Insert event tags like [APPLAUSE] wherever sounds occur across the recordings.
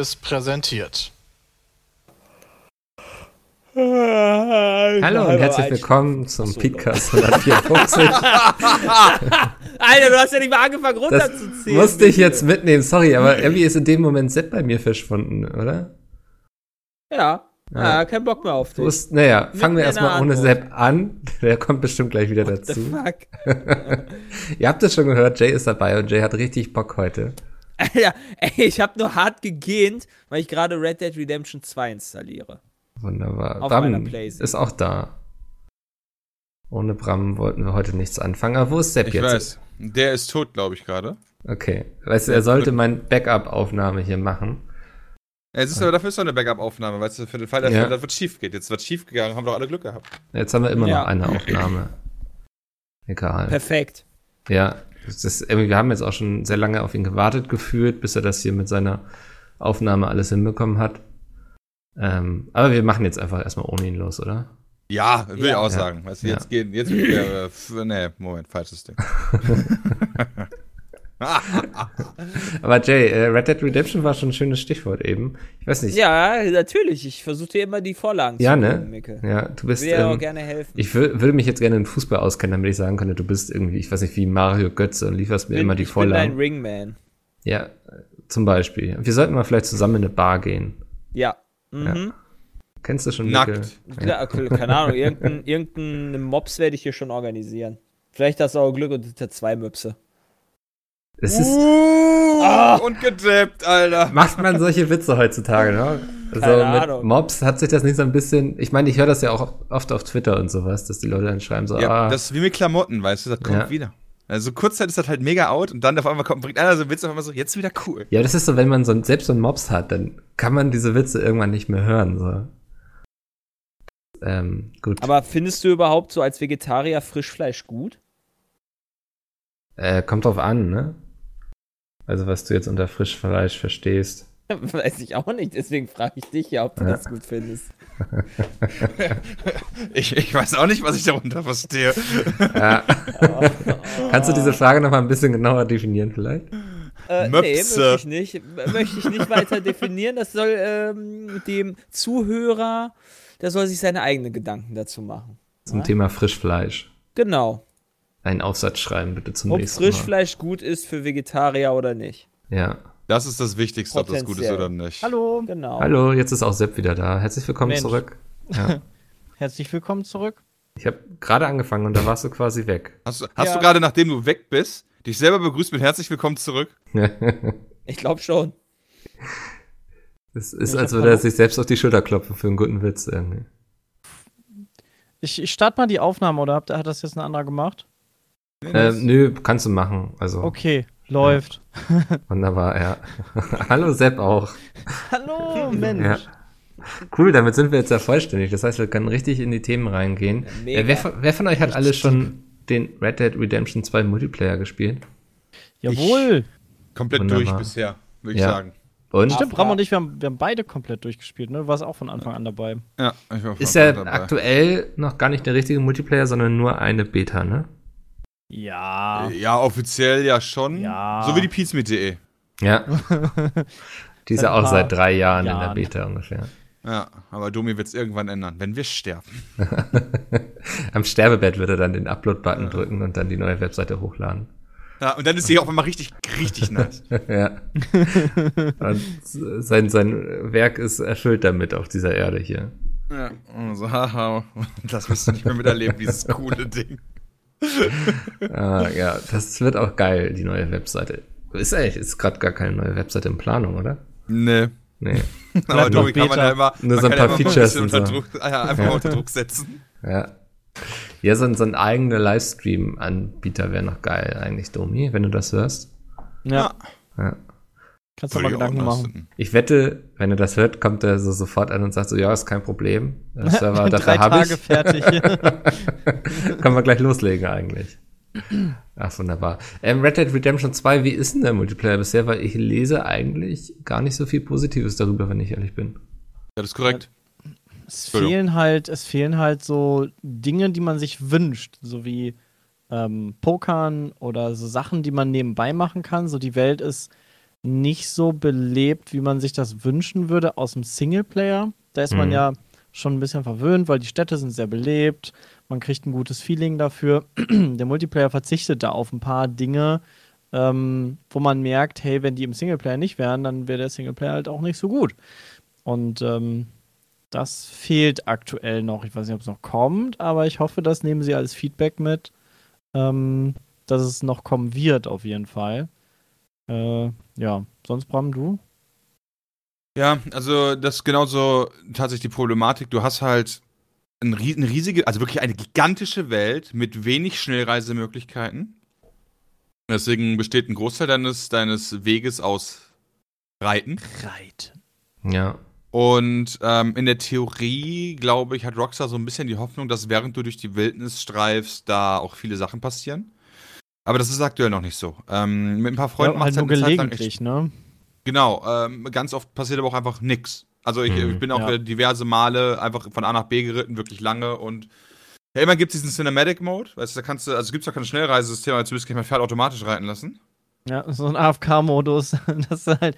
Seriös präsentiert. Hallo und herzlich willkommen zum Podcast 154. [LAUGHS] Alter, du hast ja nicht mal angefangen runterzuzählen. Das musste ich jetzt mitnehmen, sorry, aber irgendwie ist in dem Moment Sepp bei mir verschwunden, oder? Ja. Ja. Ah, kein Bock mehr auf dich. Wusst, naja, fangen wir erstmal ohne. Sepp an. Der kommt bestimmt gleich wieder What the dazu. fuck? [LAUGHS] Ihr habt es schon gehört, Jay ist dabei und Jay hat richtig Bock heute. [LAUGHS] Alter, ey, ich hab nur hart gegähnt, weil ich gerade Red Dead Redemption 2 installiere. Wunderbar. Auf Bram ist auch da. Ohne Bram wollten wir heute nichts anfangen. Aber wo ist Sepp Ich jetzt? weiß. Der ist tot, glaube ich, gerade. Okay. Weißt du, er sollte mein Backup-Aufnahme hier machen. Ja, es ist aber dafür ist doch eine Backup-Aufnahme, weißt du, für den Fall, dass Ja. das wird schief geht. Jetzt wird schief gegangen, haben doch alle Glück gehabt. Jetzt haben wir immer Ja. noch eine Aufnahme. Egal. Perfekt. Ja, das wir haben jetzt auch schon sehr lange auf ihn gewartet gefühlt, bis er das hier mit seiner Aufnahme alles hinbekommen hat. Ähm, aber wir machen jetzt einfach erstmal ohne ihn los, oder? Ja, will Ja. ich auch Ja. sagen. Weißt du, Ja. jetzt gehen, jetzt äh, nee, Moment, falsches Ding. [LAUGHS] [LAUGHS] [LAUGHS] Aber Jay, äh, Red Dead Redemption war schon ein schönes Stichwort eben. Ich weiß nicht. Ja, natürlich. Ich versuche dir immer die Vorlagen Ja, zu ne? geben, Micke. Ja, du Ich bist. will dir auch Ähm, gerne helfen. ich wür würde mich jetzt gerne in Fußball auskennen, damit ich sagen könnte, du bist irgendwie, ich weiß nicht, wie Mario Götze und lieferst mir bin, immer die ich bin dein Vorlagen. Ringman. Ja, zum Beispiel. Wir sollten mal vielleicht zusammen in eine Bar gehen. Ja. Mhm. Kennst du schon Nackt. Klar, keine Ahnung, [LAUGHS] irgendeinen irgendein Mops werde ich hier schon organisieren. Vielleicht hast du auch Glück und hinter zwei Möpse. Es ist, Uh, Ah. Und gedappt, Alter. macht man solche Witze heutzutage, ne? Also Keine mit Ahnung. Mobs hat sich das nicht so ein bisschen, ich meine, ich höre das ja auch oft auf Twitter und sowas, dass die Leute dann schreiben so, Ja, ah, das ist wie mit Klamotten, weißt du, das kommt Ja. wieder. Also kurzzeit ist das halt mega out und dann auf einmal kommt, bringt einer so einen Witz auf einmal so, jetzt wieder cool. ja, das ist so, wenn man so selbst so einen Mobs hat, dann kann man diese Witze irgendwann nicht mehr hören, so. Ähm, gut. Aber findest du überhaupt so als Vegetarier Frischfleisch gut? Äh, kommt drauf an, ne? Also, was du jetzt unter Frischfleisch verstehst. [LAUGHS] Weiß ich auch nicht, deswegen frage ich dich ja, ob du Ja. das gut findest. [LAUGHS] Ich, ich weiß auch nicht, was ich darunter verstehe. Ja. [LAUGHS] Kannst du diese Frage noch mal ein bisschen genauer definieren, vielleicht? Äh, nee, Möpse. möchte ich nicht. Möchte ich nicht weiter definieren. Das soll ähm, dem Zuhörer, der soll sich seine eigenen Gedanken dazu machen. Zum Ja? Thema Frischfleisch. Genau. Einen Aufsatz schreiben, bitte zum Ob nächsten Frischfleisch gut ist für Vegetarier oder nicht. Mal. Ja. Das ist das Wichtigste, ob das gut ist oder nicht. Hallo, Genau. Hallo, jetzt ist auch Sepp wieder da. Herzlich willkommen Mensch. zurück. Ja. [LAUGHS] herzlich willkommen zurück. Ich habe gerade angefangen und da warst du quasi weg. Hast, du- hast Ja. du gerade, nachdem du weg bist, dich selber begrüßt mit herzlich willkommen zurück? [LAUGHS] Ich glaube schon. Es ist, Ich als würde er sich selbst auf die Schulter klopfen für einen guten Witz irgendwie. Ich, ich starte mal die Aufnahme, oder habt, hat das jetzt ein anderer gemacht? Ähm, nö, kannst du machen. Also Okay, läuft. wunderbar, ja. [LAUGHS] Hallo Sepp auch. Hallo, Mensch. Ja. Cool, damit sind wir jetzt ja vollständig. Das heißt, wir können richtig in die Themen reingehen. Äh, wer, von- wer von euch hat alle schon den Red Dead Redemption 2 Multiplayer gespielt? Jawohl. Komplett Wunderbar. durch bisher, würde ich Ja. sagen. Und? Stimmt, Ram und ich, wir haben, wir haben beide komplett durchgespielt, ne? Du warst auch von Anfang an dabei. Ja, ich war Ist von ja Anfang dabei. aktuell noch gar nicht der richtige Multiplayer, sondern nur eine Beta, ne? Ja. Ja, offiziell ja schon. Ja. So wie die Pizmeet.de. Ja. [LAUGHS] Die ist ja auch seit drei Jahren, in der Jahren. Beta ungefähr. Ja, aber Domi wird es irgendwann ändern, wenn wir sterben. [LAUGHS] Am Sterbebett wird er dann den Upload-Button drücken und dann die neue Webseite hochladen. Ja, und dann ist sie auf einmal richtig, richtig [LAUGHS] nice. ja. Und sein, sein Werk ist erfüllt damit auf dieser Erde hier. ja. Und so, haha, das wirst du nicht mehr miterleben, dieses coole Ding. Ah, ja, das wird auch geil, die neue Webseite. Ist eigentlich, ist gerade gar keine neue Webseite in Planung, oder? Nee. Nee. [LAUGHS] Aber Domi kann man ja immer, Nur man so ein kann ja paar Features bisschen und unter so. Druck, [LAUGHS] ja, einfach mal unter Druck setzen. Ja. Ja, so ein, so ein eigener Livestream-Anbieter wäre noch geil, eigentlich, Domi, wenn du das hörst. Ja. Ja. Kannst du mal Gedanken machen. Ich wette, wenn er das hört, kommt er so sofort an und sagt so, ja, ist kein Problem. [LAUGHS] Der Server, dafür habe ich. fertig. [LAUGHS] Können wir gleich loslegen eigentlich. Ach, wunderbar. Ähm, Red Dead Redemption 2, wie ist denn der Multiplayer bisher? Weil ich lese eigentlich gar nicht so viel Positives darüber, wenn ich ehrlich bin. Ja, das ist korrekt. es fehlen halt, es fehlen halt so Dinge, die man sich wünscht, so wie ähm, Pokern oder so Sachen, die man nebenbei machen kann. So die Welt ist nicht so belebt, wie man sich das wünschen würde aus dem Singleplayer. Da ist man Mhm. ja schon ein bisschen verwöhnt, weil die Städte sind sehr belebt. Man kriegt ein gutes Feeling dafür. [CLEARS THROAT] Der Multiplayer verzichtet da auf ein paar Dinge, ähm, wo man merkt, hey, wenn die im Singleplayer nicht wären, dann wäre der Singleplayer halt auch nicht so gut. Und ähm, das fehlt aktuell noch. Ich weiß nicht, ob es noch kommt, aber ich hoffe, das nehmen sie als Feedback mit, ähm, dass es noch kommen wird, auf jeden Fall. Äh, ja, sonst Bram, du? Ja, also das ist genauso tatsächlich die Problematik. Du hast halt eine riesige, also wirklich eine gigantische Welt mit wenig Schnellreisemöglichkeiten. Deswegen besteht ein Großteil deines, deines Weges aus Reiten. Reiten. Ja. Und ähm, in der Theorie, glaube ich, hat Rockstar so ein bisschen die Hoffnung, dass während du durch die Wildnis streifst, da auch viele Sachen passieren. Aber das ist aktuell noch nicht so. Ähm, mit ein paar Freunden Ja, halt nur Zeit lang echt gelegentlich, ne? Genau, ähm, ganz oft passiert aber auch einfach nix. Also ich, Mhm. ich bin auch Ja. diverse Male einfach von A nach B geritten, wirklich lange und ja, immer gibt es diesen Cinematic Mode, weißt du, da kannst du, also es gibt ja kein Schnellreisesystem, aber zumindest kann ich mein Pferd automatisch reiten lassen. Ja, so ein AFK-Modus. [LAUGHS] Das ist halt.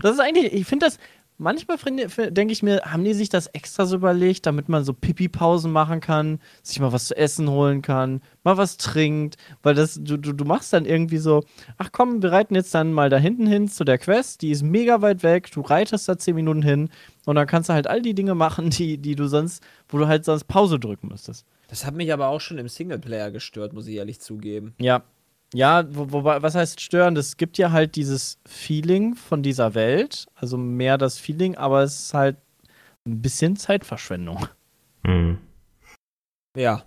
Das ist eigentlich, ich finde das. Manchmal denke ich mir, haben die sich das extra so überlegt, damit man so Pipi-Pausen machen kann, sich mal was zu essen holen kann, mal was trinkt, weil das, du, du, du machst dann irgendwie so, ach komm, wir reiten jetzt dann mal da hinten hin zu der Quest, die ist mega weit weg, du reitest da 10 Minuten hin und dann kannst du halt all die Dinge machen, die, die du sonst, wo du halt sonst Pause drücken müsstest. Das hat mich aber auch schon im Singleplayer gestört, muss ich ehrlich zugeben. Ja. Ja, wo, wobei, was heißt stören? Es gibt ja halt dieses Feeling von dieser Welt, also mehr das Feeling, aber es ist halt ein bisschen Zeitverschwendung. Hm. Ja.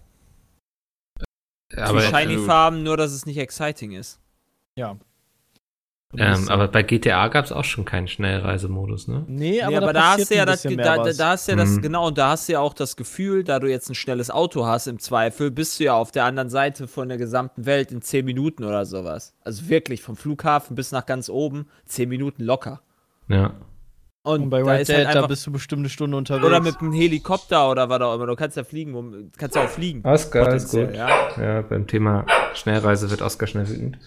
Aber, Zu shiny Farben, nur dass es nicht exciting ist. Ja. Ähm, aber bei GTA gab es auch schon keinen Schnellreisemodus, ne? nee, aber, Nee, aber da, da, passiert hast du ja das, da, da, hast du ja das, Mhm. genau, und da hast du ja auch das Gefühl, da du jetzt ein schnelles Auto hast im Zweifel, bist du ja auf der anderen Seite von der gesamten Welt in 10 Minuten oder sowas. Also wirklich, vom Flughafen bis nach ganz oben, 10 Minuten locker. Ja. Und, Und bei da Red ist Dead, halt da einfach, bist du bestimmt eine Stunde unterwegs. oder mit einem Helikopter oder was auch immer, du kannst ja fliegen, kannst ja auch fliegen. Oscar ist gut. Ja. Ja, beim Thema Schnellreise wird Oscar schnell wütend.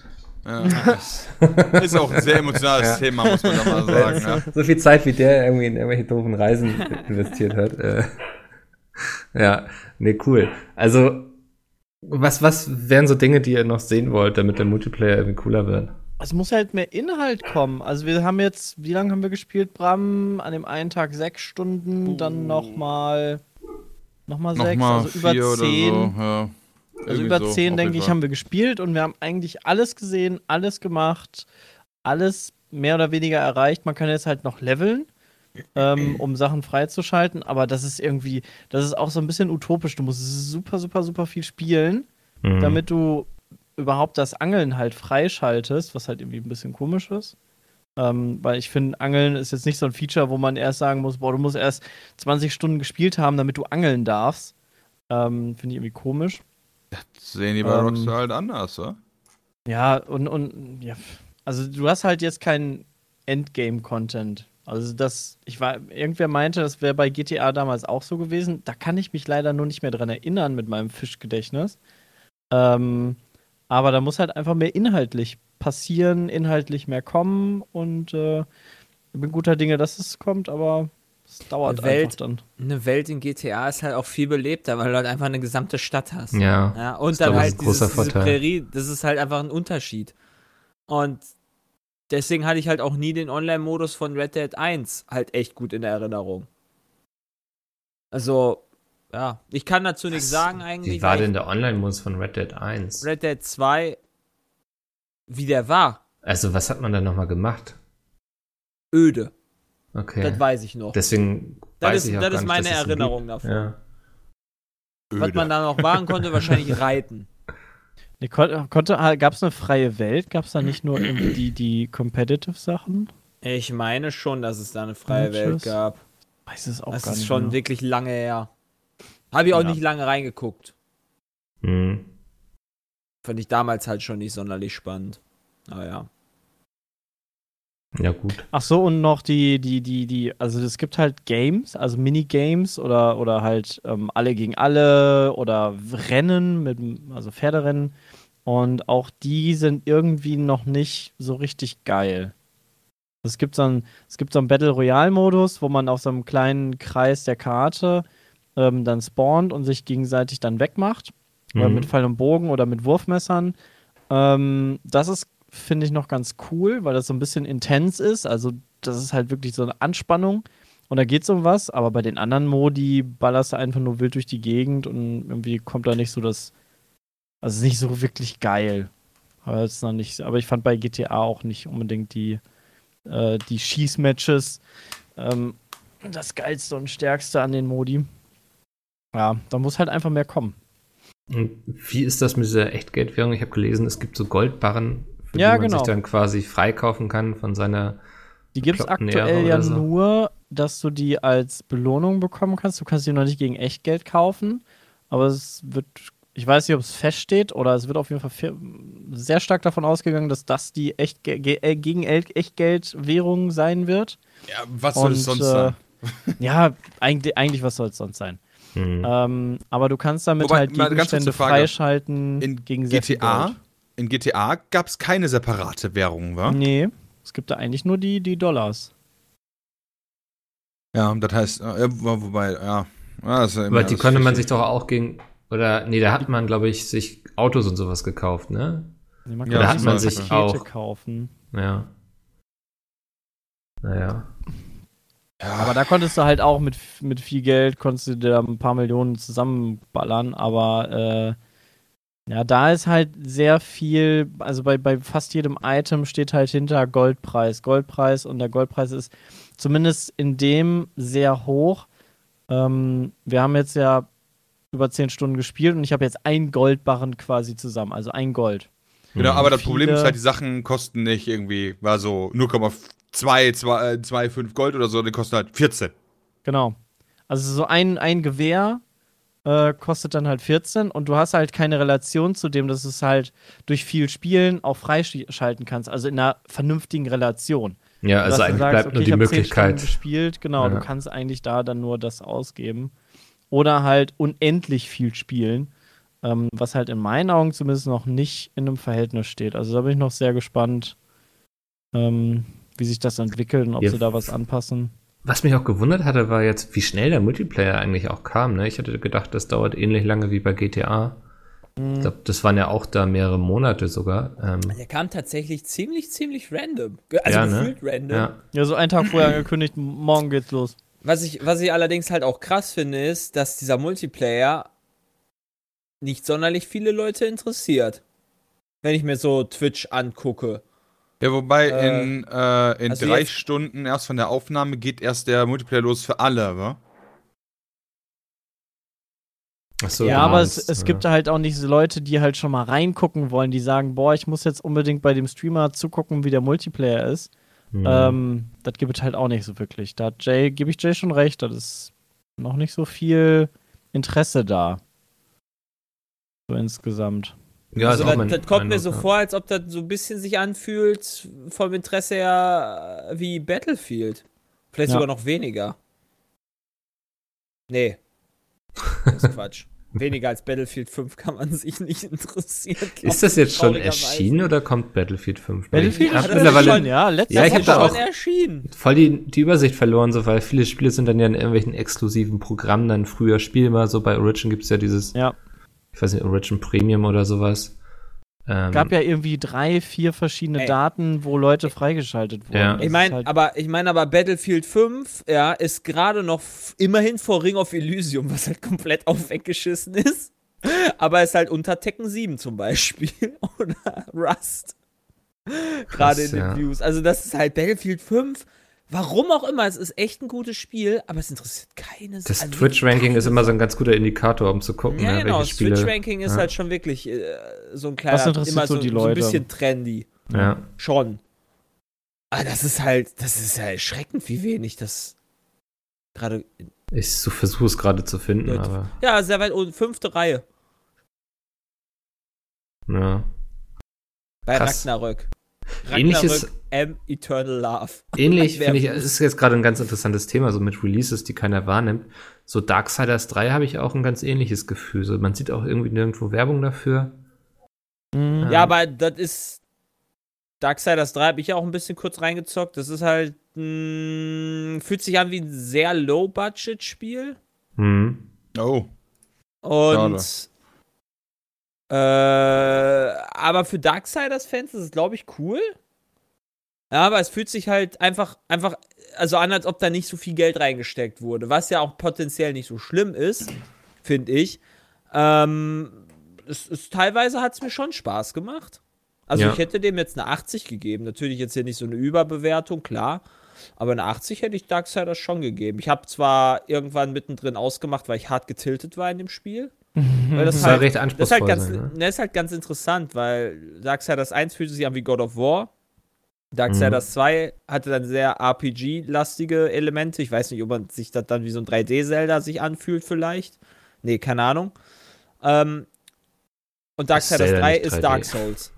Ja, ist auch ein sehr emotionales Ja. Thema, muss man da mal sagen. Ja. So viel Zeit, wie der irgendwie in irgendwelche doofen Reisen investiert hat. Äh, ja, nee, cool. Also, was, was wären so Dinge, die ihr noch sehen wollt, damit der Multiplayer irgendwie cooler wird? Es muss halt mehr Inhalt kommen. Also wir haben jetzt, wie lange haben wir gespielt, Bram? An dem einen Tag sechs Stunden, dann nochmal nochmal sechs, Nochmal also über zehn. oder so. Ja. Also über so, zehn, auf denke jeden ich, haben wir gespielt und wir haben eigentlich alles gesehen, alles gemacht, alles mehr oder weniger erreicht. Man kann jetzt halt noch leveln, ähm, [CLEARS THROAT] um Sachen freizuschalten, aber das ist irgendwie, das ist auch so ein bisschen utopisch. Du musst super, super, super viel spielen, Mhm. damit du überhaupt das Angeln halt freischaltest, was halt irgendwie ein bisschen komisch ist. Ähm, weil ich finde, Angeln ist jetzt nicht so ein Feature, wo man erst sagen muss, boah, du musst erst 20 Stunden gespielt haben, damit du angeln darfst. Ähm, finde ich irgendwie komisch. Das sehen die bei Ähm, Rockstar halt anders, oder? Ja, und, und ja, also du hast halt jetzt keinen Endgame-Content. Also das, ich war, irgendwer meinte, das wäre bei GTA damals auch so gewesen. Da kann ich mich leider nur nicht mehr dran erinnern mit meinem Fischgedächtnis. Ähm, aber da muss halt einfach mehr inhaltlich passieren, inhaltlich mehr kommen und äh, ich bin guter Dinge, dass es kommt, aber es dauert Eine Welt- einfach dann. Eine Welt in GTA ist halt auch viel belebter, weil du halt einfach eine gesamte Stadt hast. Ja. Ja, und Ist, dann halt ein großer dieses, diese Vorteil. Prärie, das ist halt einfach ein Unterschied. Und deswegen hatte ich halt auch nie den Online-Modus von Red Dead 1 halt echt gut in Erinnerung. Also, ja, ich kann dazu nichts sagen eigentlich. Wie war denn der Online-Modus von Red Dead 1? ich Red Dead 2, wie der war, Also, was hat man da nochmal gemacht? öde. Okay. Das weiß ich noch. Deswegen Das weiß ist- das ist nicht, meine ihn Erinnerung gibt. davon. Ja. Was man da noch machen [LAUGHS] konnte, wahrscheinlich reiten. Nee, kon konnte, gab es eine freie Welt? Gab es da nicht nur irgendwie die, die Competitive-Sachen? Ich meine schon, dass es da eine freie Welt gab. Weiß es auch Das gar ist nicht schon mehr. wirklich lange her. Habe ich auch Ja. nicht lange reingeguckt. Hm. Fand ich damals halt schon nicht sonderlich spannend. Aber ja. Ja, gut. Ach so, und noch die, die, die, die, also es gibt halt Games, also Minigames oder, oder halt ähm, alle gegen alle oder Rennen mit, also Pferderennen. Und auch die sind irgendwie noch nicht so richtig geil. Es gibt so einen, es gibt so einen Battle Royale-Modus, wo man auf so einem kleinen Kreis der Karte ähm, dann spawnt und sich gegenseitig dann wegmacht. Mhm. mit Pfeil und Bogen oder mit Wurfmessern. Ähm, das ist, finde ich, noch ganz cool, weil das so ein bisschen intens ist. Also, das ist halt wirklich so eine Anspannung. Und da geht es um was, aber bei den anderen Modi ballerst du einfach nur wild durch die Gegend und irgendwie kommt da nicht so das. Also, ist nicht so wirklich geil. Aber, ist noch nicht, aber ich fand bei GTA auch nicht unbedingt die, äh, die Schießmatches ähm, das geilste und stärkste an den Modi. Ja, da muss halt einfach mehr kommen. Und wie ist das mit dieser Echtgeldwährung? Ich habe gelesen, es gibt so Goldbarren, für Ja, die man genau. sich dann quasi freikaufen kann von seiner. Die gibt es aktuell ja so. nur, dass du die als Belohnung bekommen kannst. Du kannst die noch nicht gegen Echtgeld kaufen, aber es wird, ich weiß nicht, ob es feststeht oder es wird auf jeden Fall sehr stark davon ausgegangen, dass das die Echtge ge äh, gegen El Echtgeldwährung sein wird. Ja, was soll es sonst äh, sein? [LAUGHS] Ja, eigentlich, eigentlich was soll es sonst sein? Hm. Ähm, aber du kannst damit Wobei, halt Gegenstände Frage. freischalten In gegen sehr viel GTA. In GTA gab es keine separate Währung, wa? Nee, es gibt da eigentlich nur die, die Dollars. Ja, das heißt, äh, wo- wobei, ja. ja das ist ja immer Aber die konnte man sich doch auch gegen. Oder, nee, da hat man, glaube ich, sich Autos und sowas gekauft, ne? Nee, man Ja, kann da auch hat man sich Pakete auch- kaufen. Ja. Naja. Ja, Aber da konntest du halt auch mit, mit viel Geld, konntest du dir da ein paar Millionen zusammenballern, aber äh, ja, da ist halt sehr viel, also bei, bei fast jedem Item steht halt hinter Goldpreis. Goldpreis und der Goldpreis ist zumindest in dem sehr hoch. Ähm, wir haben jetzt ja über 10 Stunden gespielt und ich habe jetzt ein Goldbarren quasi zusammen, also ein Gold. Genau, aber das Viele- Problem ist halt, die Sachen kosten nicht irgendwie, war so 0,225 Gold oder so, die kosten halt 14. Genau. Also so ein, ein Gewehr äh, kostet dann halt 14 und du hast halt keine Relation zu dem, dass du es halt durch viel Spielen auch freischalten kannst. Also in einer vernünftigen Relation. Ja, also eigentlich sagst, bleibt okay, nur die hab 10 Möglichkeit. Gespielt, genau, Ja. du kannst eigentlich da dann nur das ausgeben. Oder halt unendlich viel spielen. Ähm, was halt in meinen Augen zumindest noch nicht in einem Verhältnis steht. Also da bin ich noch sehr gespannt, ähm, wie sich das entwickelt und ob Ja. sie da was anpassen. Was mich auch gewundert hatte, war jetzt, wie schnell der Multiplayer eigentlich auch kam. Ne? Ich hatte gedacht, das dauert ähnlich lange wie bei GTA. Ich glaube, das waren ja auch da mehrere Monate sogar. Ähm, Der kam tatsächlich ziemlich, ziemlich random. Also ja, ne? gefühlt random. Ja. Ja, so einen Tag vorher angekündigt, morgen geht's los. Was ich, was ich allerdings halt auch krass finde, ist, dass dieser Multiplayer nicht sonderlich viele Leute interessiert. Wenn ich mir so Twitch angucke. Ja, wobei Äh, in, äh, in also drei jetzt- Stunden erst von der Aufnahme geht erst der Multiplayer los für alle, wa? So, ja, aber meinst, es, es ja. gibt halt auch nicht so Leute, die halt schon mal reingucken wollen, die sagen, boah, ich muss jetzt unbedingt bei dem Streamer zugucken, wie der Multiplayer ist. Hm. Ähm, das gibt es halt auch nicht so wirklich. Da hat Jay, gebe ich Jay schon recht, das ist noch nicht so viel Interesse da. So insgesamt. Ja, also ist auch das, mein das kommt mir so ja. vor, als ob das so ein bisschen sich anfühlt vom Interesse her äh, wie Battlefield. Vielleicht Ja. sogar noch weniger. Nee. Das ist [LAUGHS] Quatsch. Weniger als Battlefield 5 kann man sich nicht interessieren. glaub Ist das jetzt schon erschienen oder kommt Battlefield 5? Battlefield Ja, mittlerweile ist schon- ja, letztes Ja, ich Das hab ist da schon auch- erschienen. voll die, die Übersicht verloren, so, weil viele Spiele sind dann ja in irgendwelchen exklusiven Programmen dann früher spielbar. So bei Origin gibt es ja dieses, Ja. Ich weiß nicht, Origin Premium oder sowas. Ähm, gab ja irgendwie drei, vier verschiedene Ey. Daten, wo Leute freigeschaltet wurden. Ja. Ich meine, halt, aber ich meine aber Battlefield 5, ja, ist gerade noch immerhin vor Ring of Elysium, was halt komplett auf weggeschissen ist. Aber ist halt unter Tekken 7 zum Beispiel [LAUGHS] oder Rust. Gerade in den ja. Views. Also das ist halt Battlefield 5. Warum auch immer, es ist echt ein gutes Spiel, aber es interessiert keine das also Twitch-Ranking ist immer so ein ganz guter Indikator, um zu gucken, Ja, ne, genau, welche das Spiele. Twitch-Ranking ist ja. halt schon wirklich äh, so ein kleiner, interessiert immer so so, die so ein Leute? bisschen trendy. Ja. Schon. Aber das ist halt, das ist ja erschreckend, wie wenig das gerade. Ich so versuche es gerade zu finden, Leute. aber Ja, sehr weit unten, fünfte Reihe ja. bei Krass. Ragnarök. Ähnliches- M Eternal Love. [LAUGHS] Ähnlich finde ich, es ist jetzt gerade ein ganz interessantes Thema, so mit Releases, die keiner wahrnimmt. So Darksiders 3 habe ich auch ein ganz ähnliches Gefühl. So, man sieht auch irgendwie nirgendwo Werbung dafür. Mhm. Ja, aber das ist. Darksiders 3 habe ich ja auch ein bisschen kurz reingezockt. Das ist halt, mh, fühlt sich an wie ein sehr Low-Budget-Spiel. Hm. Oh. Und äh, aber für Darksiders-Fans ist es, glaube ich, cool. Ja, aber es fühlt sich halt einfach, einfach, also an, als ob da nicht so viel Geld reingesteckt wurde, was ja auch potenziell nicht so schlimm ist, finde ich. Ähm, es, es, teilweise hat es mir schon Spaß gemacht. Also Ja. ich hätte dem jetzt eine 80 gegeben. Natürlich jetzt hier nicht so eine Überbewertung, klar. Aber eine 80 hätte ich Darksiders schon gegeben. Ich habe zwar irgendwann mittendrin ausgemacht, weil ich hart getiltet war in dem Spiel. Weil das, Das soll halt, recht das, ist anspruchsvoll halt ganz, sein, ne? ne, ist halt ganz interessant, weil Darksiders 1 fühlte sich an wie God of War. Darksiders 2 hatte dann sehr RPG-lastige Elemente. Ich weiß nicht, ob man sich das dann wie so ein 3D-Zelda sich anfühlt, vielleicht. Nee, keine Ahnung. Ähm, und Darksiders Zelda 3 nicht ist 3D. Dark Souls.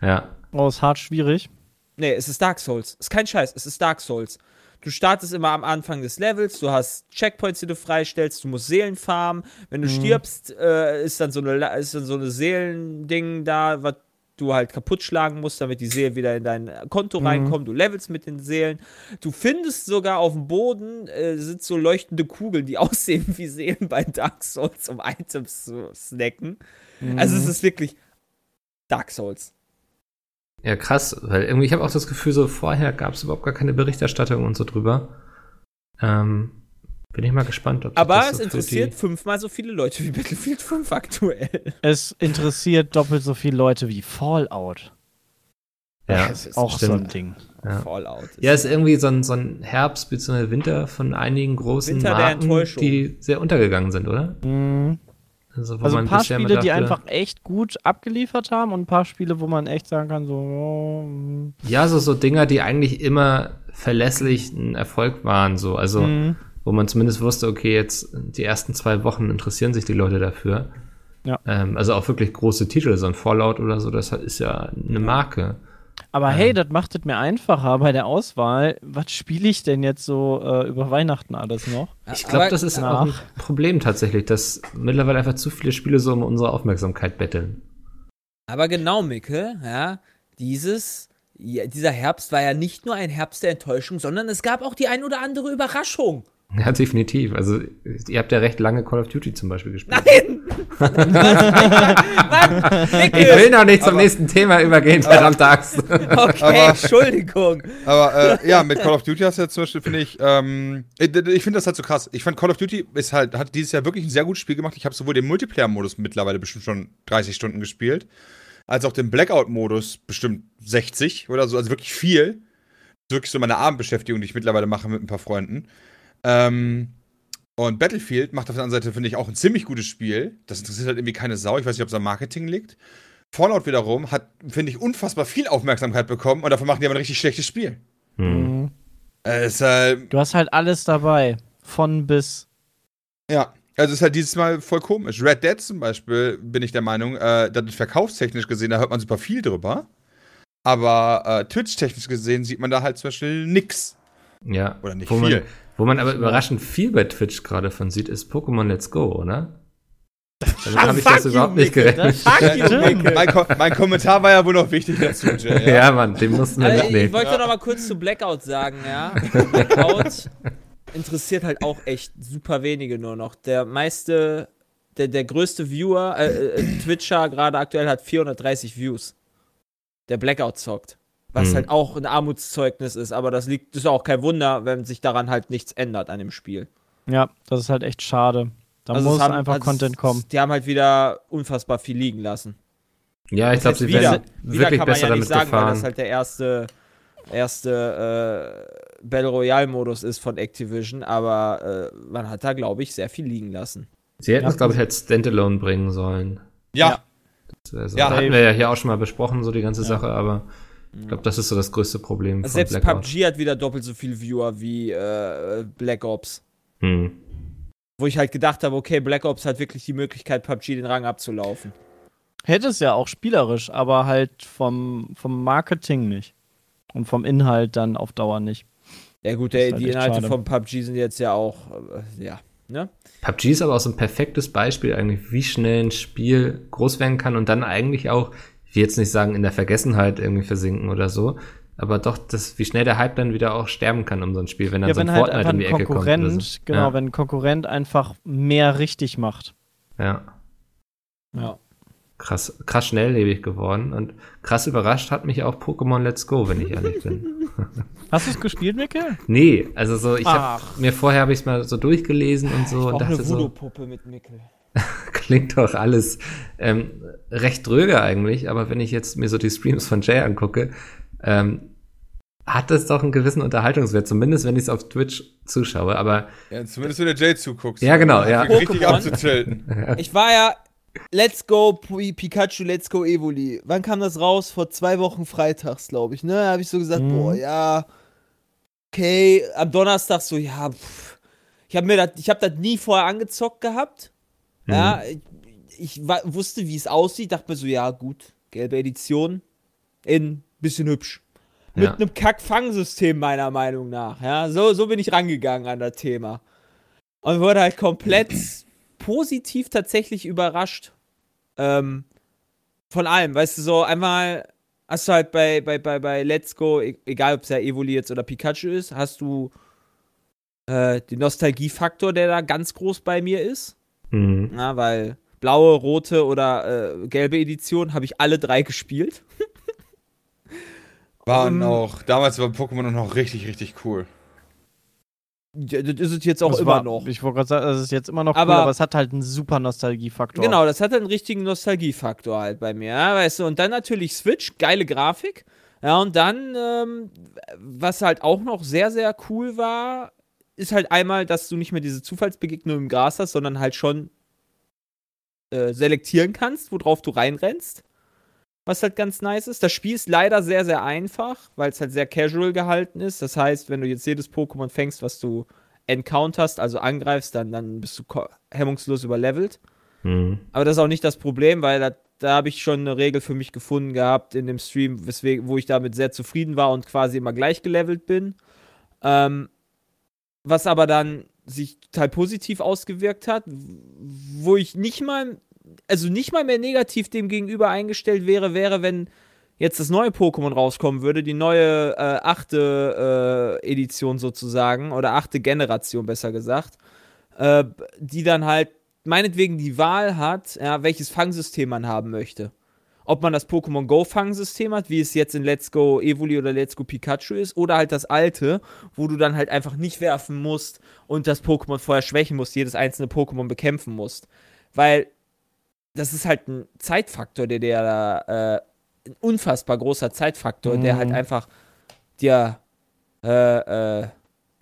Ja. Oh, ist hart schwierig. Nee, es ist Dark Souls. Ist kein Scheiß, es ist Dark Souls. Du startest immer am Anfang des Levels, du hast Checkpoints, die du freistellst, du musst Seelen farmen. Wenn du stirbst, äh, ist dann so eine, ist dann so eine Seelending da, was du halt kaputt schlagen musst, damit die Seelen wieder in dein Konto reinkommen. Du levelst mit den Seelen. Du findest sogar auf dem Boden äh, sind so leuchtende Kugeln, die [LAUGHS] aussehen wie Seelen bei Dark Souls, um Items zu snacken. Also es ist wirklich Dark Souls. Ja, krass, weil irgendwie, ich habe auch das Gefühl, so vorher gab es überhaupt gar keine Berichterstattung und so drüber. Ähm, bin ich mal gespannt, ob Aber das es so interessiert die- fünfmal so viele Leute wie Battlefield 5 aktuell. Es interessiert doppelt so viele Leute wie Fallout. Ja, Das ist Auch so ein stimmt. Ding. Ja. Fallout. Ja, ist irgendwie so ein, so ein Herbst bzw. Winter von einigen großen Winter Marken, die sehr untergegangen sind, oder? Mhm. Also, wo Also ein paar Spiele, die dachte- einfach echt gut abgeliefert haben und ein paar Spiele, wo man echt sagen kann, so, oh, Ja, so, so Dinger, die eigentlich immer verlässlich ein Erfolg waren, so. Also, Mhm. wo man zumindest wusste, okay, jetzt die ersten zwei Wochen interessieren sich die Leute dafür. Ja. Ähm, also auch wirklich große Titel, so ein Fallout oder so, das ist ja eine Marke. Aber hey, das macht es mir einfacher bei der Auswahl. Was spiele ich denn jetzt so äh, über Weihnachten alles noch? Ich glaube, das ist Nach. auch ein Problem tatsächlich, dass mittlerweile einfach zu viele Spiele so um unsere Aufmerksamkeit betteln. Aber genau, Micke, ja, dieses, ja, dieser Herbst war ja nicht nur ein Herbst der Enttäuschung, sondern es gab auch die ein oder andere Überraschung. Ja, definitiv. Also, ihr habt ja recht lange Call of Duty zum Beispiel gespielt. Nein! Mann, Ich will noch nicht zum nächsten Thema übergehen, verdammt Axt. Okay, Aber- Entschuldigung. Aber äh, ja, mit Call of Duty hast du jetzt zum Beispiel, finde ich, ähm, ich, ich finde das halt so krass. Ich fand Call of Duty ist halt, hat dieses Jahr wirklich ein sehr gutes Spiel gemacht. Ich habe sowohl den Multiplayer-Modus mittlerweile bestimmt schon 30 Stunden gespielt, als auch den Blackout-Modus bestimmt 60 oder so, also wirklich viel. Das ist wirklich so meine Abendbeschäftigung, die ich mittlerweile mache mit ein paar Freunden. Ähm, und Battlefield macht auf der anderen Seite, finde ich, auch ein ziemlich gutes Spiel. Das interessiert halt irgendwie keine Sau. Ich weiß nicht, ob es am Marketing liegt. Fallout wiederum hat, finde ich, unfassbar viel Aufmerksamkeit bekommen und dafür machen die aber ein richtig schlechtes Spiel. Hm. Äh, ist halt, Du hast halt alles dabei. Von bis. ja, also ist halt dieses Mal voll komisch. Red Dead zum Beispiel, bin ich der Meinung, äh, das ist verkaufstechnisch gesehen, da hört man super viel drüber. Aber äh, Twitch-technisch gesehen sieht man da halt zum Beispiel nix. Ja. Oder nicht wo viel. Man, wo man aber überraschend viel bei Twitch gerade von sieht, ist Pokémon Let's Go, oder? Damit habe ich das überhaupt nicht Micke, gerechnet. Mein, Ko mein Kommentar war ja wohl noch wichtig dazu, Jay. Ja, Ja? Mann, den mussten wir Also, ich mitnehmen. wollte noch mal kurz zu Blackout sagen, ja. Blackout [LAUGHS] interessiert halt auch echt super wenige nur noch. Der meiste, der, der größte Viewer, äh, äh, Twitcher gerade aktuell hat 430 Views. Der Blackout zockt. Was Hm. halt auch ein Armutszeugnis ist, aber das liegt, das ist auch kein Wunder, wenn sich daran halt nichts ändert an dem Spiel. Ja, das ist halt echt schade. Da Also muss haben- einfach also Content kommen. Die haben halt wieder unfassbar viel liegen lassen. Ja, ich glaube, sie wieder, werden wieder wirklich kann man besser ja nicht damit sagen, weil gefahren. das halt der erste, erste äh, Battle Royale Modus ist von Activision, aber äh, man hat da, glaube ich, sehr viel liegen lassen. sie hätten Ja. es, glaube ich, halt Standalone bringen sollen. ja. Das wär so. Ja. hatten wir ja hier auch schon mal besprochen, so die ganze Sache, aber ich glaube, das ist so das größte Problem von Also Selbst. PUBG hat wieder doppelt so viel Viewer wie äh, Black Ops. Hm. Wo ich halt gedacht habe, okay, Black Ops hat wirklich die Möglichkeit, PUBG den Rang abzulaufen. Hätte es ja auch spielerisch, aber halt vom, vom Marketing nicht. Und vom Inhalt dann auf Dauer nicht. Ja gut, ist halt die Inhalte schade. von PUBG sind jetzt ja auch, äh, ja, ne? PUBG ist aber auch so ein perfektes Beispiel eigentlich, wie schnell ein Spiel groß werden kann und dann eigentlich auch, ich will jetzt nicht sagen, in der Vergessenheit irgendwie versinken oder so, aber doch, das, wie schnell der Hype dann wieder auch sterben kann um so ein Spiel, wenn dann Ja, so ein wenn halt Fortnite um ein die Ecke kommt. So. genau, ja. wenn ein Konkurrent einfach mehr richtig macht. ja. Ja. Krass, krass schnelllebig geworden und krass überrascht hat mich auch Pokémon Let's Go, wenn ich ehrlich bin. [LAUGHS] Hast du es gespielt, Mikkel? Nee, also so, ich habe mir vorher habe ich es mal so durchgelesen und so und Auch eine dachte so, Voodoo-Puppe mit Mickel. [LAUGHS] klingt doch alles ähm, recht dröge eigentlich, aber wenn ich jetzt mir so die Streams von Jay angucke, ähm, hat das doch einen gewissen Unterhaltungswert, zumindest wenn ich es auf Twitch zuschaue, aber Ja, zumindest wenn der Jay zuguckst. Ja, genau, ja. Richtig abzutilten. [LAUGHS] Ich war ja Let's Go Pi- Pikachu, Let's Go Evoli. Wann kam das raus? Vor zwei Wochen freitags, glaube ich. Ne, da habe ich so gesagt, Mhm. boah, ja, okay. Am Donnerstag so, ja, pff. ich habe mir das, ich habe das nie vorher angezockt gehabt. Ja, ich, ich wa- wusste, wie es aussieht, dachte mir so, ja, gut, gelbe Edition, in bisschen hübsch. Mit Ja. einem Kack-Fangsystem, meiner Meinung nach. Ja, so, so bin ich rangegangen an das Thema. Und wurde halt komplett [CLEARS THROAT] positiv tatsächlich überrascht. Ähm, von allem, weißt du, so einmal hast du halt bei, bei, bei, bei Let's Go, e- egal ob es ja Evoli jetzt oder Pikachu ist, hast du äh, den Nostalgiefaktor, der da ganz groß bei mir ist. Mhm. Na, weil blaue, rote oder äh, gelbe Edition habe ich alle drei gespielt. Waren Ähm, auch, damals war Pokémon noch richtig, richtig cool. Ja, das ist es jetzt auch Das immer war, noch. Ich wollte gerade sagen, es ist jetzt immer noch Aber- cool, aber es hat halt einen super Nostalgiefaktor. Genau, das hat einen richtigen Nostalgiefaktor halt bei mir, ja, weißt du. Und dann natürlich Switch, geile Grafik. Ja, und dann, ähm, was halt auch noch sehr, sehr cool war, ist halt einmal, dass du nicht mehr diese Zufallsbegegnung im Gras hast, sondern halt schon äh, selektieren kannst, worauf du reinrennst. Was halt ganz nice ist. Das Spiel ist leider sehr, sehr einfach, weil es halt sehr casual gehalten ist. Das heißt, wenn du jetzt jedes Pokémon fängst, was du encounterst, also angreifst, dann, dann bist du hemmungslos überlevelt. Mhm. Aber das ist auch nicht das Problem, weil da, da habe ich schon eine Regel für mich gefunden gehabt in dem Stream, weswegen, wo ich damit sehr zufrieden war und quasi immer gleich gelevelt bin. Ähm, was aber dann sich total positiv ausgewirkt hat, wo ich nicht mal, also nicht mal mehr negativ dem gegenüber eingestellt wäre, wäre, wenn jetzt das neue Pokémon rauskommen würde, die neue äh, achte äh, Edition sozusagen, oder achte Generation besser gesagt, äh, die dann halt meinetwegen die Wahl hat, ja, welches Fangsystem man haben möchte. Ob man das Pokémon Go Fangsystem hat, wie es jetzt in Let's Go Evoli oder Let's Go Pikachu ist, oder halt das alte, wo du dann halt einfach nicht werfen musst und das Pokémon vorher schwächen musst, jedes einzelne Pokémon bekämpfen musst. Weil das ist halt ein Zeitfaktor, der der da, äh, ein unfassbar großer Zeitfaktor, der Mhm. halt einfach dir äh, äh,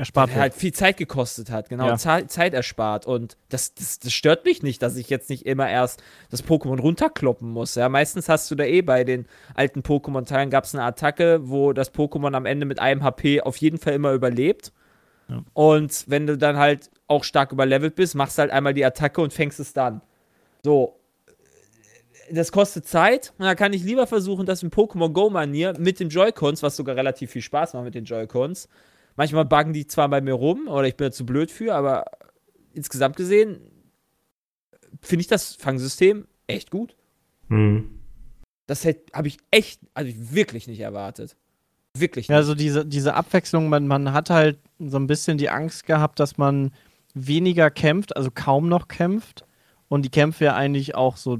Erspart halt viel Zeit gekostet hat, genau, Ja. Ze- Zeit erspart. Und das, das, das stört mich nicht, dass ich jetzt nicht immer erst das Pokémon runterkloppen muss. Ja, meistens hast du da eh bei den alten Pokémon-Teilen gab es eine Attacke, wo das Pokémon am Ende mit einem HP auf jeden Fall immer überlebt. Ja. Und wenn du dann halt auch stark überlevelt bist, machst du halt einmal die Attacke und fängst es dann. So. Das kostet Zeit. Und da kann ich lieber versuchen, das in Pokémon Go-Manier mit den Joy-Cons, was sogar relativ viel Spaß macht mit den Joy-Cons, Manchmal buggen die zwar bei mir rum oder ich bin da zu blöd für, aber insgesamt gesehen finde ich das Fangsystem echt gut. Mhm. Das habe ich echt, also wirklich nicht erwartet. Wirklich nicht. Also diese, diese Abwechslung, man, man hat halt so ein bisschen die Angst gehabt, dass man weniger kämpft, also kaum noch kämpft. Und die Kämpfe ja eigentlich auch so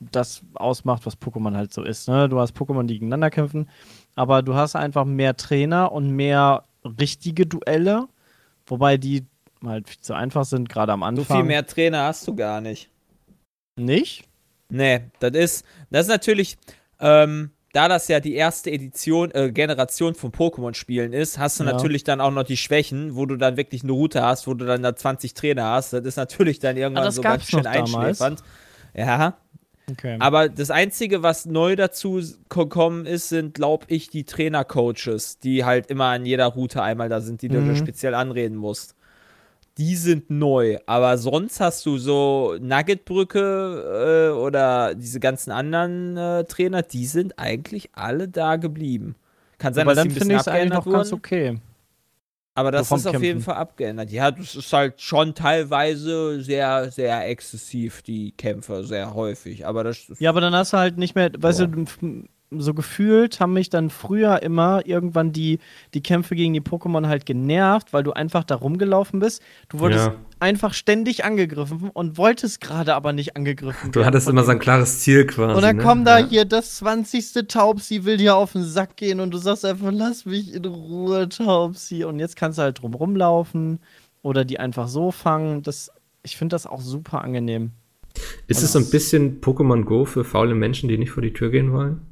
das ausmacht, was Pokémon halt so ist. Ne? Du hast Pokémon, die gegeneinander kämpfen, aber du hast einfach mehr Trainer und mehr richtige Duelle, wobei die halt viel zu einfach sind, gerade am so Anfang. viel mehr Trainer hast du gar nicht. Nicht? Nee, das ist, das ist natürlich, ähm, da das ja die erste Edition, äh, Generation von Pokémon-Spielen ist, hast du Ja. natürlich dann auch noch die Schwächen, wo du dann wirklich eine Route hast, wo du dann da 20 Trainer hast. Das ist natürlich dann irgendwann Ah, das so ganz gab's schön einschläfernd. Ja, Okay. aber das Einzige, was neu dazu gekommen ist, sind, glaube ich, die Trainer-Coaches, die halt immer an jeder Route einmal da sind, die du Mhm. speziell anreden musst. Die sind neu, aber sonst hast du so Nuggetbrücke äh, oder diese ganzen anderen äh, Trainer, die sind eigentlich alle da geblieben. Kann sein, aber dass dann ein finde bisschen ich es eigentlich noch ganz wurden, okay. Aber das ist auf jeden Kämpfen. Fall abgeändert. Ja, das ist halt schon teilweise sehr, sehr exzessiv, die Kämpfe, sehr häufig. Aber das ist Ja, aber dann hast du halt nicht mehr, weißt du, so gefühlt haben mich dann früher immer irgendwann die, die Kämpfe gegen die Pokémon halt genervt, weil du einfach da rumgelaufen bist. Du wurdest Ja. einfach ständig angegriffen und wolltest gerade aber nicht angegriffen Du werden hattest von immer so ein klares Ziel quasi. Und dann ne? kommt da ja. hier das 20. Taubsi, will dir auf den Sack gehen und du sagst einfach, lass mich in Ruhe, Taubsi. Und jetzt kannst du halt drum rumlaufen oder die einfach so fangen. Das, ich finde das auch super angenehm. Ist es so ein bisschen Pokémon Go für faule Menschen, die nicht vor die Tür gehen wollen?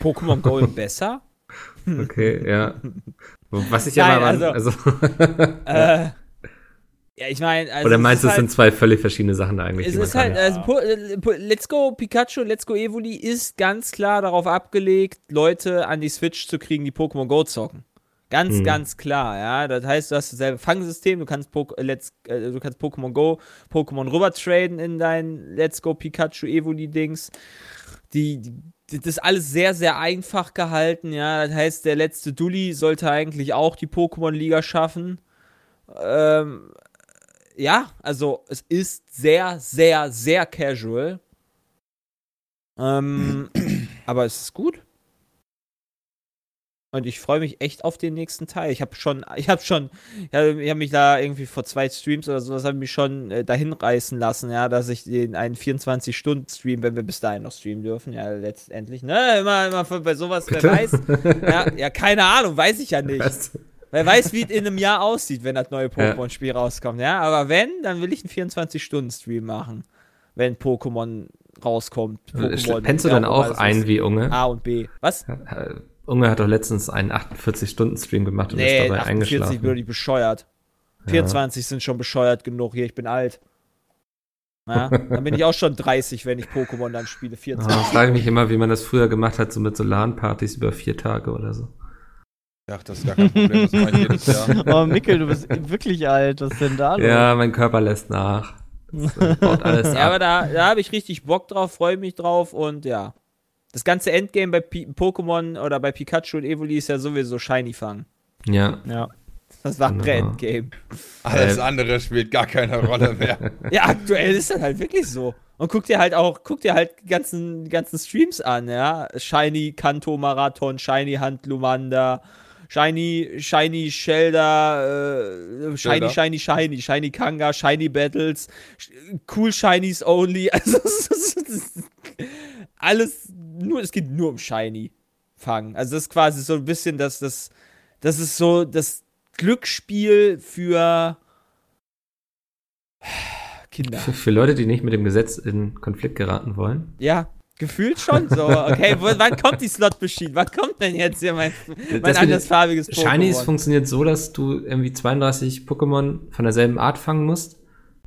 Pokémon Go besser. [LAUGHS] Okay, ja. Was ich Nein, aber also, also- [LAUGHS] also äh, ja, ich meine, also oder meinst du, es halt, sind zwei völlig verschiedene Sachen da eigentlich? Es ist halt, also, Po- äh, Po- Let's Go Pikachu, Let's Go Evoli ist ganz klar darauf abgelegt, Leute an die Switch zu kriegen, die Pokémon Go zocken. Ganz, Mhm. ganz klar, ja. Das heißt, du hast dasselbe Fangsystem, du kannst, Pok Let's, äh, du kannst Pokémon Go, Pokémon rüber traden in dein Let's Go Pikachu Evoli-Dings. Die, die, das ist alles sehr, sehr einfach gehalten, ja. Das heißt, der letzte Dulli sollte eigentlich auch die Pokémon-Liga schaffen. Ähm, ja, also es ist sehr, sehr, sehr casual. Ähm, [CLEARS THROAT] aber es ist gut. Und ich freue mich echt auf den nächsten Teil. Ich habe schon, [LAUGHS] ich habe schon, ich habe hab mich da irgendwie vor zwei Streams oder sowas, habe mich schon äh, dahin reißen lassen, ja, dass ich den einen 24-Stunden-Stream, wenn wir bis dahin noch streamen dürfen, ja, letztendlich, ne, immer, immer bei sowas, Bitte? wer weiß. Ja, ja, keine Ahnung, weiß ich ja nicht. Was? Wer weiß, wie es in einem Jahr aussieht, wenn das neue Pokémon-Spiel rauskommt, ja. Aber wenn, dann will ich einen 24-Stunden-Stream machen. Wenn Pokémon rauskommt. Pokémon Pennst du ja, dann auch ein wie Unge? A und B. Was? Unge hat doch letztens einen 48-Stunden-Stream gemacht und Nee, ist dabei 48 eingeschlafen. würde ich bescheuert. 24 sind schon bescheuert genug hier, ich bin alt. Ja, dann bin ich auch schon 30, wenn ich Pokémon dann spiele. Ah, 24. Ich frage mich immer, wie man das früher gemacht hat, so mit so LAN-Partys über vier Tage oder so. Ach, das ist gar kein Problem, das mache ich jedes Jahr. [LAUGHS] Oh, Mikkel, du bist wirklich alt. Was ist denn da los? Ja, mein Körper lässt nach. Das äh, baut alles Ja, aber ab. da, da habe ich richtig Bock drauf, freue mich drauf und ja. Das ganze Endgame bei Pi Pokémon oder bei Pikachu und Evoli ist ja sowieso Shiny fangen. Ja, Ja. Das war Wunderbar. Endgame. Alles Äh, andere spielt gar keine Rolle mehr. [LAUGHS] Ja, aktuell ist das halt wirklich so. Und guck dir halt auch, guck dir halt die ganzen, die ganzen Streams an, ja. Shiny Kanto Marathon, Shiny Hand Lumanda, Shiny, Shiny Shelder, äh, Shiny. Shiny, Shiny, Shiny Kanga, Shiny Battles, Cool Shinies Only. [LAUGHS] Also, alles, nur, es geht nur um Shiny fangen. Also, das ist quasi so ein bisschen das, das, das ist so das Glücksspiel für Kinder. für, Leute, die nicht mit dem Gesetz in Konflikt geraten wollen. Ja, gefühlt schon so. Okay, wo, wann kommt die Slot Machine? Wann kommt denn jetzt hier mein, mein andersfarbiges Pokémon? Shinies funktioniert so, dass du irgendwie 32 Pokémon von derselben Art fangen musst.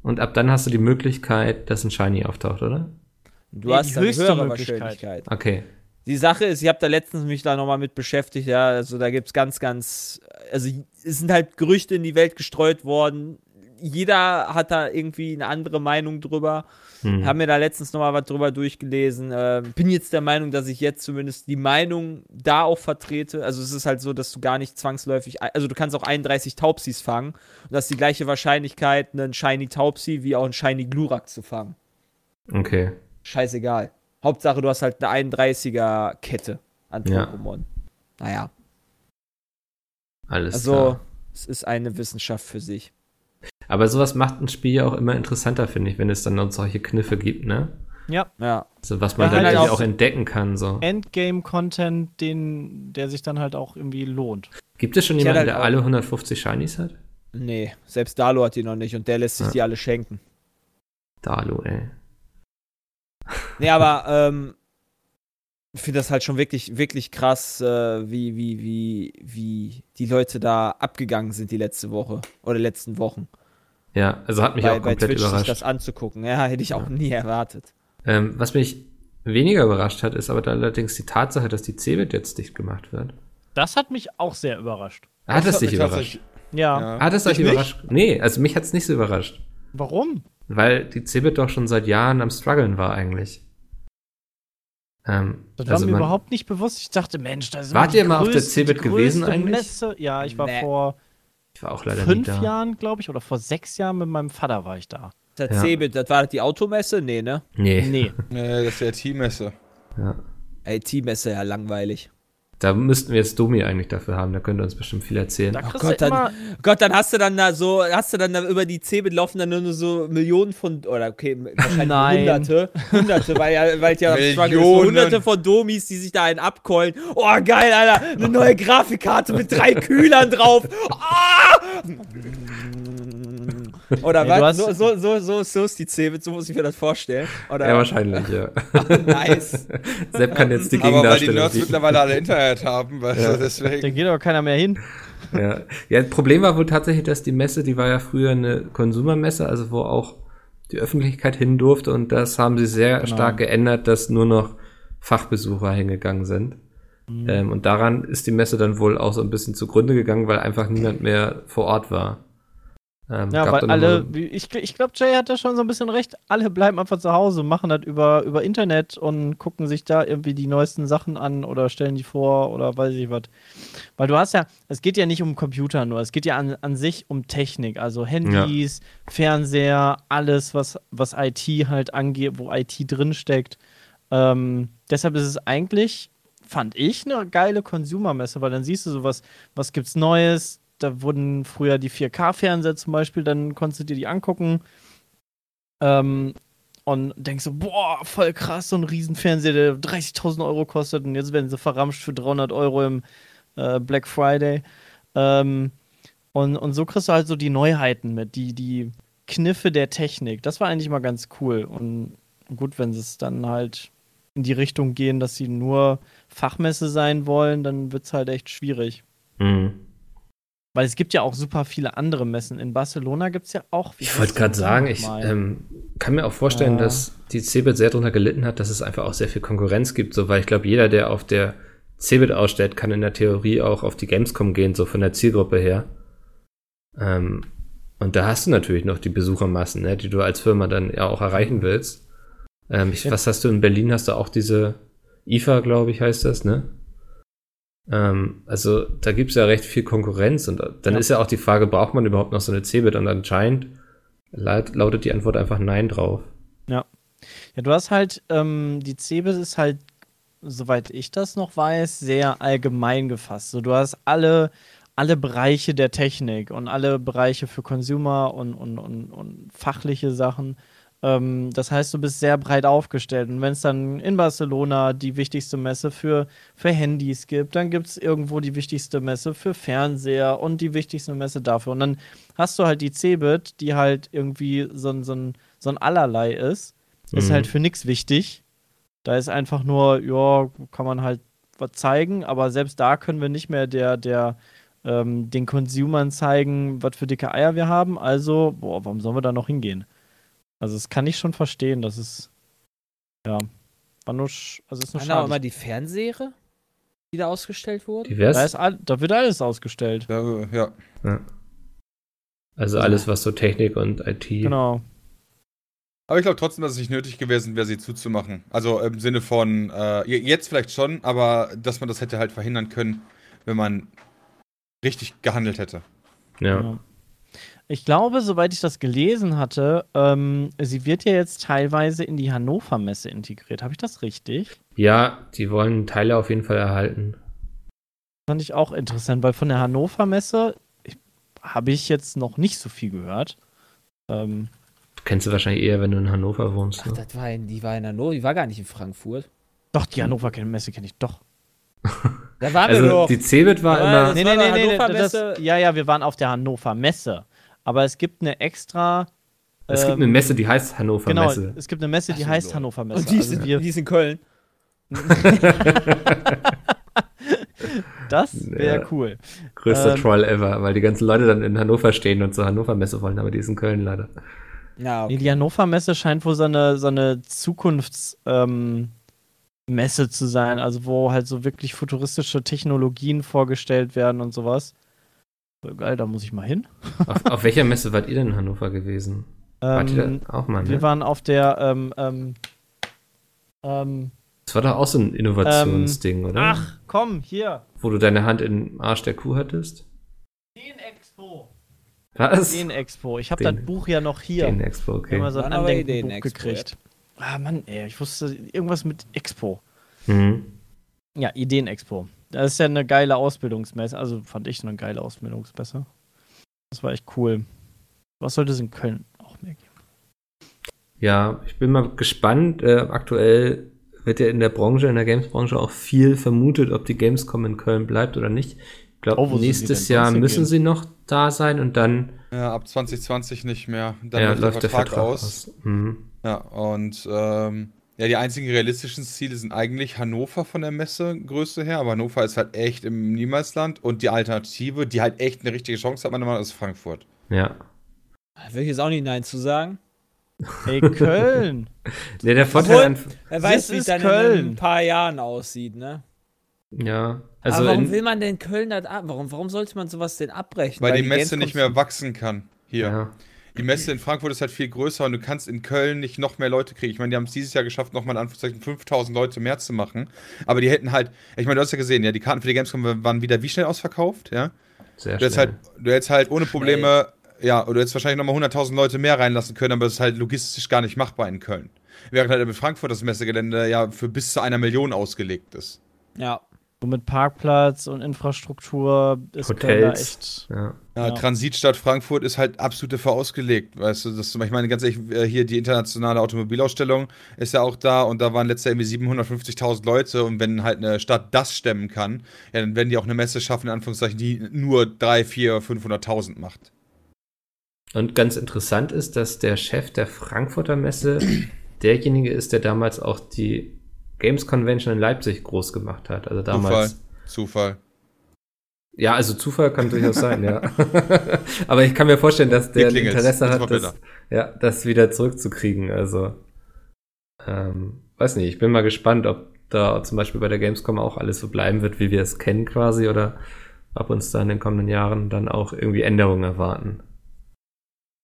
Und ab dann hast du die Möglichkeit, dass ein Shiny auftaucht, oder? Du Nee, hast die eine höchste höhere. Wahrscheinlichkeit. Okay. Die Sache ist, ich habe da letztens mich da nochmal mit beschäftigt, ja, also da gibt's ganz, ganz, also es sind halt Gerüchte in die Welt gestreut worden. Jeder hat da irgendwie eine andere Meinung drüber. Hm. Haben mir da letztens nochmal was drüber durchgelesen. Ähm, bin jetzt der Meinung, dass ich jetzt zumindest die Meinung da auch vertrete. Also es ist halt so, dass du gar nicht zwangsläufig, also du kannst auch 31 Taubsis fangen und das ist die gleiche Wahrscheinlichkeit, einen Shiny Taubsi wie auch einen Shiny Glurak zu fangen. Okay. Scheißegal. Hauptsache, du hast halt eine 31er Kette an Ja. Pokémon. Naja, Alles also klar. es ist eine Wissenschaft für sich. Aber sowas macht ein Spiel ja auch immer interessanter, finde ich, wenn es dann noch solche Kniffe gibt, ne? Ja. Ja. Also was man Ja, dann halt irgendwie auch- auch entdecken kann, so. Endgame-Content, den, der sich dann halt auch irgendwie lohnt. Gibt es schon Ich jemanden, der halt auch- alle 150 Shinies hat? Nee, selbst Dalo hat die noch nicht und der lässt sich Ja. die alle schenken. Dalu, ey. Nee, aber ähm, ich finde das halt schon wirklich, wirklich krass, äh, wie, wie, wie, wie die Leute da abgegangen sind die letzte Woche oder letzten Wochen. Ja, also hat mich bei, auch bei komplett Twitch sich überrascht. das anzugucken. Ja, hätte ich auch nie erwartet. Ähm, was mich weniger überrascht hat, ist aber allerdings die Tatsache, dass die Cebit jetzt dicht gemacht wird. Das hat mich auch sehr überrascht. Hat es hat dich überrascht? Ja. Ja. Hat es euch nicht. überrascht? Nee, also mich hat es nicht so überrascht. Warum? Weil die Cebit doch schon seit Jahren am struggeln war eigentlich. Ähm, Das also war mir man- überhaupt nicht bewusst. Ich dachte, Mensch, das ist Wart ihr mal auf der CeBIT gewesen eigentlich? Messe. Ja, ich war Nee. vor Ich war auch leider fünf nie da. Jahren, glaube ich, oder vor sechs Jahren mit meinem Vater war ich da. Das Ja. Cebit, das war die Automesse? Nee, ne? Nee. Nee. Nee, das ist ja Teammesse. Ja. IT-Messe, ja, langweilig. Da müssten wir jetzt Domi eigentlich dafür haben, da könnte uns bestimmt viel erzählen. Da kriegst Gott, dann, Gott, dann hast du dann da so, hast du dann da über die Cebit laufen dann nur so Millionen von, oder okay, wahrscheinlich [LAUGHS] Nein. Hunderte, Hunderte, weil ja, weil ja Millionen. Hunderte von Domis, die sich da einen abkeulen. Oh, geil, Alter, eine neue Grafikkarte mit drei Kühlern drauf. Ah! Oder Nee, du was? So, so, so, so, so ist die Cebit, so muss ich mir das vorstellen. Oder? Ja, wahrscheinlich, ja. Nice. [LAUGHS] Sepp kann jetzt die Aber weil die Nerds mittlerweile alle Internet haben, [LAUGHS] weißt Ja. du, da deswegen. geht aber keiner mehr hin. Ja. ja, das Problem war wohl tatsächlich, dass die Messe, die war ja früher eine Konsumermesse, also wo auch die Öffentlichkeit hin durfte und das haben sie sehr Genau. stark geändert, dass nur noch Fachbesucher hingegangen sind. Mhm. Ähm, und daran ist die Messe dann wohl auch so ein bisschen zugrunde gegangen, weil einfach niemand mehr vor Ort war. Ähm, Ja, weil alle, ich, ich glaube, Jay hat da schon so ein bisschen recht. Alle bleiben einfach zu Hause, machen das über, über Internet und gucken sich da irgendwie die neuesten Sachen an oder stellen die vor oder weiß ich was. Weil du hast ja, es geht ja nicht um Computer nur, es geht ja an, an sich um Technik, also Handys, Fernseher, alles, was, was IT halt angeht, wo IT drinsteckt. Ähm, deshalb ist es eigentlich, fand ich, eine geile Consumer-Messe, weil dann siehst du sowas, was gibt's Neues. Da wurden früher die 4K-Fernseher zum Beispiel, dann konntest du dir die angucken. Ähm, und denkst so, boah, voll krass, so ein Riesenfernseher, der 30.000 Euro kostet und jetzt werden sie verramscht für 300 Euro im äh, Black Friday. Ähm, und, und so kriegst du halt so die Neuheiten mit, die, die Kniffe der Technik. Das war eigentlich mal ganz cool. Und gut, wenn sie es dann halt in die Richtung gehen, dass sie nur Fachmesse sein wollen, dann wird es halt echt schwierig. Mhm. Weil es gibt ja auch super viele andere Messen. In Barcelona gibt es ja auch. Ich wollte gerade sagen, ich ähm, kann mir auch vorstellen, Ja. dass die Cebit sehr darunter gelitten hat, dass es einfach auch sehr viel Konkurrenz gibt, so weil ich glaube, jeder, der auf der Cebit ausstellt, kann in der Theorie auch auf die Gamescom gehen, so von der Zielgruppe her. Ähm, und da hast du natürlich noch die Besuchermassen, ne, die du als Firma dann ja auch erreichen willst. Ähm, ich. Was hast du in Berlin? Hast du auch diese IFA, glaube ich, heißt das, ne? Ähm, also da gibt es ja recht viel Konkurrenz und dann Ja. ist ja auch die Frage, braucht man überhaupt noch so eine Cebit? Und anscheinend laut, lautet die Antwort einfach Nein drauf. Ja, du hast halt, ähm, die CeBIT ist halt, soweit ich das noch weiß, sehr allgemein gefasst. So, du hast alle, alle Bereiche der Technik und alle Bereiche für Consumer und, und, und, und fachliche Sachen. Ähm, das heißt, du bist sehr breit aufgestellt. Und wenn es dann in Barcelona die wichtigste Messe für, für Handys gibt, dann gibt es irgendwo die wichtigste Messe für Fernseher und die wichtigste Messe dafür. Und dann hast du halt die CeBIT, die halt irgendwie so, ein- so, ein, so ein Allerlei ist. Ist Mhm. halt für nichts wichtig. Da ist einfach nur, ja, kann man halt was zeigen, aber selbst da können wir nicht mehr der, der, ähm, den Consumern zeigen, was für dicke Eier wir haben. Also, boah, warum sollen wir da noch hingehen? Also, das kann ich schon verstehen, das ist, ja, war nur, sch- also ist nur Waren aber mal die Fernseher, die da ausgestellt wurden? Divers? Da, ist all, da wird alles ausgestellt. Ja, ja. ja. Also alles, was so Technik und IT. Genau. Aber ich glaube trotzdem, dass es nicht nötig gewesen wäre, sie zuzumachen. Also im Sinne von, äh, je- jetzt vielleicht schon, aber dass man das hätte halt verhindern können, wenn man richtig gehandelt hätte. Ja. Ja. Ich glaube, soweit ich das gelesen hatte, ähm, sie wird ja jetzt teilweise in die Hannover Messe integriert. Habe ich das richtig? ja, die wollen Teile auf jeden Fall erhalten. Fand ich auch interessant, weil von der Hannover Messe habe ich jetzt noch nicht so viel gehört. Ähm, Kennst du wahrscheinlich eher, wenn du in Hannover wohnst. Ach, Ne? das war in, die war in Hannover, die war gar nicht in Frankfurt. doch, die Hannover Messe kenne ich doch. Da waren wir Also doch. die Cebit war Ja, immer. das war doch Hannover das, Messe. ja, ja, wir waren auf der Hannover Messe. Aber es gibt eine extra. Es gibt ähm, eine Messe, die heißt Hannover Genau, Messe. es gibt eine Messe, die Ach heißt lol. Hannover Messe. Und die ist, also in, wir, die ist in Köln. [LAUGHS] [LAUGHS] das wäre Ja. cool. Größter ähm, Troll ever, weil die ganzen Leute dann in Hannover stehen und zur Hannover Messe wollen, aber die ist in Köln leider. Ja, Nee, okay. die Hannover Messe scheint wohl so eine, so eine Zukunftsmesse ähm, zu sein, also wo halt so wirklich futuristische Technologien vorgestellt werden und sowas. Geil, da muss ich mal hin. auf, auf welcher Messe wart ihr denn in Hannover gewesen? Wart ihr Ähm, da auch mal, wir ne? waren auf der ähm, ähm, ähm, Das war doch auch so ein Innovationsding, oder? Ach, komm, hier. Wo du deine Hand im Arsch der Kuh hattest? Den Expo. Was? Den Expo. Ich habe das Buch ja noch hier. Den Expo, Ich okay. habe mal so ein Andenkenbuch Ideen-Expo gekriegt. Ah, Mann, ey, ich wusste irgendwas mit Expo. Mhm. Ja, Ideen-Expo. Das ist ja eine geile Ausbildungsmesse. Also fand ich eine geile Ausbildungsmesse. Das war echt cool. Was sollte es in Köln auch mehr geben? Ja, ich bin mal gespannt. Äh, aktuell wird ja in der Branche, in der Games-Branche auch viel vermutet, ob die Gamescom in Köln bleibt oder nicht. Ich glaube, Oh, nächstes Jahr müssen hingehen? sie noch da sein und dann Ja, ab 2020 nicht mehr. Dann ja, läuft, der Vertrag, aus. Mhm. Ja, und ähm, ja, die einzigen realistischen Ziele sind eigentlich Hannover von der Messegröße her, aber Hannover ist halt echt im Niemalsland und die Alternative, die halt echt eine richtige Chance hat, meiner Meinung nach, ist Frankfurt. Ja. Da will ich jetzt auch nicht Nein zu sagen. Ey, Köln. [LAUGHS] Nee, der Vorteil an, Wer weiß, wie es ist dann Köln. in ein paar Jahren aussieht, ne? ja, also Aber warum in, will man denn Köln das ab? Warum, warum sollte man sowas denn abbrechen? Weil, die, Messe Gamescom- nicht mehr wachsen kann. Hier. ja. Die Messe in Frankfurt ist halt viel größer und du kannst in Köln nicht noch mehr Leute kriegen. Ich meine, die haben es dieses Jahr geschafft, nochmal in Anführungszeichen 5000 Leute mehr zu machen. Aber die hätten halt, ich meine, du hast ja gesehen, ja, die Karten für die Gamescom waren wieder wie schnell ausverkauft, ja? sehr Du hättest schnell. halt, du hättest halt ohne Probleme, ja, oder du hättest wahrscheinlich nochmal 100.000 Leute mehr reinlassen können, aber es ist halt logistisch gar nicht machbar in Köln. Während halt in Frankfurt das Messegelände ja für bis zu einer Million ausgelegt ist. Ja. So mit Parkplatz und Infrastruktur ist Köln da Hotels. echt. ja. Ja, Ja. Transitstadt Frankfurt ist halt absolut dafür ausgelegt. Weißt du, das, ich meine, ganz ehrlich, äh, hier die internationale Automobilausstellung ist ja auch da und da waren letztes Jahr irgendwie 750.000 Leute und wenn halt eine Stadt das stemmen kann, ja, dann werden die auch eine Messe schaffen, in Anführungszeichen, die nur 3, 4, 500.000 macht. Und ganz interessant ist, dass der Chef der Frankfurter Messe [CLEARS THROAT] derjenige ist, der damals auch die Games Convention in Leipzig groß gemacht hat. Also damals. Zufall. Zufall. Ja, also Zufall kann durchaus sein, ja. [LAUGHS] Aber ich kann mir vorstellen, dass der. Interesse hat, das, ja, das wieder zurückzukriegen. Also, ähm, weiß nicht, ich bin mal gespannt, ob da zum Beispiel bei der Gamescom auch alles so bleiben wird, wie wir es kennen quasi, oder ob uns da in den kommenden Jahren dann auch irgendwie Änderungen erwarten.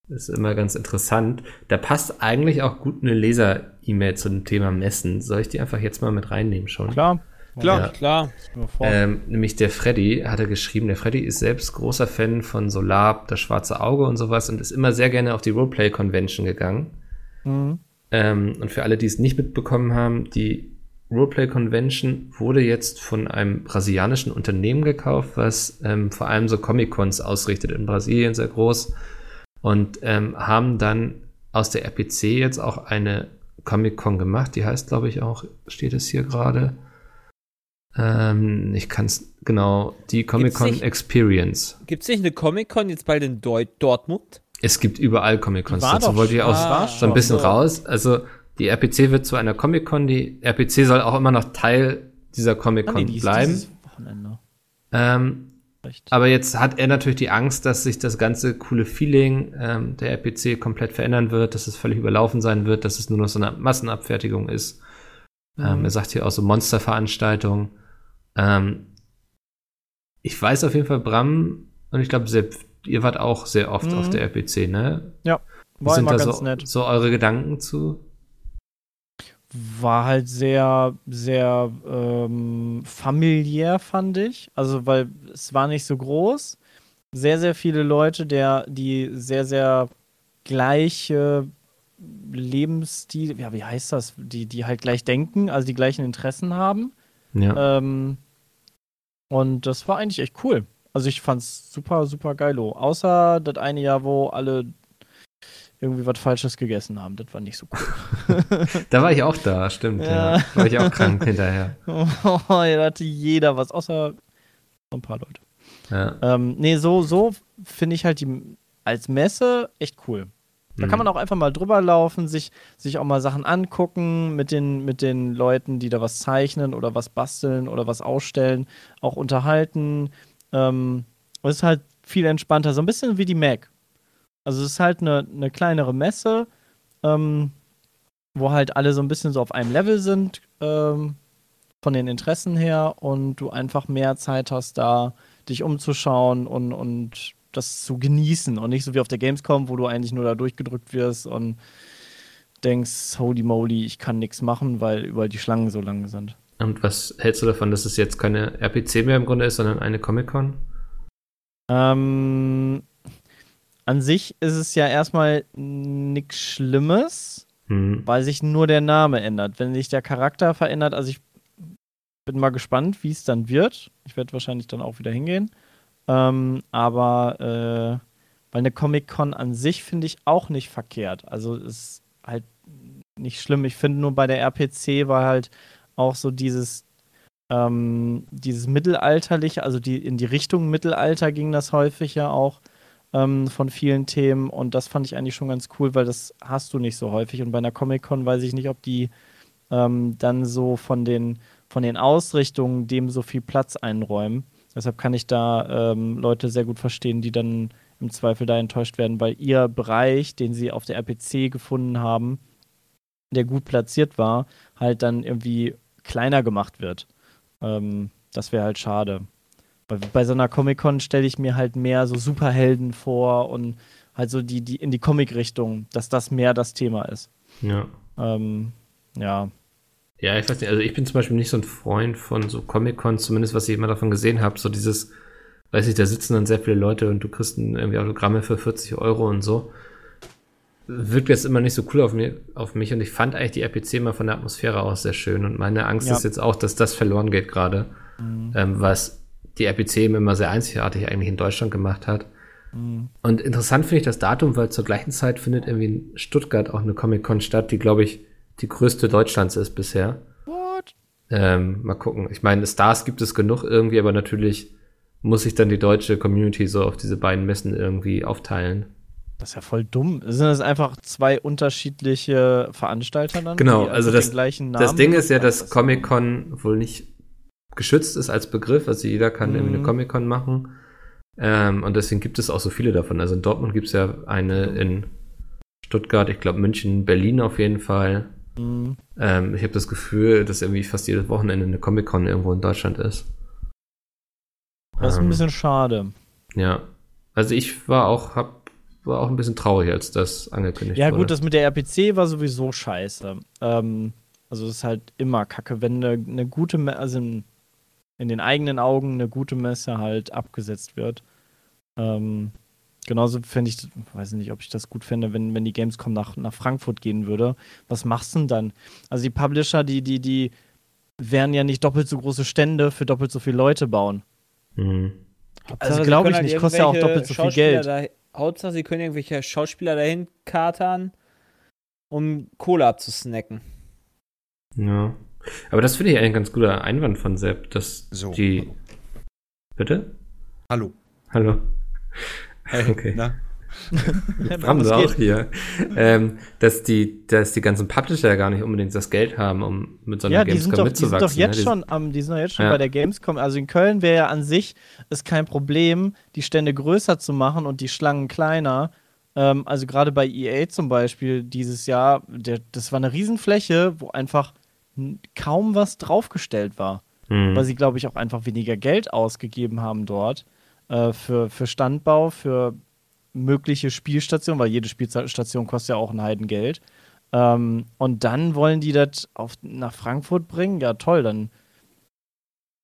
Das ist immer ganz interessant. Da passt eigentlich auch gut eine Leser-E-Mail zu dem Thema Messen. Soll ich die einfach jetzt mal mit reinnehmen schon? Klar. Klar. Ja. Klar. Ähm, nämlich der Freddy hatte geschrieben, der Freddy ist selbst großer Fan von Solar, das schwarze Auge und sowas und ist immer sehr gerne auf die Roleplay Convention gegangen. Mhm. Ähm, und für alle, die es nicht mitbekommen haben, die Roleplay Convention wurde jetzt von einem brasilianischen Unternehmen gekauft, was ähm, vor allem so Comic-Cons ausrichtet in Brasilien, sehr groß. Und ähm, haben dann aus der RPC jetzt auch eine Comic-Con gemacht. Die heißt, glaube ich, auch, steht es hier gerade. Ähm, ich kann es, genau, die Comic-Con nicht- Experience. Gibt es nicht eine Comic-Con jetzt bald in Deu Dortmund? Es gibt überall Comic-Cons. War Dazu doch wollte ich auch Ah, so ein bisschen so. raus. Also die RPC wird zu einer Comic-Con. Die RPC soll auch immer noch Teil dieser Ah, Comic-Con nee, die bleiben. Ähm, aber jetzt hat er natürlich die Angst, dass sich das ganze coole Feeling ähm, der RPC komplett verändern wird, dass es völlig überlaufen sein wird, dass es nur noch so eine Massenabfertigung ist. Ähm, Mhm. er sagt hier auch so Monsterveranstaltungen. Ähm, ich weiß auf jeden Fall, Bram, und ich glaube, Sepp, ihr wart auch sehr oft Mhm. auf der RPC, ne? Wie War sind immer da ganz so, nett. so eure Gedanken zu? War halt sehr, sehr ähm, familiär, fand ich. Also, weil es war nicht so groß. Sehr, sehr viele Leute, der, die sehr, sehr gleiche Lebensstil, ja, wie heißt das? Die, die halt gleich denken, also die gleichen Interessen haben. Ja. Ähm, und das war eigentlich echt cool. Also ich fand's super, super geilo. Außer das eine Jahr, wo alle irgendwie was Falsches gegessen haben. Das war nicht so cool. [LAUGHS] Da war ich auch da, stimmt, ja. Ja. War ich auch krank [LAUGHS] hinterher. Oh, da hatte jeder was, außer so ein paar Leute. Ja. Ähm, nee, so, so finde ich halt die als Messe echt cool. Da kann man auch einfach mal drüber laufen, sich, sich auch mal Sachen angucken, mit den, mit den Leuten, die da was zeichnen oder was basteln oder was ausstellen, auch unterhalten. Ähm, es ist halt viel entspannter, so ein bisschen wie die Mac. Also es ist halt eine, eine kleinere Messe, ähm, wo halt alle so ein bisschen so auf einem Level sind, ähm, von den Interessen her und du einfach mehr Zeit hast, da dich umzuschauen und, und das zu genießen und nicht so wie auf der Gamescom, wo du eigentlich nur da durchgedrückt wirst und denkst, holy moly, ich kann nichts machen, weil überall die Schlangen so lang sind. Und was hältst du davon, dass es jetzt keine RPC mehr im Grunde ist, sondern eine Comic-Con? Ähm, an sich ist es ja erstmal nichts Schlimmes, Hm. weil sich nur der Name ändert. Wenn sich der Charakter verändert, also ich bin mal gespannt, wie es dann wird. Ich werde wahrscheinlich dann auch wieder hingehen. Ähm, aber äh, weil eine Comic-Con an sich finde ich auch nicht verkehrt. Also ist halt nicht schlimm. Ich finde nur bei der RPC war halt auch so dieses ähm, dieses mittelalterliche, also die in die Richtung Mittelalter ging das häufig ja auch ähm, von vielen Themen und das fand ich eigentlich schon ganz cool, weil das hast du nicht so häufig und bei einer Comic-Con weiß ich nicht, ob die ähm, dann so von den von den Ausrichtungen dem so viel Platz einräumen. Deshalb kann ich da ähm, Leute sehr gut verstehen, die dann im Zweifel da enttäuscht werden, weil ihr Bereich, den sie auf der RPC gefunden haben, der gut platziert war, halt dann irgendwie kleiner gemacht wird. Ähm, das wäre halt schade. Bei, bei so einer Comic-Con stelle ich mir halt mehr so Superhelden vor und halt so die, die in die Comic-Richtung, dass das mehr das Thema ist. Ja. Ähm, ja. Ja, ich weiß nicht, also ich bin zum Beispiel nicht so ein Freund von so Comic-Cons, zumindest was ich immer davon gesehen habe, so dieses, weiß ich, da sitzen dann sehr viele Leute und du kriegst irgendwie Autogramme für 40 Euro und so. Wirkt jetzt immer nicht so cool auf, mir, auf mich und ich fand eigentlich die RPC mal von der Atmosphäre aus sehr schön und meine Angst Ja. ist jetzt auch, dass das verloren geht gerade, ähm, was die RPC immer sehr einzigartig eigentlich in Deutschland gemacht hat. Und interessant finde ich das Datum, weil zur gleichen Zeit findet irgendwie in Stuttgart auch eine Comic-Con statt, die, glaube ich, die größte Deutschlands ist bisher. What? Ähm, mal gucken. Ich meine, Stars gibt es genug irgendwie, aber natürlich muss sich dann die deutsche Community so auf diese beiden Messen irgendwie aufteilen. Das ist ja voll dumm. Sind das einfach zwei unterschiedliche Veranstalter dann? Genau, also das, den gleichen Namen das Ding ist ja, dass benutzen? Comic-Con wohl nicht geschützt ist als Begriff, also jeder kann irgendwie eine Mhm. Comic-Con machen. Ähm, und deswegen gibt es auch so viele davon. Also in Dortmund gibt es ja eine in Stuttgart, ich glaube München, Berlin auf jeden Fall. Mhm. Ähm, ich habe das Gefühl, dass irgendwie fast jedes Wochenende eine Comic-Con irgendwo in Deutschland ist. Das ist ein Ähm, bisschen schade. Ja. Also ich war auch, hab, war auch ein bisschen traurig, als das angekündigt Ja, wurde. gut, das mit der RPC war sowieso scheiße. Ähm, also, es ist halt immer kacke, wenn eine, eine gute, Me also in, in den eigenen Augen eine gute Messe halt abgesetzt wird. Ähm, genauso fände ich, weiß nicht, ob ich das gut fände, wenn, wenn die Gamescom nach, nach Frankfurt gehen würde. Was machst du denn dann? Also, die Publisher, die, die, die werden ja nicht doppelt so große Stände für doppelt so viele Leute bauen. Mhm. Also, glaube ich halt nicht, kostet ja auch doppelt so viel Geld. Da, Hauptsache, sie können irgendwelche Schauspieler dahin katern, um Kohle abzusnacken. Ja. Aber das finde ich ein ganz guter Einwand von Sepp, dass So. die. Bitte? Hallo. Hallo. Hey, Okay. na? [LAUGHS] Haben sie auch hier. ähm, dass die, dass die ganzen Publisher ja gar nicht unbedingt das Geld haben, um mit so einer Ja, Gamescom doch, die sind mitzuwachsen. doch jetzt ne? Schon am, die sind doch jetzt schon Ja. bei der Gamescom. Also in Köln wäre ja an sich ist kein Problem, die Stände größer zu machen und die Schlangen kleiner. Ähm, also gerade bei EA zum Beispiel dieses Jahr, der, das war eine Riesenfläche, wo einfach kaum was draufgestellt war. Hm. Weil sie, glaube ich, auch einfach weniger Geld ausgegeben haben dort äh, für, für Standbau, für mögliche Spielstationen, weil jede Spielstation kostet ja auch ein Heidengeld. Ähm, und dann wollen die das nach Frankfurt bringen. Ja, toll, dann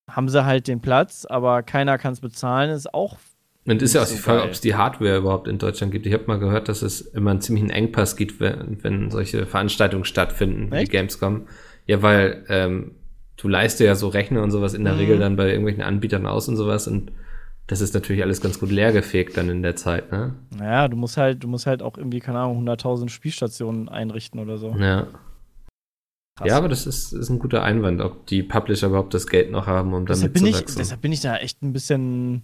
haben sie halt den Platz, aber keiner kann es bezahlen, ist auch. Und ist ja auch so die Frage, ob es die Hardware überhaupt in Deutschland gibt. Ich habe mal gehört, dass es immer einen ziemlichen Engpass gibt, wenn, wenn solche Veranstaltungen stattfinden, wie Echt? die Gamescom. Ja, weil ähm, du leistest ja so Rechner und sowas in der Mhm. Regel dann bei irgendwelchen Anbietern aus und sowas und das ist natürlich alles ganz gut leergefegt dann in der Zeit, ne? Naja, du musst halt, du musst halt auch irgendwie, keine Ahnung, 100.000 Spielstationen einrichten oder so. Ja. Krass. Ja, aber das ist, ist ein guter Einwand, ob die Publisher überhaupt das Geld noch haben, um damit zu ich, wachsen. deshalb bin ich da echt ein bisschen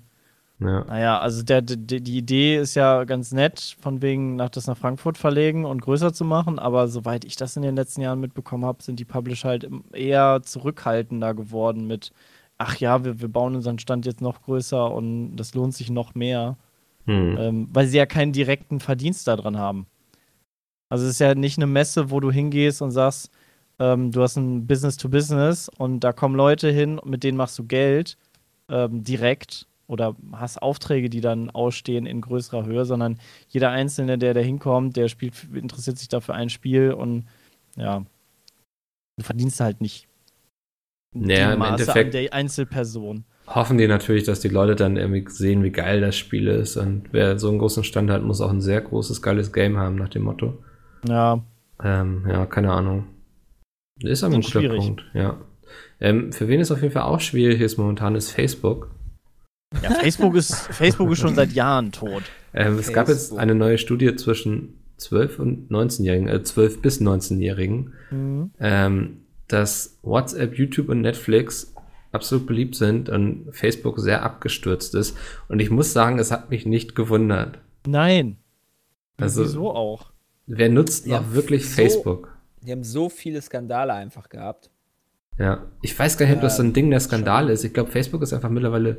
ja. Naja, also der, der, die Idee ist ja ganz nett, von wegen nach das nach Frankfurt verlegen und größer zu machen, aber soweit ich das in den letzten Jahren mitbekommen habe, sind die Publisher halt eher zurückhaltender geworden mit, ach ja, wir, wir bauen unseren Stand jetzt noch größer und das lohnt sich noch mehr, Hm. ähm, weil sie ja keinen direkten Verdienst daran haben. Also es ist ja nicht eine Messe, wo du hingehst und sagst, ähm, du hast ein Business to Business und da kommen Leute hin, mit denen machst du Geld ähm, direkt oder hast Aufträge, die dann ausstehen in größerer Höhe, sondern jeder Einzelne, der da hinkommt, der spielt, interessiert sich dafür ein Spiel und ja, du verdienst halt nicht Naja, im Maße Endeffekt- an der Einzelperson. Hoffen die natürlich, dass die Leute dann irgendwie sehen, wie geil das Spiel ist. Und wer so einen großen Stand hat, muss auch ein sehr großes, geiles Game haben, nach dem Motto. Ja, Ähm, ja, keine Ahnung. Ist aber ein guter schwierig. Punkt, ja. Ähm, für wen es auf jeden Fall auch schwierig ist momentan, ist Facebook. ja Facebook, ist, Facebook ist schon seit Jahren tot. Ähm, es gab jetzt eine neue Studie zwischen 12 und 19-Jährigen, äh, 12 bis 19-Jährigen, Mhm. ähm, dass WhatsApp, YouTube und Netflix absolut beliebt sind und Facebook sehr abgestürzt ist. Und ich muss sagen, es hat mich nicht gewundert. Nein. Also- Wieso auch? Wer nutzt Ja, noch wirklich so- Facebook? Die haben so viele Skandale einfach gehabt. Ja, ich weiß gar nicht, ob das so ein Ähm, Ding der Skandal ist. Ich glaube, Facebook ist einfach mittlerweile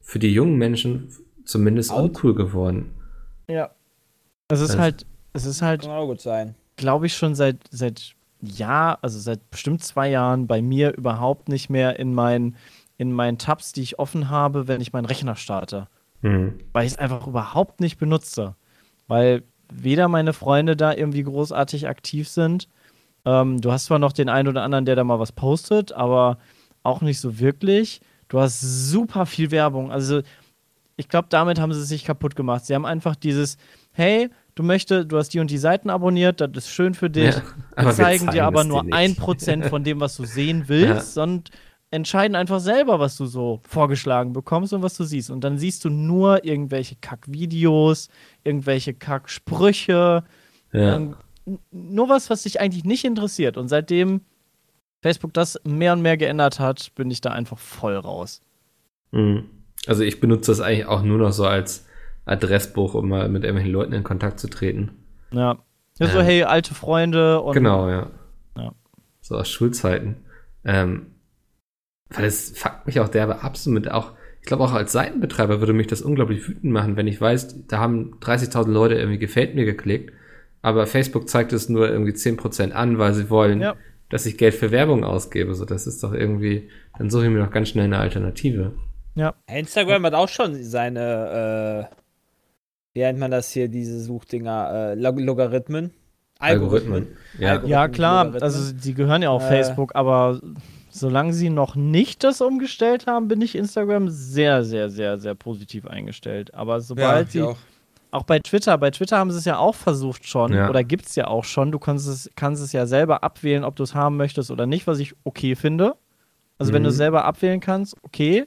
für die jungen Menschen zumindest Out. uncool geworden. Ja. Es ist Also- halt, es ist halt, Kann auch gut sein. glaube ich, schon seit, seit Jahr, also seit bestimmt zwei Jahren bei mir überhaupt nicht mehr in meinen in meinen Tabs, die ich offen habe, wenn ich meinen Rechner starte. Hm. Weil ich es einfach überhaupt nicht benutze. Weil weder meine Freunde da irgendwie großartig aktiv sind. Ähm, du hast zwar noch den einen oder anderen, der da mal was postet, aber auch nicht so wirklich. Du hast super viel Werbung. Also ich glaube, damit haben sie sich kaputt gemacht. Sie haben einfach dieses, hey, du möchtest, du hast die und die Seiten abonniert, das ist schön für dich. Ja, wir aber wir zeigen zeigen dir aber nur ein Prozent von dem, was du sehen [LAUGHS] willst, und entscheiden einfach selber, was du so vorgeschlagen bekommst und was du siehst. Und dann siehst du nur irgendwelche Kack-Videos, irgendwelche Kack-Sprüche, Ja. ähm, nur was, was dich eigentlich nicht interessiert. Und seitdem Facebook das mehr und mehr geändert hat, bin ich da einfach voll raus. Mhm. Also ich benutze das eigentlich auch nur noch so als Adressbuch, um mal mit irgendwelchen Leuten in Kontakt zu treten. Ja. Ja, so, Ja. hey, alte Freunde und genau, ja. Ja. So aus Schulzeiten. Ähm, weil es fuckt mich auch derbe ab, so mit auch, ich glaube auch als Seitenbetreiber würde mich das unglaublich wütend machen, wenn ich weiß, da haben 30.000 Leute irgendwie gefällt mir geklickt, aber Facebook zeigt es nur irgendwie 10% an, weil sie wollen, Ja. dass ich Geld für Werbung ausgebe. So, das ist doch irgendwie, dann suche ich mir doch ganz schnell eine Alternative. ja. Instagram hat auch schon seine, äh, wie nennt man das hier, diese Suchdinger, äh, Log Logarithmen? Algorithmen. Ja. Algorithmen. Ja, klar, also die gehören ja auf Äh. Facebook, aber solange sie noch nicht das umgestellt haben, bin ich Instagram sehr, sehr, sehr, sehr positiv eingestellt. Aber sobald ich sie, auch. auch bei Twitter, bei Twitter haben sie es ja auch versucht schon, Ja. oder gibt es ja auch schon, du kannst es, kannst es ja selber abwählen, ob du es haben möchtest oder nicht, was ich okay finde. Also wenn Mhm. du es selber abwählen kannst, okay.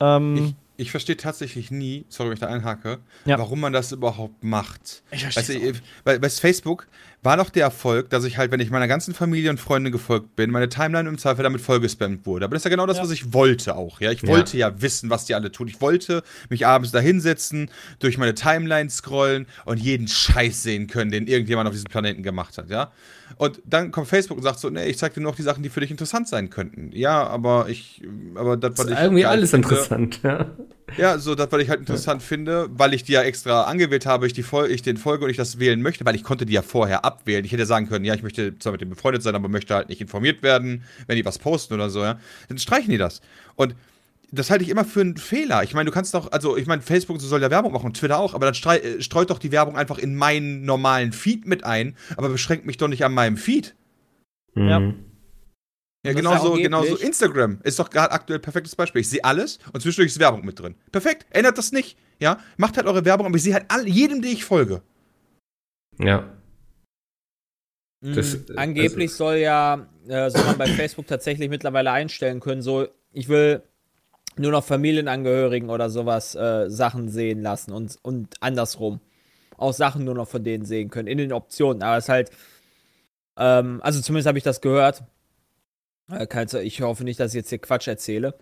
Ähm, Ich, ich verstehe tatsächlich nie, sorry, wenn ich da einhake, Ja. warum man das überhaupt macht. Ich du, ich- bei, bei Facebook war doch der Erfolg, dass ich halt, wenn ich meiner ganzen Familie und Freunde gefolgt bin, meine Timeline im Zweifel damit vollgespammt wurde. Aber das ist ja genau das, Ja. was ich wollte auch. Ja, ich Ja. wollte ja. wissen, was die alle tun. Ich wollte mich abends da hinsetzen, durch meine Timeline scrollen und jeden Scheiß sehen können, den irgendjemand auf diesem Planeten gemacht hat. Ja. Und dann kommt Facebook und sagt so, nee, ich zeig dir nur noch die Sachen, die für dich interessant sein könnten. Ja, aber ich, aber das, was Das ist ich irgendwie alles finde- interessant, ja. ja, so das, was ich halt interessant finde, weil ich die ja extra angewählt habe, ich, die Fol ich den folge und ich das wählen möchte, weil ich konnte die ja vorher abwählen. Ich hätte sagen können, ja, ich möchte zwar mit dem befreundet sein, aber möchte halt nicht informiert werden, wenn die was posten oder so, ja. Dann streichen die das. Und das halte ich immer für einen Fehler. Ich meine, du kannst doch, also ich meine, Facebook soll ja Werbung machen, Twitter auch, aber dann äh, streut doch die Werbung einfach in meinen normalen Feed mit ein, aber beschränkt mich doch nicht an meinem Feed. Ja. Mhm. Ja, Das genauso, angeblich- genauso Instagram ist doch gerade aktuell ein perfektes Beispiel. Ich sehe alles und zwischendurch ist Werbung mit drin. Perfekt, ändert das nicht. Ja, macht halt eure Werbung, aber ich sehe halt all, jedem, den ich folge. Ja. Mhm. Das, äh, Angeblich soll ja, äh, soll man bei [COUGHS] Facebook tatsächlich mittlerweile einstellen können, so, ich will nur noch Familienangehörigen oder sowas äh, Sachen sehen lassen und, und andersrum. Auch Sachen nur noch von denen sehen können, in den Optionen. Aber es ist halt, ähm, also zumindest habe ich das gehört. Äh, ich hoffe nicht, dass ich jetzt hier Quatsch erzähle.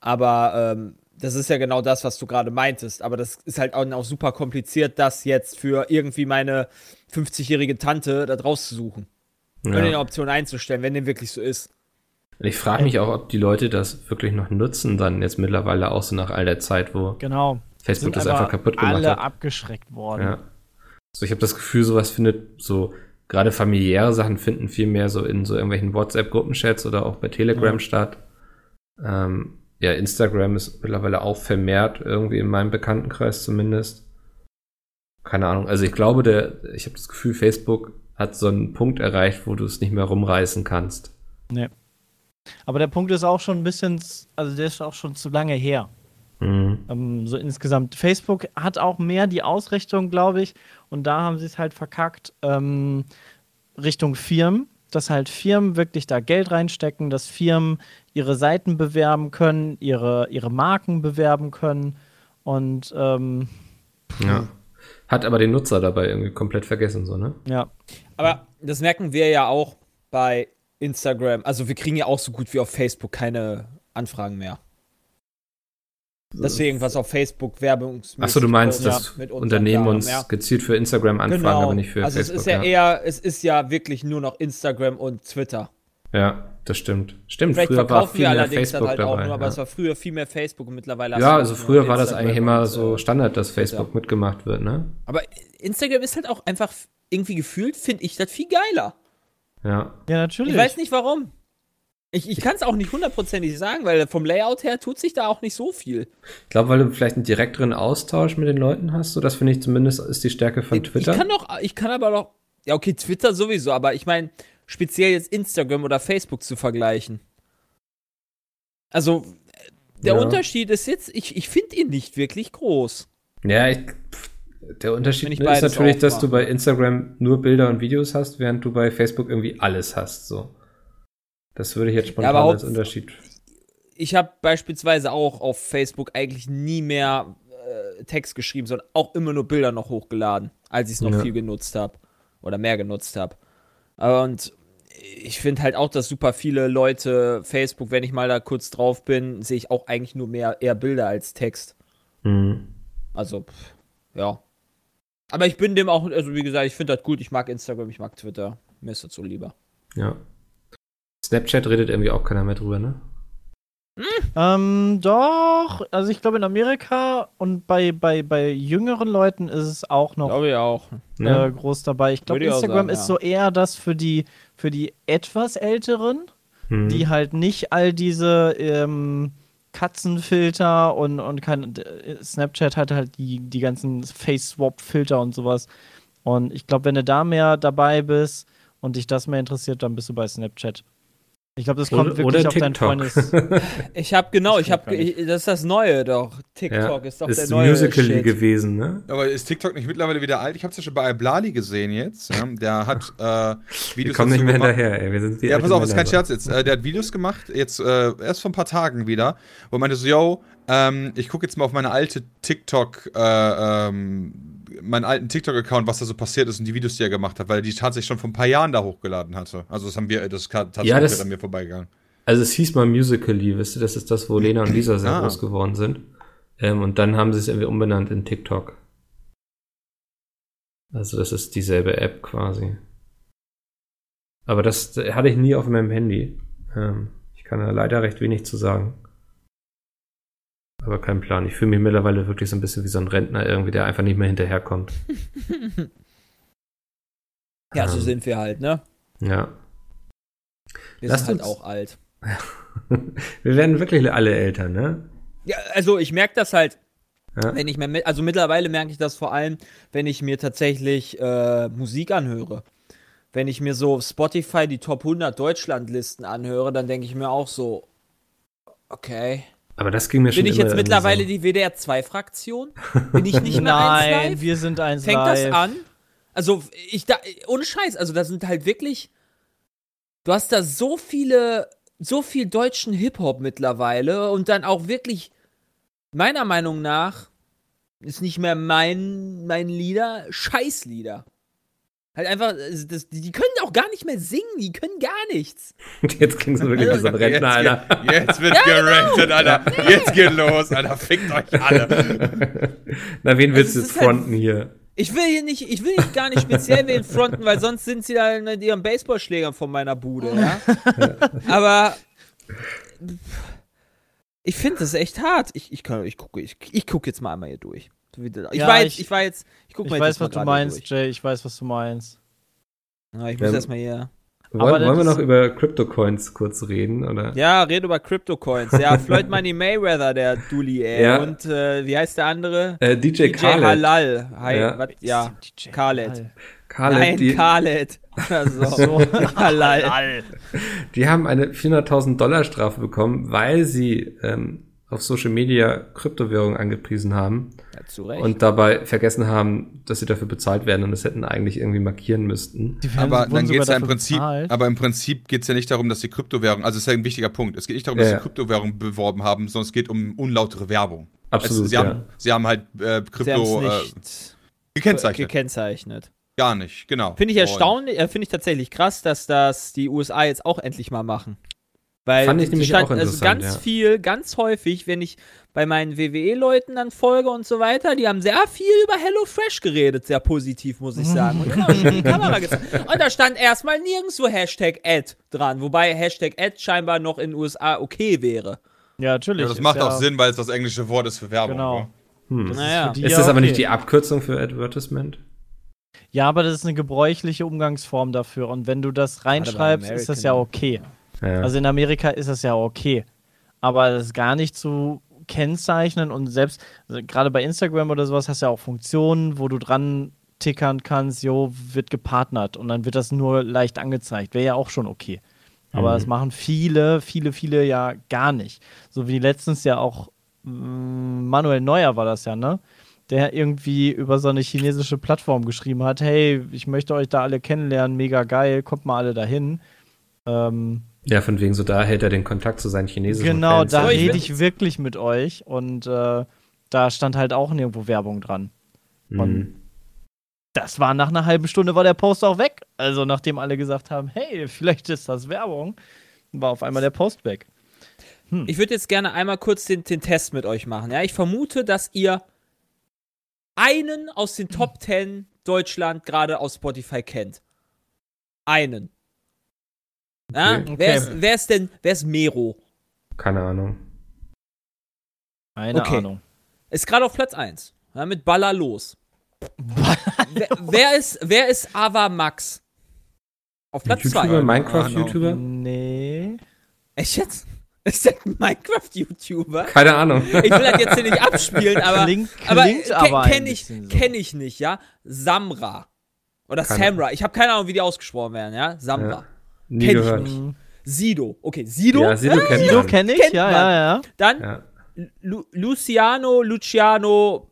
Aber ähm, das ist ja genau das, was du gerade meintest. Aber das ist halt auch, auch super kompliziert, das jetzt für irgendwie meine 50-jährige Tante da draus zu suchen. Und in der ja. Option einzustellen, wenn dem wirklich so ist. Ich frage mich auch, ob die Leute das wirklich noch nutzen, dann jetzt mittlerweile auch so nach all der Zeit, wo genau. Facebook das einfach kaputt gemacht alle hat. abgeschreckt worden. Ja. So, ich habe das Gefühl, sowas findet so, gerade familiäre Sachen finden viel mehr so in so irgendwelchen WhatsApp-Gruppenchats oder auch bei Telegram Ja. statt. Ähm, ja, Instagram ist mittlerweile auch vermehrt, irgendwie in meinem Bekanntenkreis zumindest. Keine Ahnung. Also ich glaube, der, ich habe das Gefühl, Facebook hat so einen Punkt erreicht, wo du es nicht mehr rumreißen kannst. Nee. Aber der Punkt ist auch schon ein bisschen, also der ist auch schon zu lange her. Mhm. Ähm, so insgesamt. Facebook hat auch mehr die Ausrichtung, glaube ich, und da haben sie es halt verkackt, ähm, Richtung Firmen, dass halt Firmen wirklich da Geld reinstecken, dass Firmen ihre Seiten bewerben können, ihre, ihre Marken bewerben können und ähm, Ja. Hat aber den Nutzer dabei irgendwie komplett vergessen, so, ne? ja. Aber das merken wir ja auch bei Instagram. Also wir kriegen ja auch so gut wie auf Facebook keine Anfragen mehr. Dass wir irgendwas auf Facebook werbungsmäßig Achso, du meinst, ja, dass Unternehmen uns ja. gezielt für Instagram anfragen, Genau. aber nicht für also Facebook. es ist ja, eher, es ist ja wirklich nur noch Instagram und Twitter. ja, das stimmt. Stimmt, Vielleicht früher war viel wir mehr allerdings Facebook halt dabei. auch nur, aber ja. es war früher viel mehr Facebook und mittlerweile ja, also früher war das eigentlich immer so äh, Standard, dass Facebook mitgemacht wird, ne? Aber Instagram ist halt auch einfach irgendwie gefühlt, finde ich das viel geiler. Ja. Ja, natürlich. Ich weiß nicht warum. Ich, ich kann es auch nicht hundertprozentig sagen, weil vom Layout her tut sich da auch nicht so viel. Ich glaube, weil du vielleicht einen direkteren Austausch mit den Leuten hast, so das finde ich zumindest ist die Stärke von Ich Twitter. kann doch, ich kann aber doch, ja okay, Twitter sowieso, aber ich meine, speziell jetzt Instagram oder Facebook zu vergleichen. Also, äh, der Ja. Unterschied ist jetzt, ich, ich finde ihn nicht wirklich groß. Ja, ich, pff, der Unterschied ne, ist natürlich, dass du bei Instagram nur Bilder und Videos hast, während du bei Facebook irgendwie alles hast. So. Das würde ich jetzt spontan aber als Unterschied. Ich habe beispielsweise auch auf Facebook eigentlich nie mehr äh, Text geschrieben, sondern auch immer nur Bilder noch hochgeladen, als ich es noch Ja. viel genutzt habe oder mehr genutzt habe. Und ich finde halt auch, dass super viele Leute Facebook, wenn ich mal da kurz drauf bin, sehe ich auch eigentlich nur mehr eher Bilder als Text. Mhm. Also, pff, ja. Aber ich bin dem auch, also wie gesagt, ich finde das gut. Ich mag Instagram, ich mag Twitter. Mir ist das so lieber. Ja. Snapchat redet irgendwie auch keiner mehr drüber, ne? Ähm, doch, also ich glaube in Amerika und bei, bei, bei jüngeren Leuten ist es auch noch Glaube ich auch. Ja. äh, groß dabei. Ich glaube, Instagram sagen, ist ja. so eher das für die, für die etwas Älteren, Mhm. die halt nicht all diese ähm, Katzenfilter und, und kein Snapchat hat halt die, die ganzen Face-Swap-Filter und sowas. Und ich glaube, wenn du da mehr dabei bist und dich das mehr interessiert, dann bist du bei Snapchat. Ich glaube, das kommt Oder- wirklich oder auf dein TikTok. Freundes. [LAUGHS] Ich habe genau, ich habe, das ist das Neue doch. TikTok ja. ist doch ist der neue Musical.ly Shit. gewesen, ne? Aber ist TikTok nicht mittlerweile wieder alt? Ich habe es ja schon bei Ablali gesehen jetzt. Ja? Der hat äh, Wir Videos kommen nicht mehr gemacht. hinterher, ey. Wir sind wie Ja, pass auf, das ist kein. Scherz jetzt. Äh, der hat Videos gemacht, jetzt äh, erst vor ein paar Tagen wieder, wo er meinte so, yo, ähm, ich gucke jetzt mal auf meine alte TikTok, äh, ähm, meinen alten TikTok-Account, was da so passiert ist und die Videos, die er gemacht hat, weil er die tatsächlich schon vor ein paar Jahren da hochgeladen hatte. Also das haben wir, das ist tatsächlich Ja, das- an mir vorbeigegangen. Also es hieß mal Musical.ly, wisst ihr, das ist das, wo Lena und Lisa sehr Ah. groß geworden sind. Ähm, und dann haben sie es irgendwie umbenannt in TikTok. Also das ist dieselbe App quasi. Aber das hatte ich nie auf meinem Handy. Ähm, ich kann da leider recht wenig zu sagen. Aber kein Plan. Ich fühle mich mittlerweile wirklich so ein bisschen wie so ein Rentner irgendwie, der einfach nicht mehr hinterherkommt. [LAUGHS] Ja, so Ähm, sind wir halt, ne? Ja. Wir Lasst sind halt uns- auch alt. [LAUGHS] Wir werden wirklich alle Eltern, ne? Ja, also ich merke das halt, Ja. wenn ich mir, also mittlerweile merke ich das vor allem, wenn ich mir tatsächlich äh, Musik anhöre. Wenn ich mir so Spotify die Top 100 Deutschlandlisten anhöre, dann denke ich mir auch so, okay. Aber das ging mir schon Bin ich jetzt mittlerweile so. die WDR-2-Fraktion? Bin ich nicht mehr eins Nein, live? wir sind eins Fängt live. das an? Also, ich da, ohne Scheiß, also da sind halt wirklich, du hast da so viele, so viel deutschen Hip-Hop mittlerweile und dann auch wirklich, meiner Meinung nach, ist nicht mehr mein, mein Lieder, Scheißlieder. Halt einfach, also das, die, können auch gar nicht mehr singen, die können gar nichts. [LAUGHS] Jetzt ging es wirklich wie so ein Rentner, Alter. Jetzt, [LAUGHS] geht- jetzt wird gerantet, Alter. [LAUGHS] Jetzt geht los, Alter. Fickt euch alle. Na, wen willst du jetzt halt- fronten hier? Ich will hier nicht, ich will nicht gar nicht speziell wen fronten, weil sonst sind sie da mit ihren Baseballschlägern von meiner Bude, ja. Aber ich finde das echt hart. Ich, ich, kann, ich gucke ich, ich guck jetzt mal einmal hier durch. Ich, Ja, war jetzt, ich- ich war jetzt, ich gucke Ich mal weiß, jetzt was mal du meinst, Durch. Jay. Ich weiß, was du meinst. Ja, ich muss Ähm, erstmal hier. Wollen, wollen wir noch über Crypto-Coins kurz reden? Oder? Ja, red über Crypto-Coins. Ja, [LAUGHS] Floyd Money Mayweather, der Dulli, ey. Ja. Und äh, wie heißt der andere? Äh, DJ, DJ Khaled. Halal. Hi, Ja. wat, ja. DJ Khaled. Khaled, Nein, die, Khaled. [LAUGHS] Oder so. [LAUGHS] Halal. die haben eine 400.000 Dollar Strafe bekommen, weil sie ähm, auf Social Media Kryptowährungen angepriesen haben Ja, zu Recht. und dabei vergessen haben, dass sie dafür bezahlt werden und es hätten eigentlich irgendwie markieren müssten. Aber dann sogar geht es ja im Prinzip, bezahlt. aber im Prinzip geht es ja nicht darum, dass die Kryptowährung, also es ist ja ein wichtiger Punkt. Es geht nicht darum, Ja, dass ja. sie Kryptowährung beworben haben, sondern es geht um unlautere Werbung. Absolut, es, sie, ja. haben, sie haben halt äh, Krypto äh, gekennzeichnet. gekennzeichnet. Gar nicht, genau. Finde ich erstaunlich, äh, finde ich tatsächlich krass, dass das die USA jetzt auch endlich mal machen. Weil Fand ich nämlich stand- auch also interessant, ganz ja. viel, ganz häufig, wenn ich bei meinen WWE-Leuten dann folge und so weiter, die haben sehr viel über HelloFresh geredet, sehr positiv, muss ich sagen. Und immer schön die Kamera gezeigt. Und da stand erstmal nirgendwo Hashtag Ad dran, wobei Hashtag Ad scheinbar noch in den USA okay wäre. Ja, natürlich. Ja, das macht ja, auch Sinn, weil es das englische Wort ist für Werbung. Genau. ne? Hm. Das Naja. Ist das aber okay. nicht die Abkürzung für Advertisement? Ja, aber das ist eine gebräuchliche Umgangsform dafür. Und wenn du das reinschreibst, ist das ja okay. Ja. Also in Amerika ist das ja okay. Aber das gar nicht zu kennzeichnen und selbst, also gerade bei Instagram oder sowas, hast du ja auch Funktionen, wo du dran tickern kannst, jo, wird gepartnert und dann wird das nur leicht angezeigt. Wäre ja auch schon okay. Aber das machen viele, viele, viele ja gar nicht. So wie letztens ja auch mm, Manuel Neuer war das ja, ne? Der irgendwie über so eine chinesische Plattform geschrieben hat, hey, ich möchte euch da alle kennenlernen, mega geil, kommt mal alle dahin. Ähm, ja, von wegen so, da hält er den Kontakt zu seinen chinesischen Genau, Fans. da rede will- ich wirklich mit euch und äh, da stand halt auch nirgendwo Werbung dran. Und Mhm. das war nach einer halben Stunde war der Post auch weg. Also nachdem alle gesagt haben, hey, vielleicht ist das Werbung, war auf einmal der Post weg. Ich würde jetzt gerne einmal kurz den, den Test mit euch machen. Ja, ich vermute, dass ihr einen aus den Top 10 Deutschland gerade aus Spotify kennt. Einen. Ja, Okay. wer, Okay. ist, wer ist denn, wer ist Mero? Keine Ahnung. Keine Okay. Ahnung. Ist gerade auf Platz 1. Ja, mit Baller los. wer, wer ist, wer ist Ava Max? Auf Platz YouTuber, 2. Minecraft-YouTuber? Nee. Echt jetzt? Ist der ein Minecraft-YouTuber? Keine Ahnung. Ich will das jetzt hier nicht abspielen, aber. Klingt- aber klingt aber ein kenn ich, so. kenn ich nicht, ja? Samra. Oder Keine Samra. Ich habe keine Ahnung, wie die ausgesprochen werden, ja? Samra. Ja. Nie Kenn ich gehört. nicht. Sido. Okay, Sido. Ja, Sido kennt Sido man. kenne ich, Kennt ja, ja, ja. Dann Ja. Lu Luciano, Luciano,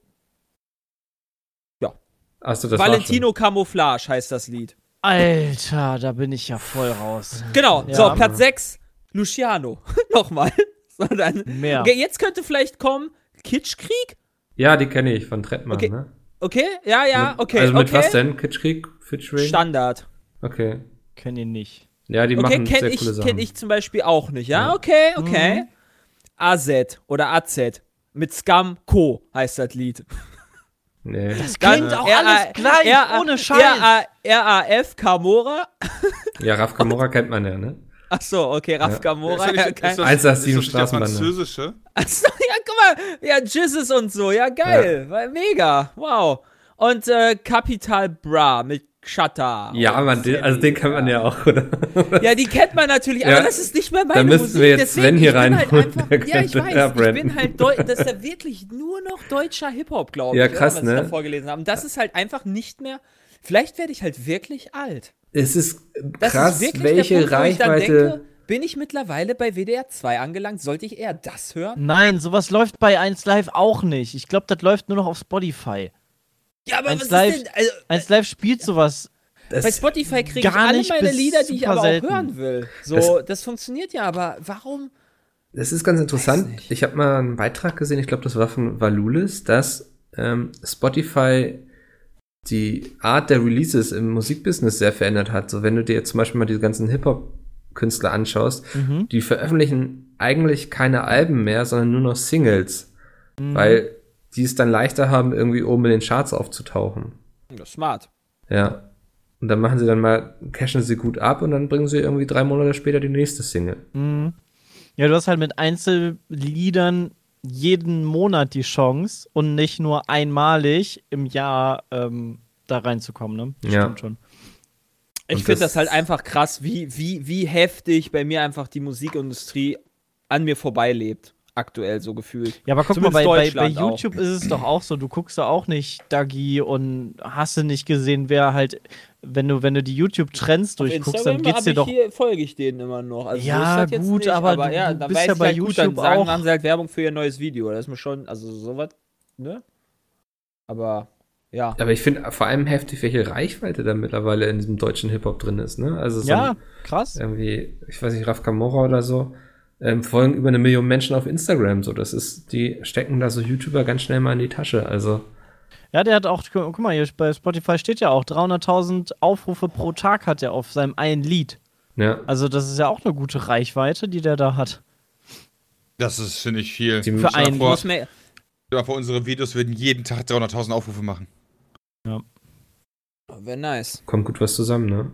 Achso, das war Valentino Camouflage heißt das Lied. Alter, da bin ich ja voll raus. Genau, Ja. so, Platz 6, Luciano. [LAUGHS] Nochmal. So, dann. Mehr. Okay, jetzt könnte vielleicht kommen Kitschkrieg. Ja, die kenne ich von Trettmann, Okay. ne? Okay, ja, ja, Mit- okay. Also mit okay. was denn? Kitschkrieg? Featuring? Standard. Okay. Kenn ihn nicht. Ja, die Okay, machen kenne sehr ich, coole Sachen. kenn ich zum Beispiel auch nicht, ja? Ja. Okay, okay. Mhm. AZ oder AZ. Mit Scam Co. heißt das Lied. Nee. Das Dann klingt auch RA alles gleich, RA ohne Scheiß. RA RAF Camora. Ja, Raf Kamora kennt man ja, ne? Achso, okay, Raf Ja. Ist Ja, das, ist das, 187 ist das nicht der Straßenbahn, ne? französische? Achso, ja, guck mal. Ja, Jizzes und so. Ja, geil. War Mega. Wow. Und äh, Capital Bra mit Shatta. Ja, man, den, also den kennt man ja auch, oder? Ja, die kennt man natürlich, Ja. aber das ist nicht mehr meine Da müssten Musik. wir jetzt deswegen, Sven hier ich bin halt einfach, Ja, ich weiß, ich bin halt Deu das ist ja wirklich nur noch deutscher Hip-Hop, glaube ich. Ja, oder, krass, was ne? Da vorgelesen haben. Das ist halt einfach nicht mehr, vielleicht werde ich halt wirklich alt. Es ist Das krass, ist wirklich welche Punkt, ich Reichweite. denke, bin ich mittlerweile bei WDR 2 angelangt? Sollte ich eher das hören? Nein, sowas läuft bei 1 Live auch nicht. Ich glaube, das läuft nur noch auf Spotify. Ja, aber Eins was Live- ist denn? Also, 1 Live spielt sowas. bei das, Spotify kriege ich gar alle nicht meine Lieder, die ich aber auch selten. hören will. So, das, funktioniert ja, aber warum? das ist ganz interessant. Ich habe mal einen Beitrag gesehen, ich glaube, das war von Valulis, dass ähm, Spotify die Art der Releases im Musikbusiness sehr verändert hat. So, wenn du dir jetzt zum Beispiel mal diese ganzen Hip-Hop-Künstler anschaust, Mhm. die veröffentlichen eigentlich keine Alben mehr, sondern nur noch Singles. Weil die es dann leichter haben, irgendwie oben in den Charts aufzutauchen. Ja, smart. Ja. Und dann machen sie dann mal, cashen sie gut ab und dann bringen sie irgendwie drei Monate später die nächste Single. Mhm. Ja, du hast halt mit Einzelliedern jeden Monat die Chance und nicht nur einmalig im Jahr ähm, da reinzukommen, ne? Das Ja. Stimmt schon. Ich finde das- das halt einfach krass, wie, wie, wie heftig bei mir einfach die Musikindustrie an mir vorbeilebt. Aktuell so gefühlt. Ja, aber guck Zumindest mal, bei, bei, bei auch. YouTube ist es doch auch so, du guckst da auch nicht Dagi und hast du nicht gesehen, wer halt, wenn du, wenn du die YouTube-Trends durchguckst, dann geht's dir ich doch. Hier, folge ich denen immer noch. Also Ja, so ist das jetzt gut, nicht, aber du- ja, du dann bist ja bei halt gut, dann YouTube sagen, auch- haben sie halt Werbung für ihr neues Video. Das ist mir schon, also sowas, ne? Aber, ja. Aber ich finde vor allem heftig, welche Reichweite da mittlerweile in diesem deutschen Hip-Hop drin ist, ne? Also so Ja, krass. irgendwie, ich weiß nicht, Raf Kamora oder so, ähm, folgen über eine Million Menschen auf Instagram. So, das ist, die stecken da so YouTuber ganz schnell mal in die Tasche. Also, Ja, der hat auch, gu- guck mal, hier bei Spotify steht ja auch, 300.000 Aufrufe pro Tag hat er auf seinem einen Lied. ja. Also, das ist ja auch eine gute Reichweite, die der da hat. Das ist, finde ich, viel. Die- Für einen. vor, Muss dir vor, unsere Videos würden jeden Tag 300.000 Aufrufe machen. wäre nice. Kommt gut was zusammen, ne?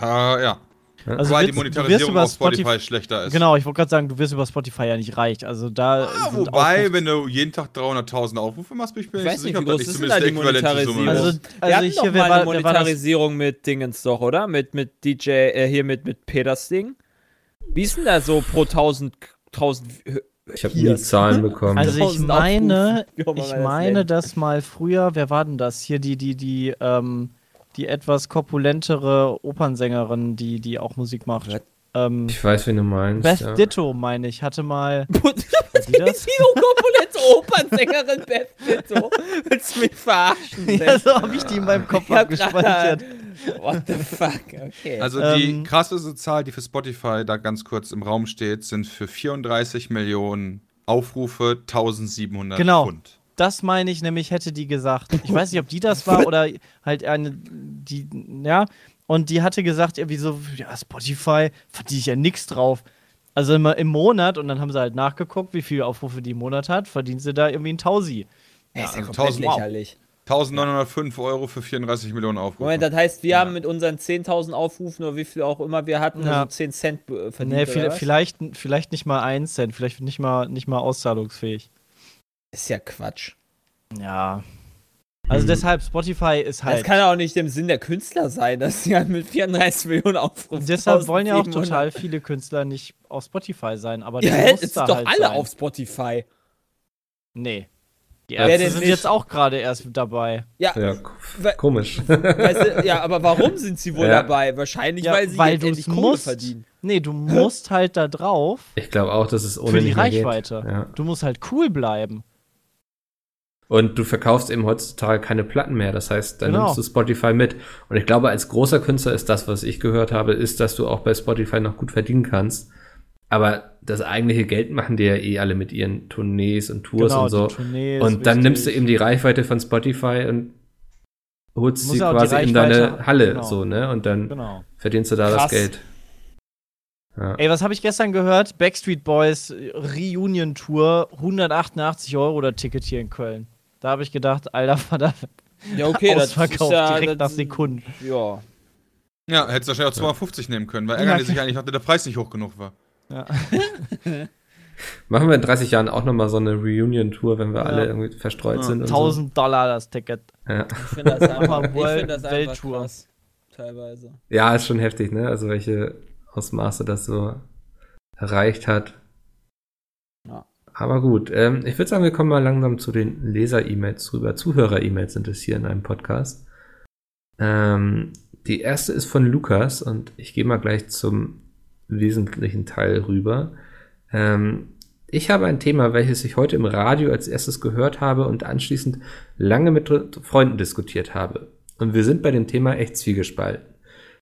Ah, ja. Also Weil die Monetarisierung über auf Spotify, Spotify- schlechter ist. Genau, ich wollte gerade sagen, du wirst über Spotify ja nicht reich. Also da. Ah, sind wobei, Aufruf- wenn du jeden Tag 300.000 Aufrufe machst, bin ich mir Ich nicht weiß so nicht, sicher, wie ob groß das ist nicht denn da zumindest die Monetarisierung? ist. Also, Wir also hatten hier, mal eine? Monetarisierung mit Dingens doch, oder? Mit, mit DJ, äh, hier mit, mit Peters Ding. Wie ist denn da so pro 1000, 1000 Ich habe Hier nie Zahlen bekommen. Also ich 1000 meine, Aufrufe. Ich meine, dass mal früher, wer war denn das? Hier die, die, die, ähm, die etwas korpulentere Opernsängerin, die, die auch Musik macht. Was? Ähm, ich weiß, wen du meinst. Beth ja. Ditto, meine ich, hatte mal. [LAUGHS] Was die das? Korpulente Opernsängerin [LAUGHS] Beth Ditto. Willst du mich verarschen? ja, so habe ich die in meinem Kopf abgespeichert. What the fuck? Okay. Also die Ähm, krasseste Zahl, die für Spotify da ganz kurz im Raum steht, sind für 34 Millionen Aufrufe 1700 Genau. Pfund. Das meine ich nämlich, hätte die gesagt. Ich weiß nicht, ob die das war [LAUGHS] oder halt eine, die, ja. Und die hatte gesagt, irgendwie so, ja, Spotify, verdiene ich ja nix drauf. Also immer im Monat, und dann haben sie halt nachgeguckt, wie viele Aufrufe die im Monat hat, verdient sie da irgendwie ein Tausi. ja, ist ja also komplett 1000 Wow. lächerlich. 1905 Euro für 34 Millionen Aufrufe. Moment, das heißt, wir haben mit unseren 10.000 Aufrufen oder wie viel auch immer wir hatten, Ja. also 10 Cent verdient. Nee, oder viel, was? vielleicht, vielleicht nicht mal ein Cent, vielleicht nicht mal, nicht mal auszahlungsfähig. Ist ja Quatsch. Ja. Also Hm. deshalb, Spotify ist Das halt. kann ja auch nicht im Sinn der Künstler sein, dass sie halt mit 34 Millionen Aufrufen. Deshalb wollen ja auch 1700 total viele Künstler nicht auf Spotify sein, aber Ja, muss es sind doch halt alle sein. auf Spotify. Nee. Die Wer Ärzte sind nicht? jetzt auch gerade erst dabei. Ja, Ja, komisch. weißt du, ja, aber warum sind sie wohl Ja. dabei? Wahrscheinlich, Ja, weil sie weil endlich Kohle musst. verdienen. Nee, du musst halt da drauf Ich glaube auch, dass es ohne für die Reichweite. Geht. Ja. Du musst halt cool bleiben. Und du verkaufst eben heutzutage keine Platten mehr. Das heißt, dann Genau. nimmst du Spotify mit. Und ich glaube, als großer Künstler ist das, was ich gehört habe, ist, dass du auch bei Spotify noch gut verdienen kannst. Aber das eigentliche Geld machen die ja eh alle mit ihren Tournees und Tours genau, und so. Und dann wichtig. nimmst du eben die Reichweite von Spotify und holst sie quasi in deine Halle, genau. so, ne? Und dann Genau. verdienst du da Krass. das Geld. Ja. Ey, was habe ich gestern gehört? Backstreet Boys Reunion Tour, 188 Euro der Ticket hier in Köln. Da habe ich gedacht, Alter, [LAUGHS] Vater, Ja, okay, das ist ja, direkt nach das, Sekunden. Ja. Ja, hättest du wahrscheinlich auch 250 nehmen können, weil Ja, ärgern die klar. sich eigentlich dass der Preis nicht hoch genug war. Ja. [LAUGHS] Machen wir in 30 Jahren auch nochmal so eine Reunion-Tour, wenn wir Ja. alle irgendwie verstreut sind und 1000 Dollar das Ticket. so. Ja. Ich finde das [LAUGHS] einfach, ich find das World- einfach Welttour. krass. Teilweise. ja, ist schon heftig, ne? Also welche Ausmaße das so erreicht hat. Ja. Aber gut, ähm, ich würde sagen, wir kommen mal langsam zu den Leser-E-Mails rüber. Zuhörer-E-Mails sind es hier in einem Podcast. Ähm, die erste ist von Lukas und ich gehe mal gleich zum wesentlichen Teil rüber. Ähm, ich habe ein Thema, welches ich heute im Radio als erstes gehört habe und anschließend lange mit Freunden diskutiert habe. Und wir sind bei dem Thema echt zwiegespalten.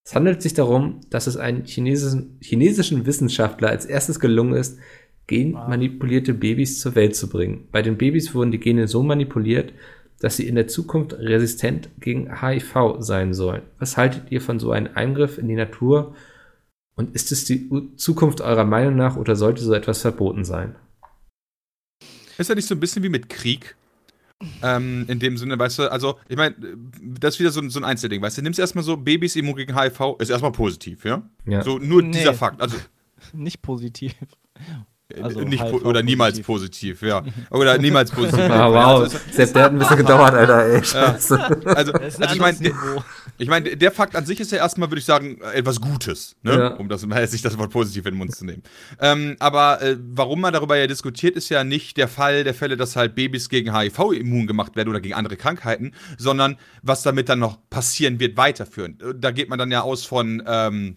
Es handelt sich darum, dass es einem chinesischen, chinesischen Wissenschaftler als erstes gelungen ist, genmanipulierte Babys zur Welt zu bringen. Bei den Babys wurden die Gene so manipuliert, dass sie in der Zukunft resistent gegen HIV sein sollen. Was haltet ihr von so einem Eingriff in die Natur? Und ist es die Zukunft eurer Meinung nach oder sollte so etwas verboten sein? Ist ja nicht so ein bisschen wie mit Krieg? Ähm, in dem Sinne, weißt du, also, ich meine, das ist wieder so ein, so ein Einzelding, weißt du, nimmst erstmal so Babys immun gegen HIV, ist erstmal positiv, ja? Ja. So nur Nee. dieser Fakt. Also, [LAUGHS] Nicht positiv. Also nicht po oder niemals positiv, ja. [LAUGHS] Oder niemals positiv. Ah, [LAUGHS] wow. Selbst der hat ein bisschen gedauert, Alter, ey. Scheiße. Also, ist ein also ich meine, ich mein, der Fakt an sich ist ja erstmal, würde ich sagen, etwas Gutes, ne? Ja. um das, sich das Wort positiv in den Mund zu nehmen. Ähm, aber äh, warum man darüber ja diskutiert, ist ja nicht der Fall der Fälle, dass halt Babys gegen HIV immun gemacht werden oder gegen andere Krankheiten, sondern was damit dann noch passieren wird, weiterführen. Da geht man dann ja aus von, ähm,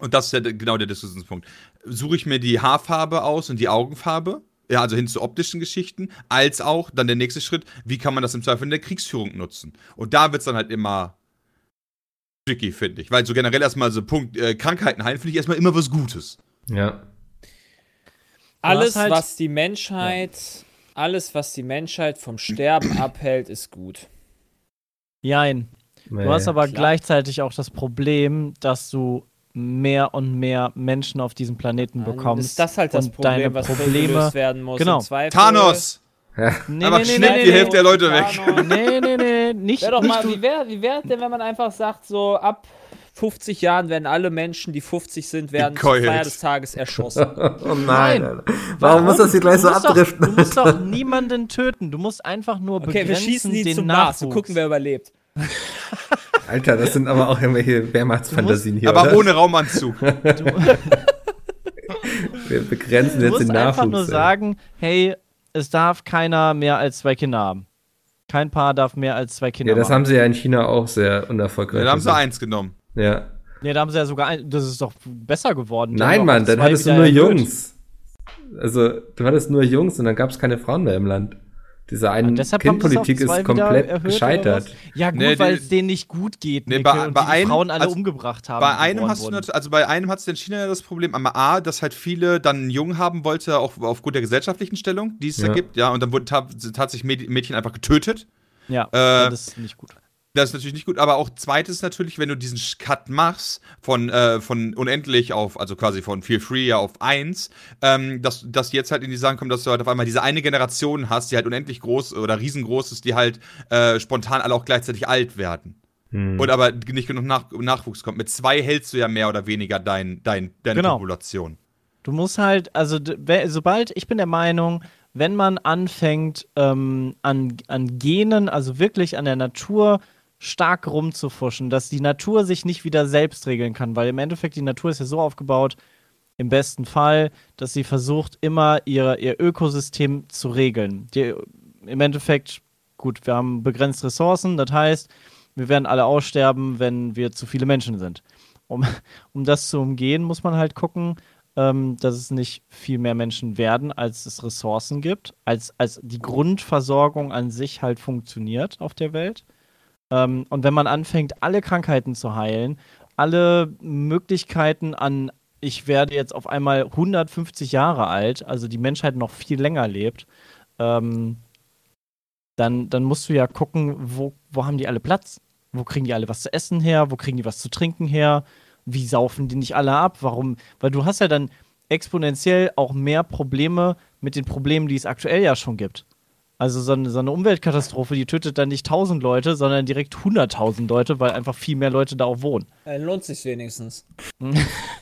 und das ist ja genau der Diskussionspunkt. Suche ich mir die Haarfarbe aus und die Augenfarbe? Ja, also hin zu optischen Geschichten, als auch dann der nächste Schritt, wie kann man das im Zweifel in der Kriegsführung nutzen? Und da wird es dann halt immer tricky, finde ich. Weil so generell erstmal so Punkt, äh, Krankheiten heilen, finde ich erstmal immer was Gutes. Ja. Alles, halt- was die Menschheit, alles, was die Menschheit vom Sterben [CLEARS THROAT] abhält, ist gut. Jein. Nee. Du hast aber Klar. gleichzeitig auch das Problem, dass du mehr und mehr Menschen auf diesem Planeten Dann bekommst. ist das halt das und Problem, deine was Probleme. gelöst werden muss. Genau. Thanos! [LAUGHS] Nee, Einfach schnipp die Hälfte der Leute weg. Nee, nee, nee, nicht. Wär doch nicht mal, wie wäre wie wär denn, wenn man einfach sagt, so ab 50 Jahren werden alle Menschen, die 50 sind, werden zur Gekeult. Feier des Tages erschossen. [LAUGHS] Oh nein, Nein. Alter. Warum muss das hier gleich du so abdriften? Doch, du musst doch niemanden töten. Du musst einfach nur Okay, wir begrenzen schießen die den zum Mars und Nachwuchs. gucken, wer überlebt. [LAUGHS] Alter, das sind aber auch irgendwelche Wehrmachtsfantasien hier, Aber oder? ohne Raumanzug. [LAUGHS] Wir begrenzen Du jetzt musst den Nachwuchs. einfach nur ey. sagen, hey, es darf keiner mehr als zwei Kinder haben. Kein Paar darf mehr als zwei Kinder Ja, das haben. haben sie ja in China auch sehr unerfolgreich. da haben sie eins genommen. Ja. Nee, da haben sie ja sogar ein, das ist doch besser geworden. Haben Nein, Mann, dann hattest du nur erhöht. Jungs. Also, du hattest nur Jungs und dann gab es keine Frauen mehr im Land. Diese ein Deshalb haben sie es auf Kindpolitik ist komplett gescheitert. Ja, gut, Nee, weil es denen nicht gut geht, Nee, bei- und bei die, die einem- Frauen alle also umgebracht haben. Bei einem hast du wurden. also bei einem hat es in China ja das Problem, einmal A, dass halt viele dann einen Jungen haben wollte, auch aufgrund der gesellschaftlichen Stellung, die es da Ja. gibt, ja, und dann wurden ta tatsächlich Mäd- Mädchen einfach getötet. Ja, Äh, das ist nicht gut. Das ist natürlich nicht gut, aber auch zweites natürlich, wenn du diesen Cut machst von, äh, von unendlich auf, also quasi von Feel Free auf 1, ähm, dass, dass jetzt halt in die Sachen kommt, dass du halt auf einmal diese eine Generation hast, die halt unendlich groß oder riesengroß ist, die halt äh, spontan alle auch gleichzeitig alt werden. Hm. Und aber nicht genug Nach Nachwuchs kommt. Mit zwei hältst du ja mehr oder weniger dein, dein, deine Genau. Population. Du musst halt, also sobald, ich bin der Meinung, wenn man anfängt, ähm, an, an Genen, also wirklich an der Natur stark rumzufuschen, dass die Natur sich nicht wieder selbst regeln kann, weil im Endeffekt die Natur ist ja so aufgebaut, im besten Fall, dass sie versucht, immer ihr, ihr Ökosystem zu regeln. Die, Im Endeffekt, gut, wir haben begrenzt Ressourcen, das heißt, wir werden alle aussterben, wenn wir zu viele Menschen sind. Um, um das zu umgehen, muss man halt gucken, ähm, dass es nicht viel mehr Menschen werden, als es Ressourcen gibt, als, als die Grundversorgung an sich halt funktioniert auf der Welt. Ähm, und wenn man anfängt, alle Krankheiten zu heilen, alle Möglichkeiten an, ich werde jetzt auf einmal 150 Jahre alt, also die Menschheit noch viel länger lebt, ähm, dann, dann musst du ja gucken, wo, wo haben die alle Platz? Wo kriegen die alle was zu essen her? Wo kriegen die was zu trinken her? Wie saufen die nicht alle ab? Warum? Weil du hast ja dann exponentiell auch mehr Probleme mit den Problemen, die es aktuell ja schon gibt. Also so eine, so eine Umweltkatastrophe, die tötet dann nicht 1000 Leute, sondern direkt 100.000 Leute, weil einfach viel mehr Leute da auch wohnen. Äh, lohnt sich wenigstens. [LAUGHS]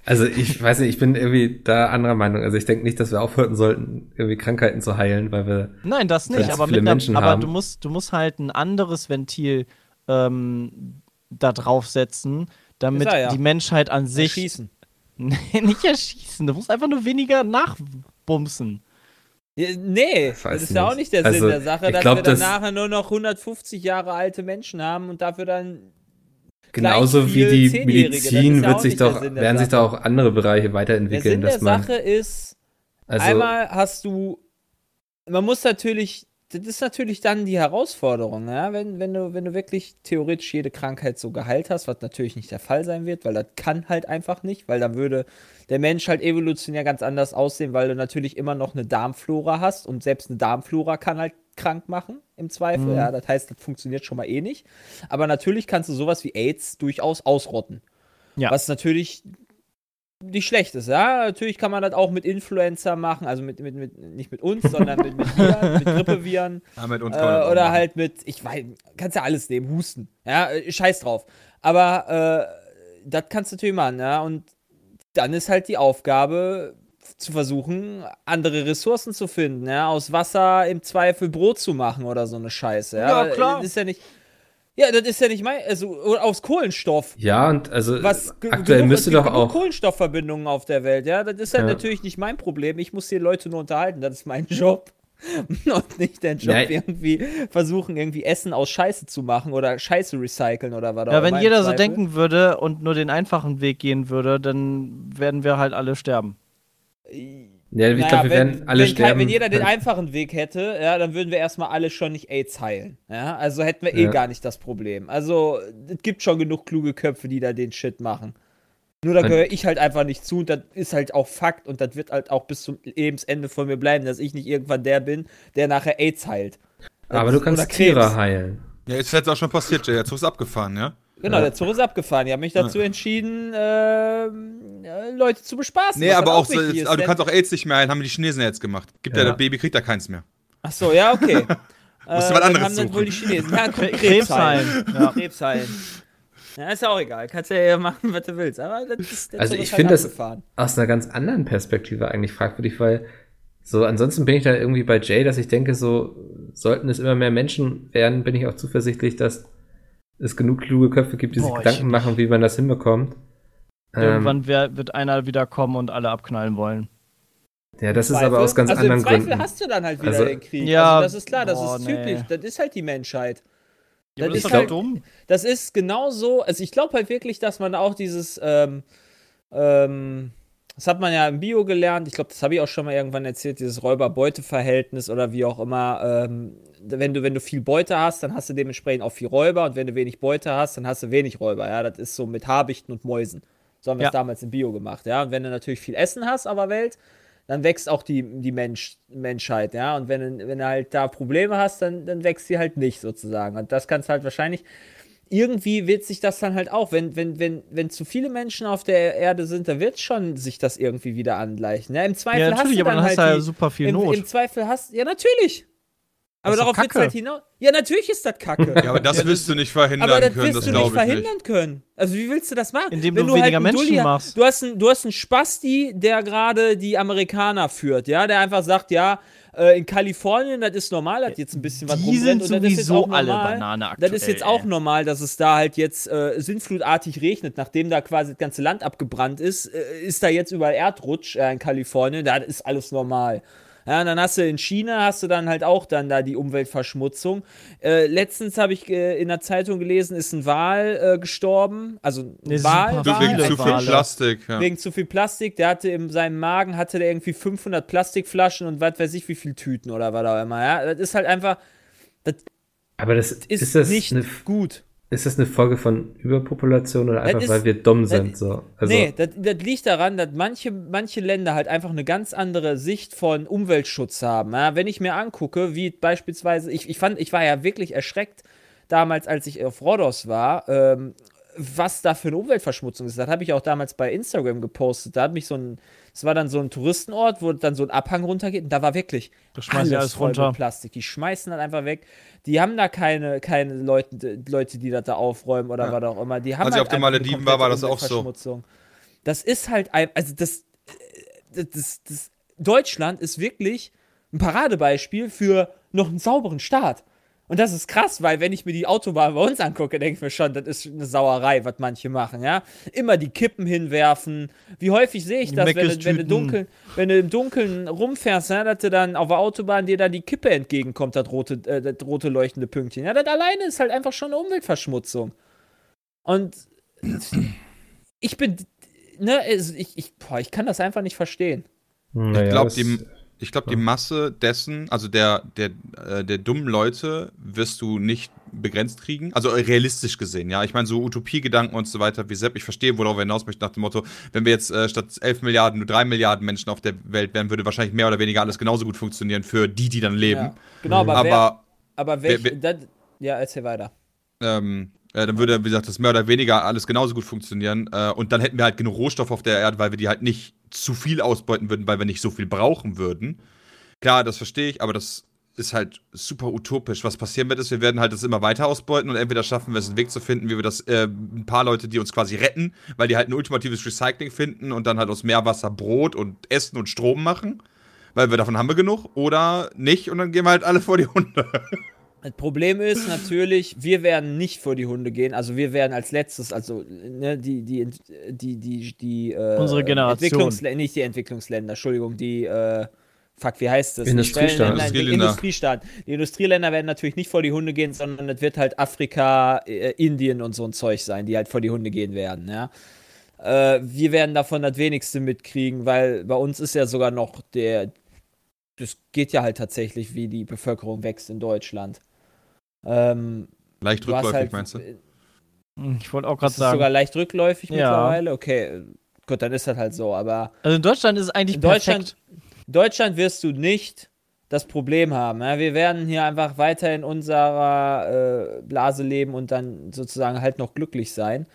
Also ich weiß nicht, ich bin irgendwie da anderer Meinung. Also ich denke nicht, dass wir aufhören sollten, irgendwie Krankheiten zu heilen, weil wir Nein, das nicht, aber, viele mit einer, Menschen aber haben. du musst, du musst halt ein anderes Ventil ähm, da draufsetzen, damit er ja. die Menschheit an sich. Schießen. [LAUGHS] Nee, nicht erschießen. Du musst einfach nur weniger nachbumsen. Nee, Weiß das ist ja auch nicht. nicht der Also, Sinn der Sache, dass glaub, wir dann nachher nur noch 150 Jahre alte Menschen haben und dafür dann genauso wie die Medizin wird sich nicht doch, werden sich da auch andere Bereiche der weiterentwickeln, der man Sache ist, also einmal hast du, man muss natürlich, das ist natürlich dann die Herausforderung, ja? wenn, wenn, du, wenn du wirklich theoretisch jede Krankheit so geheilt hast, was natürlich nicht der Fall sein wird, weil das kann halt einfach nicht, weil dann würde der Mensch halt evolutionär ganz anders aussehen, weil du natürlich immer noch eine Darmflora hast und selbst eine Darmflora kann halt krank machen, im Zweifel, ja, das heißt, das funktioniert schon mal eh nicht, aber natürlich kannst du sowas wie AIDS durchaus ausrotten, Ja. was natürlich nicht schlecht ist, ja. Natürlich kann man das auch mit Influencer machen, also mit, mit, mit nicht mit uns, sondern mit, mit Viren, [LAUGHS] mit Grippeviren. Ja, mit uns Äh, oder halt mit, ich weiß, kannst ja alles nehmen, Husten. Ja, scheiß drauf. Aber äh, das kannst du natürlich machen, ja. Und dann ist halt die Aufgabe, zu versuchen, andere Ressourcen zu finden, ja, aus Wasser im Zweifel Brot zu machen oder so eine Scheiße. Ja, Ja, klar. Ist ja nicht. Ja, das ist ja nicht mein, also aus Kohlenstoff. Ja, und also Was ge- aktuell müsste doch auch. Kohlenstoffverbindungen auf der Welt, ja. Das ist halt Ja. natürlich nicht mein Problem. Ich muss die Leute nur unterhalten, das ist mein [LAUGHS] Job. Und nicht der Job, Ja. irgendwie versuchen, irgendwie Essen aus Scheiße zu machen oder Scheiße recyceln oder was auch Ja, immer wenn im jeder so Zweifel. denken würde und nur den einfachen Weg gehen würde, dann werden wir halt alle sterben. Ja, ich Naja, glaube, wir wenn, werden alle wenn, sterben. Kein, wenn jeder den einfachen Weg hätte, ja, dann würden wir erstmal alle schon nicht AIDS heilen. Ja? Also hätten wir eh Ja. gar nicht das Problem. Also, es gibt schon genug kluge Köpfe, die da den Shit machen. Nur da gehöre ich halt einfach nicht zu und das ist halt auch Fakt und das wird halt auch bis zum Lebensende von mir bleiben, dass ich nicht irgendwann der bin, der nachher AIDS heilt. Aber du kannst. Tiere heilen. Ja, ist jetzt auch schon passiert, Jay. Der Zug ist abgefahren, ja? Genau, Ja. der Zug ist abgefahren. Ich habe mich dazu entschieden, ähm, äh, Leute zu bespaßen. Nee, aber dann auch, so, ist, aber du kannst auch AIDS nicht mehr heilen, haben die Chinesen jetzt gemacht. Gibt ja, Ja. das Baby, kriegt da keins mehr. Ach so, ja, okay. [LAUGHS] äh, Musst du was dann anderes haben dann suchen. wohl die Chinesen. Ja, [LAUGHS] guck, Krebs Krebs heilen. Ja. Krebs heilen. Ja, ist ja auch egal. Kannst ja machen, was du willst. Aber das ist der Also Zug ich finde halt das aus einer ganz anderen Perspektive eigentlich fragwürdig, weil so ansonsten bin ich da irgendwie bei Jay, dass ich denke, so sollten es immer mehr Menschen werden, bin ich auch zuversichtlich, dass es genug kluge Köpfe gibt, die sich Boah, Gedanken machen, wie man das hinbekommt. Ähm, Irgendwann wer, wird einer wieder kommen und alle abknallen wollen. ja, das ist Zweifel. aber aus ganz also anderen im Zweifel Gründen. hast du dann halt wieder Also- den Krieg. Ja, also das ist klar, das boah, ist nee. typisch. Das ist halt die Menschheit. Ja, Das das ist ist halt- halt dumm. Das ist genauso, also ich glaube halt wirklich, dass man auch dieses, ähm, ähm, das hat man ja im Bio gelernt, ich glaube, das habe ich auch schon mal irgendwann erzählt, dieses Räuber-Beute-Verhältnis oder wie auch immer. Ähm, wenn, du, wenn du viel Beute hast, dann hast du dementsprechend auch viel Räuber und wenn du wenig Beute hast, dann hast du wenig Räuber. Ja, das ist so mit Habichten und Mäusen. So haben wir es Ja. damals im Bio gemacht. Ja, und wenn du natürlich viel Essen hast auf der Welt, dann wächst auch die, die Mensch, Menschheit, ja. Und wenn, du- wenn du halt da Probleme hast, dann, dann wächst sie halt nicht sozusagen. Und das kannst halt wahrscheinlich. Irgendwie wird sich das dann halt auch, wenn, wenn, wenn, wenn zu viele Menschen auf der Erde sind, dann wird schon sich das irgendwie wieder angleichen. Ja, Im Zweifel Ja, hast natürlich, du aber dann dann halt hast du ja die, super viel im, Not. Im Zweifel hast ja natürlich. Aber darauf wird Kacke. halt hinaus. Ja, natürlich ist das Kacke. Ja, aber das wirst du nicht verhindern Aber das können, wirst das du nicht glaube ich verhindern nicht. können. Also wie willst du das machen? Indem Wenn du weniger einen Menschen Dulli hast- machst. Du hast, einen, du hast einen Spasti, der gerade die Amerikaner führt, ja, der einfach sagt, ja, äh, in Kalifornien, das ist normal, dass jetzt ein bisschen was Die rumbrennt sind und das ist jetzt auch alle normal. Banane Das ist jetzt auch normal, dass es da halt jetzt äh, sinnflutartig regnet, nachdem da quasi das ganze Land abgebrannt ist, äh, ist da jetzt überall Erdrutsch äh, in Kalifornien, da ist alles normal. Ja, und dann hast du in China, hast du dann halt auch dann da die Umweltverschmutzung. Äh, letztens habe ich äh, in der Zeitung gelesen, ist ein Wal äh, gestorben. Also ein Nee, Wal, Wal wegen viele zu viel Wale. Plastik. Ja. wegen zu viel Plastik. Der hatte in seinem Magen hatte der irgendwie 500 Plastikflaschen und was weiß ich wie viel Tüten oder was auch immer. Ja, das ist halt einfach Aber das ist, ist, das nicht eine, gut. Ist das eine Folge von Überpopulation oder einfach, ist- weil wir dumm sind? So? Also, nee, das, das liegt daran, dass manche, manche Länder halt einfach eine ganz andere Sicht von Umweltschutz haben. Ja, wenn ich mir angucke, wie beispielsweise, ich, ich fand, ich war ja wirklich erschreckt damals, als ich auf Rhodos war, ähm, was da für eine Umweltverschmutzung ist. Das habe ich auch damals bei Instagram gepostet. Da hat mich so ein, es war dann so ein Touristenort, wo dann so ein Abhang runtergeht und da war wirklich Da schmeißen die alles voll runter. Mit Plastik. Die schmeißen dann einfach weg. Die haben da keine, keine Leute, Leute, die das da aufräumen oder Ja. was auch immer. Die haben Als ich halt auf den Malediven war, war das auch so. Das ist halt ein, also das, das, das, das Deutschland ist wirklich ein Paradebeispiel für noch einen sauberen Staat. Und das ist krass, weil wenn ich mir die Autobahn bei uns angucke, denke ich mir schon, das ist eine Sauerei, was manche machen, ja. Immer die Kippen hinwerfen. Wie häufig sehe ich das, wenn du, wenn, du dunkel, wenn du im Dunkeln rumfährst, ja, dass du dann auf der Autobahn dir dann die Kippe entgegenkommt, das rote, äh, das rote leuchtende Pünktchen. Ja, das alleine ist halt einfach schon eine Umweltverschmutzung. Und ich bin, ne, ich, ich, boah, ich kann das einfach nicht verstehen. naja, Ich glaube, die, ich glaub, die Masse dessen, also der, der, äh, der dummen Leute, wirst du nicht begrenzt kriegen. Also realistisch gesehen, ja. Ich meine, so Utopiegedanken und so weiter, wie Sepp, ich verstehe, worauf er hinaus möchte, nach dem Motto, wenn wir jetzt äh, statt 11 Milliarden nur 3 Milliarden Menschen auf der Welt wären, würde wahrscheinlich mehr oder weniger alles genauso gut funktionieren für die, die dann leben. Ja, genau, aber, wer, Aber aber welch, wer- das, ja, erzähl weiter. ähm, äh, dann würde, wie gesagt, das mehr oder weniger alles genauso gut funktionieren. Äh, und dann hätten wir halt genug Rohstoff auf der Erde, weil wir die halt nicht zu viel ausbeuten würden, weil wir nicht so viel brauchen würden. Klar, das verstehe ich, aber das ist halt super utopisch. Was passieren wird, ist, wir werden halt das immer weiter ausbeuten und entweder schaffen wir es, einen Weg zu finden, wie wir das, äh, ein paar Leute, die uns quasi retten, weil die halt ein ultimatives Recycling finden und dann halt aus Meerwasser Brot und Essen und Strom machen, weil wir davon haben wir genug, oder nicht und dann gehen wir halt alle vor die Hunde. [LAUGHS] Das Problem ist natürlich, wir werden nicht vor die Hunde gehen. Also wir werden als letztes, also ne, die, die, die, die, die äh, Unsere Generation. Entwicklungsländer, nicht die Entwicklungsländer, Entschuldigung, die, äh, fuck, wie heißt das? Industriestaaten. Die, Schwellenländer, die Industrieländer. Industriestaaten. Die Industrieländer werden natürlich nicht vor die Hunde gehen, sondern es wird halt Afrika, äh, Indien und so ein Zeug sein, die halt vor die Hunde gehen werden, ja. Äh, wir werden davon das wenigste mitkriegen, weil bei uns ist ja sogar noch der, das geht ja halt tatsächlich, wie die Bevölkerung wächst in Deutschland. Ähm, Leicht rückläufig, halt, meinst du? Hm, Ich wollte auch gerade Ist es sogar sagen. leicht rückläufig Ja. mittlerweile? Okay, gut, dann ist das halt so. Aber Also in Deutschland ist es eigentlich in Deutschland, perfekt. Deutschland wirst du nicht das Problem haben. Ja? Wir werden hier einfach weiter in unserer äh, Blase leben und dann sozusagen halt noch glücklich sein.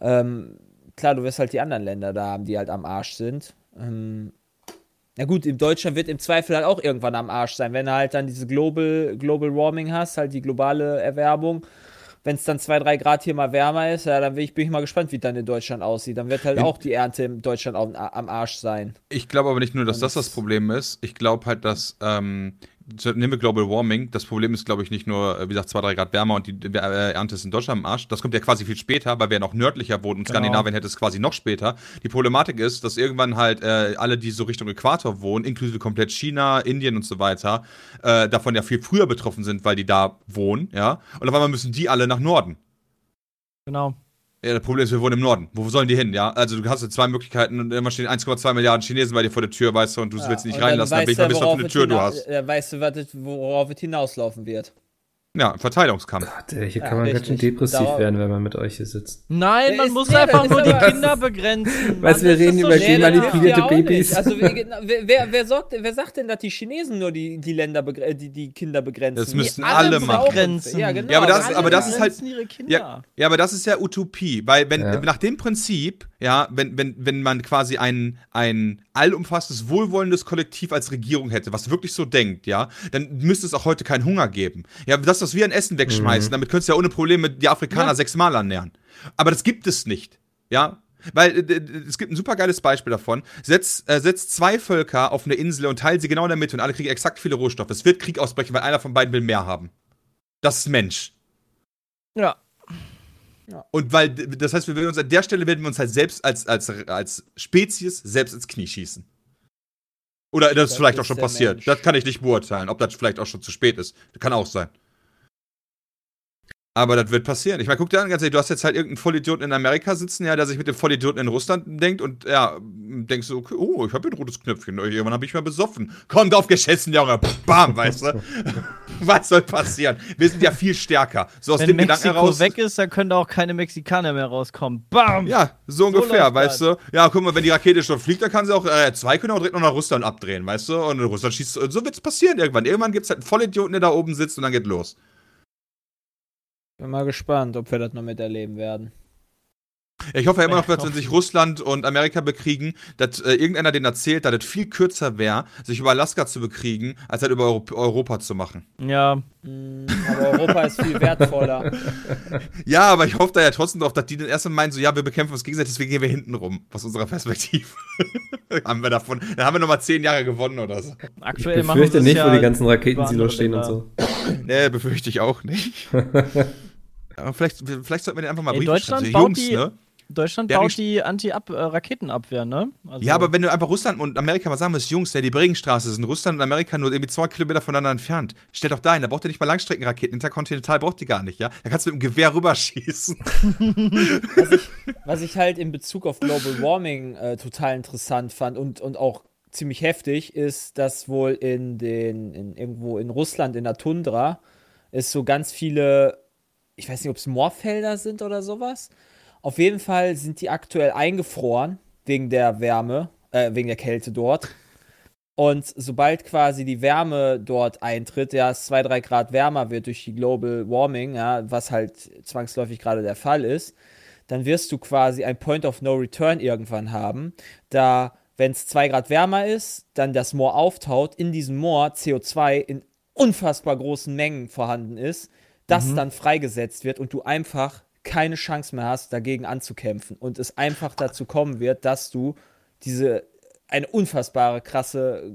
Ähm, klar, du wirst halt die anderen Länder da haben, die halt am Arsch sind. Ähm, na gut, in Deutschland wird im Zweifel halt auch irgendwann am Arsch sein, wenn du halt dann diese Global, Global Warming hast, halt die globale Erwärmung. Wenn es dann zwei, drei Grad hier mal wärmer ist, ja, dann bin ich, bin ich mal gespannt, wie dann in Deutschland aussieht. Dann wird halt auch die Ernte in Deutschland am, am Arsch sein. Ich glaube aber nicht nur, dass das das- Problem ist. Ich glaube halt, dass, ähm, nehmen wir Global Warming. Das Problem ist, glaube ich, nicht nur, äh, wie gesagt, 2, 3 Grad wärmer und die äh, Ernte ist in Deutschland am Arsch. Das kommt ja quasi viel später, weil wir ja noch nördlicher wohnen. Und Genau. Skandinavien hätte es quasi noch später. Die Problematik ist, dass irgendwann halt äh, alle, die so Richtung Äquator wohnen, inklusive komplett China, Indien und so weiter, äh, davon ja viel früher betroffen sind, weil die da wohnen, ja. Und auf einmal müssen die alle nach Norden. Genau. Ja, das Problem ist, wir wohnen im Norden. Wo sollen die hin, ja? Also du hast jetzt zwei Möglichkeiten und immer stehen 1,2 Milliarden Chinesen bei dir vor der Tür, weißt du, und du willst sie nicht und dann reinlassen, dann will ich mal was für eine Tür du hast. äh, Weißt du, worauf es hinauslaufen wird? Ja, Verteilungskampf. Gott, ey, hier Ja, kann man ganz schön depressiv Dauer- werden, wenn man mit euch hier sitzt. Nein, man muss nee, einfach nur die Kinder begrenzen. Weißt du, wir reden das über ist doch Nee, Gen- das manipulierte hilft ja auch Babys. Also, wer, wer, wer, wer, sorgt, wer sagt denn, dass die Chinesen nur die, die Länder begre- die, die Kinder begrenzen? Das müssten alle müssen machen. Begrenzen. Ja, genau. Ja, aber das- alle aber das ist halt- begrenzen ihre Kinder. Ja, ja, aber das ist ja Utopie, weil wenn Ja. nach dem Prinzip, ja, wenn, wenn, wenn man quasi ein, ein allumfassendes, wohlwollendes Kollektiv als Regierung hätte, was wirklich so denkt, ja, dann müsste es auch heute keinen Hunger geben. Ja, das, was wir an Essen wegschmeißen, damit könntest du ja ohne Probleme die Afrikaner Ja. sechsmal ernähren. Aber das gibt es nicht, ja. Weil äh, es gibt ein super geiles Beispiel davon. Setz, äh, setz zwei Völker auf eine Insel und teil sie genau in der Mitte und alle kriegen exakt viele Rohstoffe. Es wird Krieg ausbrechen, weil einer von beiden will mehr haben. Das ist Mensch. Ja. Und weil, das heißt, wir werden uns an der Stelle werden wir uns halt selbst als, als, als Spezies selbst ins Knie schießen. Oder das ist Das vielleicht ist auch schon passiert. Mensch. Das kann ich nicht beurteilen, ob das vielleicht auch schon zu spät ist. Kann auch sein. Aber das wird passieren. Ich meine, guck dir an, ganz ehrlich, du hast jetzt halt irgendeinen Vollidioten in Amerika sitzen, ja, der sich mit dem Vollidioten in Russland denkt und ja, denkst du, okay, oh, ich habe hier ein rotes Knöpfchen, irgendwann habe ich mal besoffen. Komm drauf geschissen, Junge. Bam, weißt du? [LAUGHS] [LAUGHS] Was soll passieren? Wir sind ja viel stärker. So aus Wenn dem Gedanken Mexiko heraus. weg ist, dann können da auch keine Mexikaner mehr rauskommen. Bam! Ja, so ungefähr, läuft weißt du? Ja, guck mal, wenn die Rakete schon fliegt, dann kann sie auch, äh, zwei können auch direkt noch nach Russland abdrehen, weißt du? Und Russland schießt, so wird's passieren irgendwann. Irgendwann gibt's halt einen Vollidioten, der da oben sitzt und dann geht los. Bin mal gespannt, ob wir das noch miterleben werden. Ja, ich hoffe ja immer noch, dass wenn sich Russland und Amerika bekriegen, dass äh, irgendeiner denen erzählt, dass es viel kürzer wäre, sich über Alaska zu bekriegen, als halt über Euro Europa zu machen. Ja, Mm, Aber Europa ist viel wertvoller. [LAUGHS] Ja, aber ich hoffe da ja trotzdem drauf, dass die dann erstmal meinen, so, ja, wir bekämpfen uns gegenseitig, deswegen gehen wir hinten rum, aus unserer Perspektive. [LAUGHS] haben wir davon, dann haben wir nochmal zehn Jahre gewonnen oder so. aktuell Ich befürchte nicht, ja wo die ganzen Raketensilos stehen und so. Nee, befürchte ich auch nicht. [LAUGHS] Aber vielleicht, vielleicht sollten wir den einfach mal In Briefe Deutschland schreiben. So, die- ne? Deutschland Der baut die Anti-Raketenabwehr, ne? Also, Ja, aber wenn du einfach Russland und Amerika mal sagen musst, Jungs, ja, die Bregenstraße sind Russland und Amerika nur irgendwie zwei Kilometer voneinander entfernt. Stell doch da hin, da braucht ihr nicht mal Langstreckenraketen. Interkontinental braucht die gar nicht, ja? Da kannst du mit dem Gewehr rüberschießen. [LAUGHS] Was ich halt in Bezug auf Global Warming äh, total interessant fand und, und auch ziemlich heftig, ist, dass wohl in den, in, irgendwo in Russland, in der Tundra, es so ganz viele, ich weiß nicht, ob es Moorfelder sind oder sowas. Auf jeden Fall sind die aktuell eingefroren wegen der Wärme, äh, wegen der Kälte dort. Und sobald quasi die Wärme dort eintritt, ja, es zwei, drei Grad wärmer wird durch die Global Warming, ja, was halt zwangsläufig gerade der Fall ist, dann wirst du quasi ein Point of No Return irgendwann haben, da, wenn es zwei Grad wärmer ist, dann das Moor auftaut, in diesem Moor CO2 in unfassbar großen Mengen vorhanden ist, das dann freigesetzt wird und du einfach keine Chance mehr hast, dagegen anzukämpfen und es einfach dazu kommen wird, dass du diese eine unfassbare krasse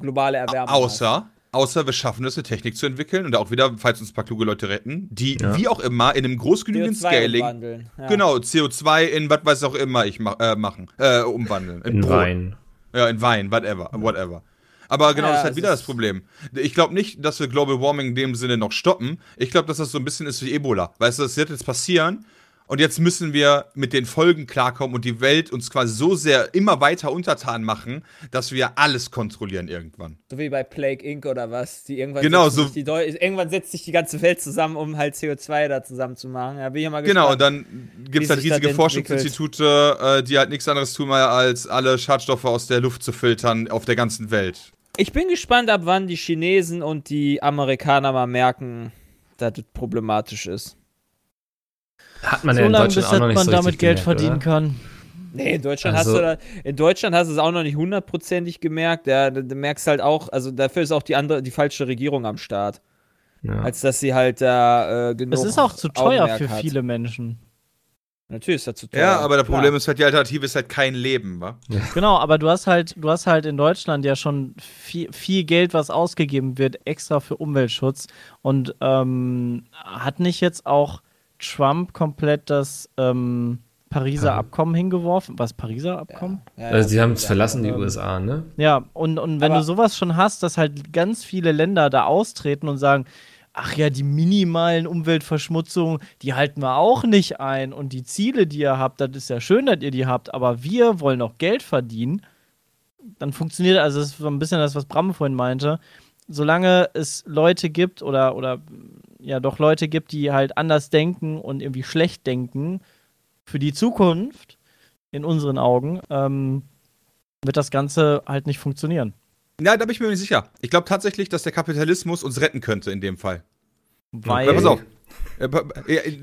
globale Erwärmung hast. Außer, außer wir schaffen es, eine Technik zu entwickeln und auch wieder, falls uns ein paar kluge Leute retten, die Ja. wie auch immer in einem groß genügenden CO2 Scaling, umwandeln, ja. genau, CO2 in was weiß auch immer ich ma äh, machen, äh, umwandeln. In Brot. Wein. Ja, in Wein, whatever, whatever. Aber genau, Ja, das ist halt wieder das ist- Problem. Ich glaube nicht, dass wir Global Warming in dem Sinne noch stoppen. Ich glaube, dass das so ein bisschen ist wie Ebola. Weißt du, das wird jetzt passieren und jetzt müssen wir mit den Folgen klarkommen und die Welt uns quasi so sehr immer weiter untertan machen, dass wir alles kontrollieren irgendwann. So wie bei Plague Inc. oder was. Die irgendwann Genau, so- die Deu irgendwann setzt sich die ganze Welt zusammen, um halt CO2 da zusammen zu machen. Da bin ich mal Genau, und gespannt. dann gibt es halt riesige. Forschungsinstitute, äh, die halt nichts anderes tun, mehr, als alle Schadstoffe aus der Luft zu filtern auf der ganzen Welt. Ich bin gespannt, ab wann die Chinesen und die Amerikaner mal merken, dass das problematisch ist. Hat man so ja in lange, Deutschland bis auch noch nicht man so damit richtig Geld gemerkt, verdienen oder? kann. Nee, in Deutschland Also- hast du da, in Deutschland hast du es auch noch nicht hundertprozentig gemerkt. Ja, da, da merkst halt auch, also dafür ist auch die andere, die falsche Regierung am Start. Ja. Als dass sie halt da äh, genug Es ist auch zu teuer Augenmerk für hat. viele Menschen. Natürlich ist das zu teuer. Ja, aber das. Problem ist halt, die Alternative ist halt kein Leben, wa? Genau, aber du hast halt, du hast halt in Deutschland ja schon viel, viel Geld, was ausgegeben wird, extra für Umweltschutz. Und ähm, hat nicht jetzt auch Trump komplett das ähm, Pariser Ja. Abkommen hingeworfen? Was Pariser Abkommen? Ja, Also sie haben es ja. verlassen, die USA, ne? Ja, und, und wenn Aber- du sowas schon hast, dass halt ganz viele Länder da austreten und sagen, ach ja, die minimalen Umweltverschmutzungen, die halten wir auch nicht ein. Und die Ziele, die ihr habt, das ist ja schön, dass ihr die habt, aber wir wollen auch Geld verdienen. Dann funktioniert, also das ist so ein bisschen das, was Bram vorhin meinte. Solange es Leute gibt oder, oder ja doch Leute gibt, die halt anders denken und irgendwie schlecht denken für die Zukunft, in unseren Augen, ähm, wird das Ganze halt nicht funktionieren. Ja, da bin ich mir nicht sicher. Ich glaube tatsächlich, dass der Kapitalismus uns retten könnte in dem Fall. Weil, Ja, pass auf. Ja,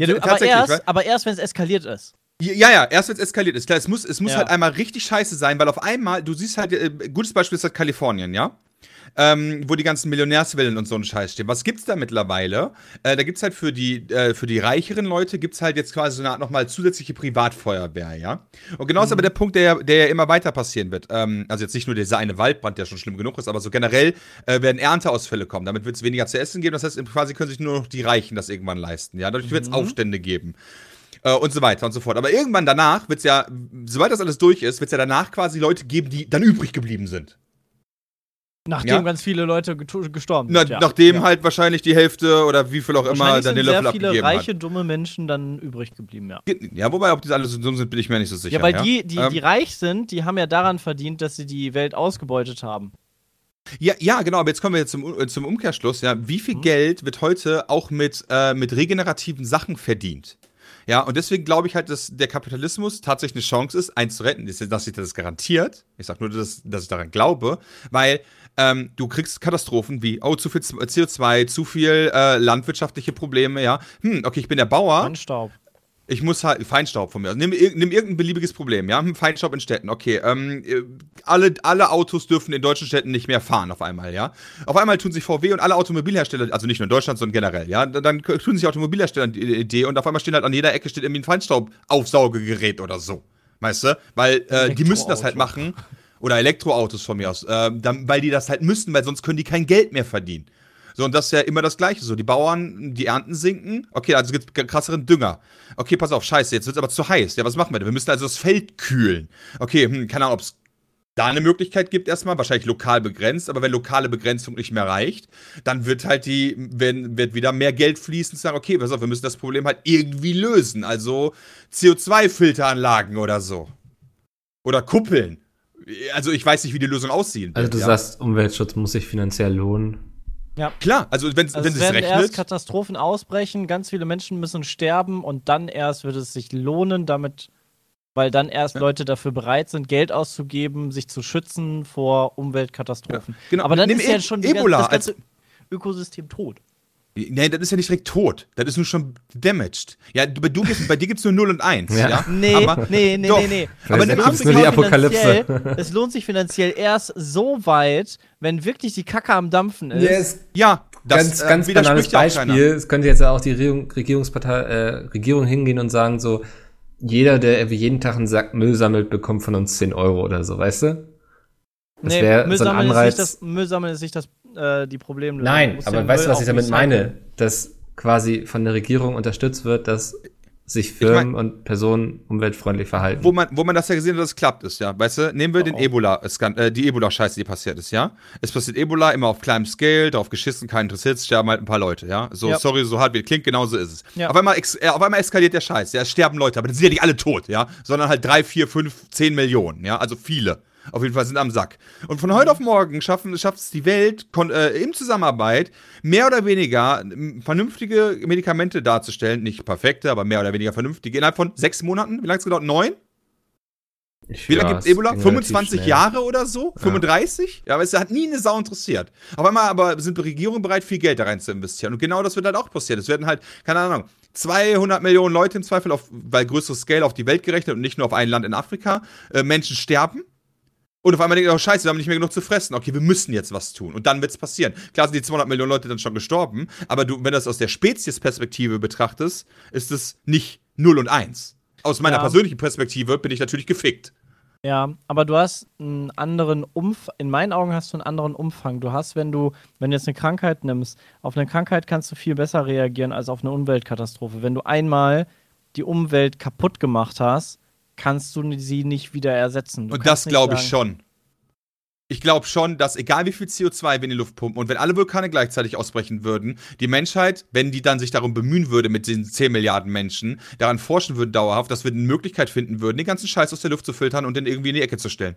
du, aber erst, aber erst wenn es eskaliert ist. Ja, ja, erst wenn es eskaliert ist. Klar, es muss, es muss Ja. halt einmal richtig scheiße sein, weil auf einmal, du siehst halt, äh, gutes Beispiel ist halt Kalifornien, ja? Ähm, wo die ganzen Millionärswillen und so ein Scheiß stehen. Was gibt's da mittlerweile? Äh, da gibt's halt für die, äh, für die reicheren Leute gibt's halt jetzt quasi so eine Art nochmal zusätzliche Privatfeuerwehr, ja? Und genau ist aber der Punkt, der, ja- der ja immer weiter passieren wird. Ähm, also jetzt nicht nur dieser eine Waldbrand, der schon schlimm genug ist, aber so generell äh, werden Ernteausfälle kommen. Damit wird es weniger zu essen geben. Das heißt, quasi können sich nur noch die Reichen das irgendwann leisten, ja? Dadurch wird es Aufstände geben äh, und so weiter und so fort. Aber irgendwann danach wird es ja, sobald das alles durch ist, wird es ja danach quasi Leute geben, die dann übrig geblieben sind. Nachdem Ja. ganz viele Leute gestorben Na, sind. ja. Nachdem ja. halt wahrscheinlich die Hälfte oder wie viel auch immer dann sind den sehr Löffel viele abgegeben reiche, dumme Menschen dann übrig geblieben, ja. hat. Ja, wobei, ob die alle so dumm sind, bin ich mir nicht so sicher. Ja, weil die, die, Ähm, die reich sind, die haben ja daran verdient, dass sie die Welt ausgebeutet haben. Ja, ja, genau, aber jetzt kommen wir jetzt zum, äh, zum Umkehrschluss. Ja, wie Mhm. viel Geld wird heute auch mit, äh, mit regenerativen Sachen verdient? Ja, und deswegen glaube ich halt, dass der Kapitalismus tatsächlich eine Chance ist, eins zu retten. Ist, dass sich das garantiert. Ich sage nur, dass, dass ich daran glaube, weil ähm, du kriegst Katastrophen wie, oh, zu viel CO2, zu viel äh, landwirtschaftliche Probleme, ja. Hm, okay, ich bin der Bauer. Ein Staub. Ich muss halt Feinstaub von mir. aus. Nimm, nimm irgendein beliebiges Problem, ja? Hm, Feinstaub in Städten. Okay, ähm, äh, alle, alle Autos dürfen in deutschen Städten nicht mehr fahren auf einmal, ja? Auf einmal tun sich VW und alle Automobilhersteller, also nicht nur in Deutschland, sondern generell, ja? Dann dann tun sich Automobilhersteller die Idee und auf einmal stehen halt an jeder Ecke steht irgendwie ein Feinstaubaufsaugegerät oder so. Weißt du? Weil äh, die müssen das halt machen. Oder Elektroautos von mir aus. Äh, dann, weil die das halt müssen, weil sonst können die kein Geld mehr verdienen. So, und das ist ja immer das Gleiche. So, die Bauern, die Ernten sinken. Okay, also gibt es krasseren Dünger. Okay, pass auf, scheiße, jetzt wird es aber zu heiß. Ja, was machen wir denn? Wir müssen also das Feld kühlen. Okay, hm, keine Ahnung, ob es da eine Möglichkeit gibt erstmal, wahrscheinlich lokal begrenzt, aber wenn lokale Begrenzung nicht mehr reicht, dann wird halt die, wenn, wird wieder mehr Geld fließen, zu sagen, okay, pass auf, wir müssen das Problem halt irgendwie lösen. Also CO2-Filteranlagen oder so. Oder Kuppeln. Also ich weiß nicht, wie die Lösung aussehen Also du ja. sagst, Umweltschutz muss sich finanziell lohnen. Klar, also wenn, Also wenn es es werden erst rechnet. Katastrophen ausbrechen, ganz viele Menschen müssen sterben und dann erst wird es sich lohnen, damit, weil dann erst Ja. Leute dafür bereit sind, Geld auszugeben, sich zu schützen vor Umweltkatastrophen. Ja, genau. Aber dann Nimm ist ja E- schon die Ebola das ganze Ökosystem tot. Nein, das ist ja nicht direkt tot. Das ist nur schon damaged. Ja, bei, du gibt's, bei dir gibt es nur 0 und 1. Ja. Ja. Nee, Aber- nee, nee, doch. nee, nee. Aber gibt's Afrika nur die finanziell- Apokalypse. Es lohnt sich finanziell erst so weit, wenn wirklich die Kacke am Dampfen ist. Ja, Das, ganz, äh, ganz banales. Beispiel. Es könnte jetzt auch die Regierung, Regierungspartei, äh, Regierung hingehen und sagen so, jeder, der irgendwie jeden Tag einen Sack Müll sammelt, bekommt von uns 10 Euro oder so, weißt du? Das Nee, wäre Müll so ein sammeln Anreiz. ist nicht das, Müll sammeln ist nicht das, äh, die Problemlösung. Du Nein, aber den weißt du, was ich damit meine? Dass quasi von der Regierung unterstützt wird, dass sich Firmen und Personen umweltfreundlich verhalten. Wo man, wo man das ja gesehen hat, dass es klappt, ist ja. Weißt du, nehmen wir den Oh. Ebola, äh, die Ebola-Scheiße, die passiert ist, ja. Es passiert Ebola immer auf kleinem Scale, darauf geschissen, keinen interessiert, es sterben halt ein paar Leute, ja. So, Ja. sorry, so hart wie es klingt, genauso ist es. Ja. Auf, einmal äh, auf einmal eskaliert der Scheiß, ja. Es sterben Leute, aber die sind ja nicht alle tot, ja. Sondern halt drei, vier, fünf, zehn Millionen, ja. Also viele. Auf jeden Fall sind am Sack. Und von heute auf morgen schaffen, schafft es die Welt äh, in Zusammenarbeit mehr oder weniger vernünftige Medikamente darzustellen. Nicht perfekte, aber mehr oder weniger vernünftige. Innerhalb von sechs Monaten. Wie lange hat es gedauert? Neun? Ich- Wie lange ja, gibt es Ebola? ging relativ 25 schnell. Jahre oder so? 35? Ja, aber es hat nie eine Sau interessiert. Auf einmal aber sind Regierungen bereit, viel Geld da rein zu investieren. Und genau das wird halt auch passieren. Es werden halt, keine Ahnung, 200 Millionen Leute im Zweifel auf, bei größeres Scale auf die Welt gerechnet und nicht nur auf ein Land in Afrika. Äh, Menschen sterben. Und auf einmal denken, oh scheiße, wir haben nicht mehr genug zu fressen. Okay, wir müssen jetzt was tun. Und dann wird's passieren. Klar sind die 200 Millionen Leute dann schon gestorben, aber du, wenn du das aus der Speziesperspektive betrachtest, ist es nicht 0 und 1. Aus meiner Ja. persönlichen Perspektive bin ich natürlich gefickt. Ja, aber du hast einen anderen Umfang, in meinen Augen hast du einen anderen Umfang. Du hast, wenn du, wenn du jetzt eine Krankheit nimmst, auf eine Krankheit kannst du viel besser reagieren als auf eine Umweltkatastrophe. Wenn du einmal die Umwelt kaputt gemacht hast, kannst du sie nicht wieder ersetzen. Du Und das glaube ich schon. Ich glaube schon, dass egal wie viel CO2 wir in die Luft pumpen und wenn alle Vulkane gleichzeitig ausbrechen würden, die Menschheit, wenn die dann sich darum bemühen würde, mit den 10 Milliarden Menschen, daran forschen würden dauerhaft, dass wir eine Möglichkeit finden würden, den ganzen Scheiß aus der Luft zu filtern und den irgendwie in die Ecke zu stellen.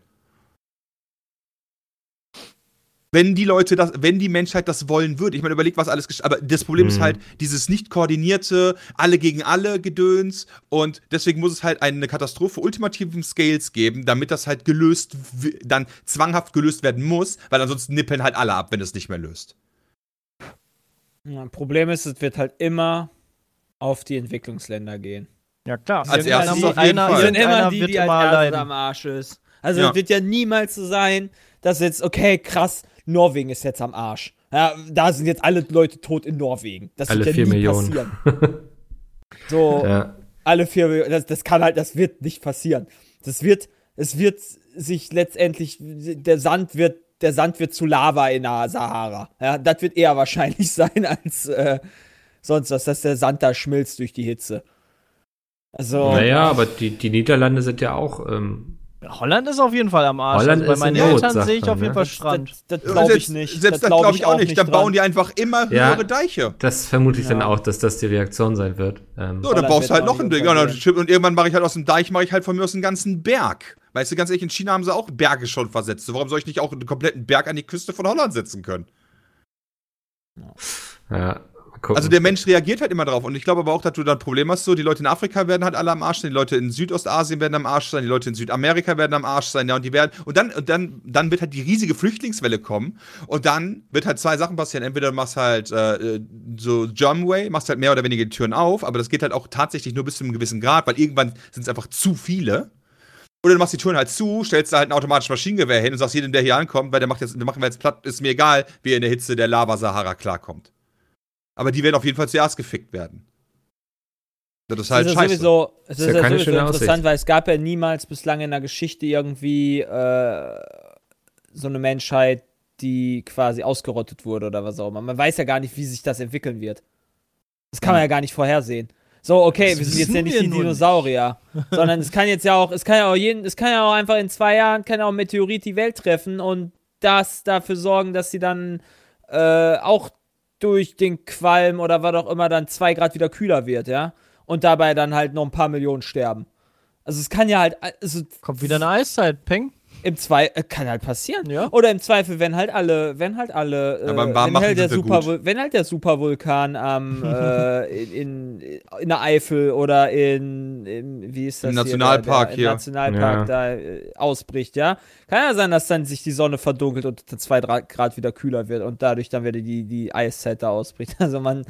Wenn die Leute das, wenn die Menschheit das wollen würde. Ich meine, überleg, was alles gesch- Aber das Problem ist Mhm. halt, dieses nicht koordinierte, alle gegen alle Gedöns und deswegen muss es halt eine Katastrophe ultimativen Scales geben, damit das halt gelöst, dann zwanghaft gelöst werden muss, weil ansonsten nippeln halt alle ab, wenn es nicht mehr löst. Ja, Problem ist, es wird halt immer auf die Entwicklungsländer gehen. Ja, klar. Als erstes auf jeden einer- Fall. Die sind immer die, wird die als erstes am Arsch ist. Also Ja. es wird ja niemals so sein, dass jetzt, okay, krass, Norwegen ist jetzt am Arsch. Ja, da sind jetzt alle Leute tot in Norwegen. Das Alle wird ja vier Millionen. passieren. [LAUGHS] so, Ja. alle vier Millionen, das, das kann halt, das wird nicht passieren. Das wird, es wird sich letztendlich, der Sand wird, der Sand wird zu Lava in der Sahara. Ja, das wird eher wahrscheinlich [LAUGHS] sein als äh, sonst was, dass der Sand da schmilzt durch die Hitze. Also, Naja, aber die, die Niederlande sind ja auch. Ähm, Holland ist auf jeden Fall am Arsch. Holland also bei ist meinen in Not, Eltern sehe ich auf jeden ne? Fall Strand. das, das glaube ich nicht. Selbst das, glaube ich auch nicht. Dann bauen die einfach immer Ja. höhere Deiche. das vermute ich dann Ja. auch, dass das die Reaktion sein wird. Ähm, So, dann baust du halt noch ein Ding. Dann- und irgendwann mache ich halt aus dem Deich, mache ich halt von mir aus einen ganzen Berg. Weißt du, ganz ehrlich, in China haben sie auch Berge schon versetzt. Warum soll ich nicht auch einen kompletten Berg an die Küste von Holland setzen können? ja, gucken. Also der Mensch reagiert halt immer drauf. Und ich glaube aber auch, dass du da ein Problem hast. So, die Leute in Afrika werden halt alle am Arsch sein, die Leute in Südostasien werden am Arsch sein, die Leute in Südamerika werden am Arsch sein, ja, und die werden. Und dann, und dann, dann wird halt die riesige Flüchtlingswelle kommen. Und dann wird halt zwei Sachen passieren. Entweder du machst halt äh, so Jumway, machst halt mehr oder weniger die Türen auf, aber das geht halt auch tatsächlich nur bis zu einem gewissen Grad, weil irgendwann sind es einfach zu viele. Oder du machst die Türen halt zu, stellst da halt ein automatisches Maschinengewehr hin und sagst jedem, der hier ankommt, weil der macht jetzt, wir machen wir jetzt platt, ist mir egal, wie er in der Hitze der Lava-Sahara klarkommt. Aber die werden auf jeden Fall zuerst gefickt werden. Das ist halt es ist scheiße. sowieso, es Ist ist ja keine sowieso interessant, Aussicht. weil es gab ja niemals bislang in der Geschichte irgendwie äh, so eine Menschheit, die quasi ausgerottet wurde oder was auch immer. Man weiß ja gar nicht, wie sich das entwickeln wird. Das kann man ja gar nicht vorhersehen. So, okay, Das wir sind jetzt ja nicht die nur nicht. Dinosaurier, [LAUGHS] sondern es kann jetzt ja auch, es kann ja auch jeden, es kann ja auch einfach in zwei Jahren kann ja auch ein Meteorit die Welt treffen und das dafür sorgen, dass sie dann äh, auch durch den Qualm oder was auch immer dann zwei Grad wieder kühler wird, ja. Und dabei dann halt noch ein paar Millionen sterben. Also es kann ja halt, also Kommt wieder eine Eiszeit, Peng. Im Zweifel, kann halt passieren. Ja. Oder im Zweifel, wenn halt alle, wenn halt alle, äh, wenn, halt der Super, gut. wenn halt der Supervulkan am, [LAUGHS] äh, in, in der Eifel oder in, in wie ist das Im hier, Nationalpark der, der, hier. Im Nationalpark Ja. da äh, ausbricht, ja. Kann ja sein, dass dann sich die Sonne verdunkelt und dann zwei Dra- Grad wieder kühler wird und dadurch dann wieder die, die Eiszeit da ausbricht. [LAUGHS] Also man,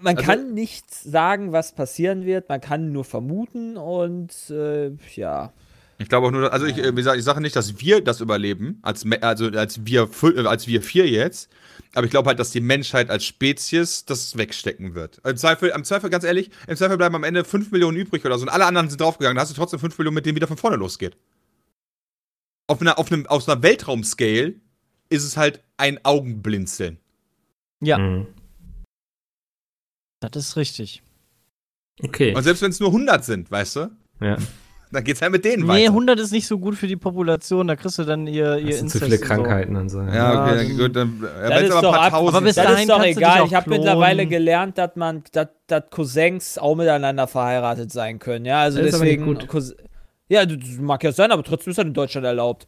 man Also- kann nicht sagen, was passieren wird, man kann nur vermuten und äh, ja. Ich glaube auch nur, also ich, wie gesagt, ich sage nicht, dass wir das überleben, als, also als wir, äh, als wir vier jetzt, aber ich glaube halt, dass die Menschheit als Spezies das wegstecken wird. Im Zweifel, im Zweifel, ganz ehrlich, im Zweifel bleiben am Ende 5 Millionen übrig oder so und alle anderen sind draufgegangen, da hast du trotzdem 5 Millionen, mit denen wieder von vorne losgeht. Auf einer, auf einem, aus einer Weltraum-Scale ist es halt ein Augenblinzeln. Ja, Mhm. das ist richtig. Okay. Und selbst wenn es nur 100 sind, weißt du, Ja. Dann geht's halt mit denen Nee, weiter. 100 ist nicht so gut für die Population, da kriegst du dann ihr, ihr sind zu Inzest viele. Krankheiten und so. Ja, okay, dann- gut, dann, ja, Das ist aber ein doch paar ab- tausend aber bis. Das dahin ist doch egal. Ich habe mittlerweile gelernt, dass man, dass, dass Cousins auch miteinander verheiratet sein können. Ja, also Das ist aber nicht deswegen. ja, das mag ja sein, aber trotzdem ist das in Deutschland erlaubt.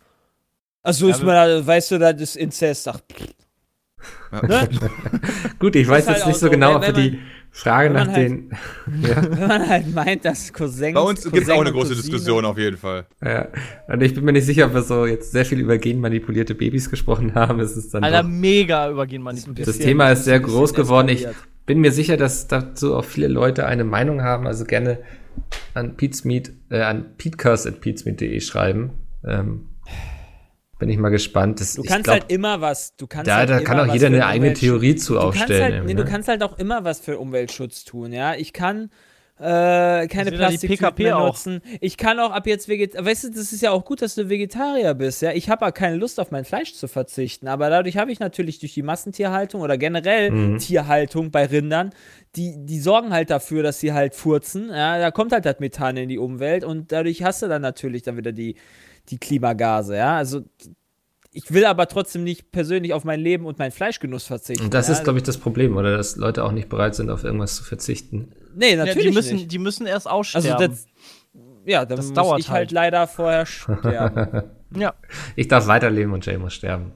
Also ist Ja, man, da- weißt du, das ist Inzest. Ach, ne? [LAUGHS] Gut, ich weiß halt jetzt auch nicht so so, genau, ob wir die Frage nach halt- den. [LAUGHS] Ja, Wenn man halt meint, dass Cousins. Bei uns gibt es auch eine große Cousine- Diskussion auf jeden Fall. ja. Und ich bin mir nicht sicher, ob wir so jetzt sehr viel über genmanipulierte Babys gesprochen haben. Es ist dann Alter, doch, mega übergehen manipuliert. das Thema ist sehr groß geworden. Ich bin mir sicher, dass dazu auch viele Leute eine Meinung haben. Also gerne an Pete äh, an petecast.petesmeet.de schreiben. Ähm, bin ich mal gespannt. Das, Du ich kannst glaub, halt immer was. Du kannst da, halt da kann auch jeder eine eigene Theorie zu Du kannst, aufstellen. halt, irgendwie, nee, du ne? kannst halt auch immer was für Umweltschutz tun, ja. Ich kann äh, keine Plastiktüten mehr auch? nutzen. Ich kann auch ab jetzt Veget Weißt du, das ist ja auch gut, dass du Vegetarier bist, ja. Ich habe ja keine Lust auf mein Fleisch zu verzichten, aber dadurch habe ich natürlich durch die Massentierhaltung oder generell Mhm. Tierhaltung bei Rindern, die, die sorgen halt dafür, dass sie halt furzen, ja. Da kommt halt das Methan in die Umwelt und dadurch hast du dann natürlich dann wieder die, die Klimagase, ja. Also ich will aber trotzdem nicht persönlich auf mein Leben und meinen Fleischgenuss verzichten. Und das ja? ist, glaube ich, das Problem, oder? Dass Leute auch nicht bereit sind, auf irgendwas zu verzichten. Nee, Ja, natürlich die, müssen, nicht. die müssen erst Also aussterben. das, ja, dann Das muss dauert ich halt halt. leider vorher sterben. [LAUGHS] ja. Ich darf weiterleben und Jay muss sterben.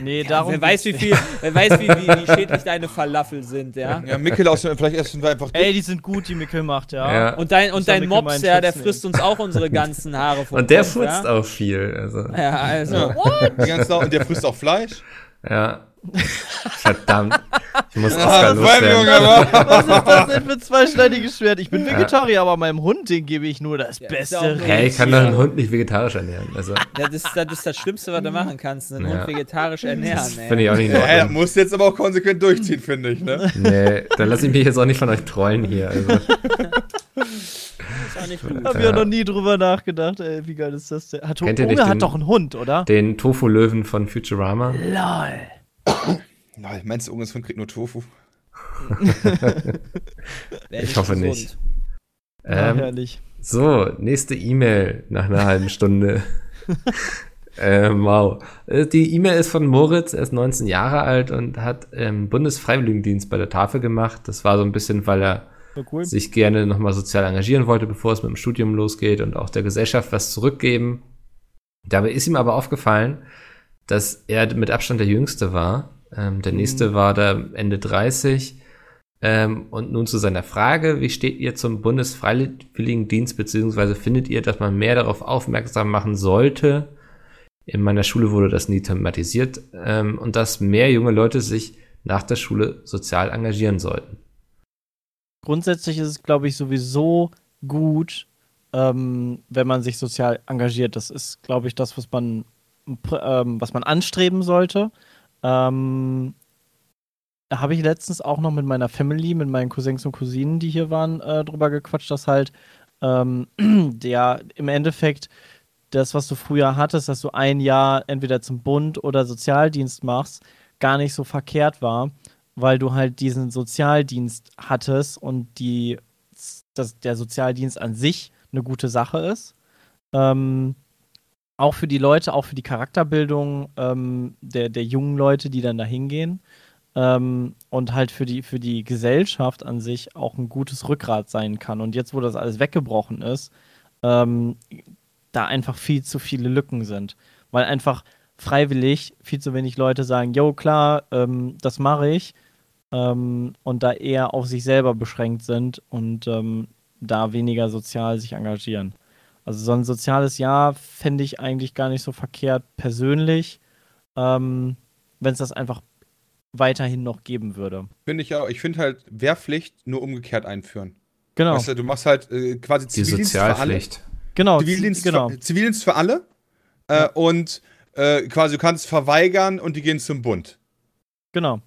Nee, ja, darum wer weiß, wie viel, wer weiß, wie, wie, wie schädlich deine Falafel sind, ja. Ja, Mikkel aus, vielleicht essen wir einfach Ey, die sind gut, die Mikkel macht, ja. Ja. Und dein, und dein Mops, ja, der frisst uns auch unsere ganzen Haare vom Und der Kopf, furzt ja? auch viel. Also, Ja, also. Ja. Die ganze Zeit- und der frisst auch Fleisch. ja. Verdammt. Ich muss Oscar loswerden. [LAUGHS] Was ist das denn für zweischneidiges Schwert? Ich bin Vegetarier, aber meinem Hund, den gebe ich nur das Ja, ist beste ja Hey, ich kann doch einen Hund nicht vegetarisch ernähren. Also, Das ist, das ist das Schlimmste, was du machen kannst, einen Ja. Hund vegetarisch ernähren, das ey. finde ich auch nicht Ja, das musst jetzt aber auch konsequent durchziehen, finde ich, ne? Nee, dann lasse ich mich jetzt auch nicht von euch trollen hier. Also, [LAUGHS] ist auch. Hab ich Ja. noch nie drüber nachgedacht, ey, wie geil ist das denn? Hat Kennt ihr Unge nicht den- hat doch einen Hund, oder? den Tofu-Löwen von Futurama. Lol. [COUGHS] Nein, meinst du, Unges Hund kriegt nur Tofu? [LAUGHS] Ich hoffe gesund. nicht. Ja, Ähm, herrlich. so, nächste E-Mail nach einer halben Stunde. [LAUGHS] ähm, wow. Äh, Die E-Mail ist von Moritz, er ist 19 Jahre alt und hat ähm, Bundesfreiwilligendienst bei der Tafel gemacht. Das war so ein bisschen, weil er So cool. sich gerne nochmal sozial engagieren wollte, bevor es mit dem Studium losgeht und auch der Gesellschaft was zurückgeben. Dabei ist ihm aber aufgefallen, dass er mit Abstand der Jüngste war. Ähm, der nächste war da Ende 30. Ähm, und nun zu seiner Frage, wie steht ihr zum Bundesfreiwilligendienst, beziehungsweise findet ihr, dass man mehr darauf aufmerksam machen sollte? In meiner Schule wurde das nie thematisiert ähm, und dass mehr junge Leute sich nach der Schule sozial engagieren sollten. Grundsätzlich ist es, glaube ich, sowieso gut, ähm, wenn man sich sozial engagiert. Das ist, glaube ich, das, was man, ähm, was man anstreben sollte. Ähm, habe ich letztens auch noch mit meiner Family, mit meinen Cousins und Cousinen, die hier waren, äh, drüber gequatscht, dass halt ähm, [CLEARS THROAT] der im Endeffekt das, was du früher hattest, dass du ein Jahr entweder zum Bund oder Sozialdienst machst, gar nicht so verkehrt war, weil du halt diesen Sozialdienst hattest und die, dass der Sozialdienst an sich eine gute Sache ist. Ähm, auch für die Leute, auch für die Charakterbildung ähm, der, der jungen Leute, die dann da hingehen. Ähm, und halt für die, für die Gesellschaft an sich auch ein gutes Rückgrat sein kann. Und jetzt, wo das alles weggebrochen ist, ähm, da einfach viel zu viele Lücken sind. Weil einfach freiwillig viel zu wenig Leute sagen, jo klar, ähm, das mache ich. Ähm, und da eher auf sich selber beschränkt sind und ähm, da weniger sozial sich engagieren. Also so ein soziales Jahr fände ich eigentlich gar nicht so verkehrt persönlich, ähm, wenn es das einfach weiterhin noch geben würde. Finde ich auch. Ich finde halt Wehrpflicht nur umgekehrt einführen. Genau. Weißt du, du machst halt äh, quasi Die Zivildienst für alle. Sozialpflicht. Genau, Zivildienst, genau. für, Zivildienst für alle. Äh, und äh, quasi du kannst verweigern und die gehen zum Bund. Genau.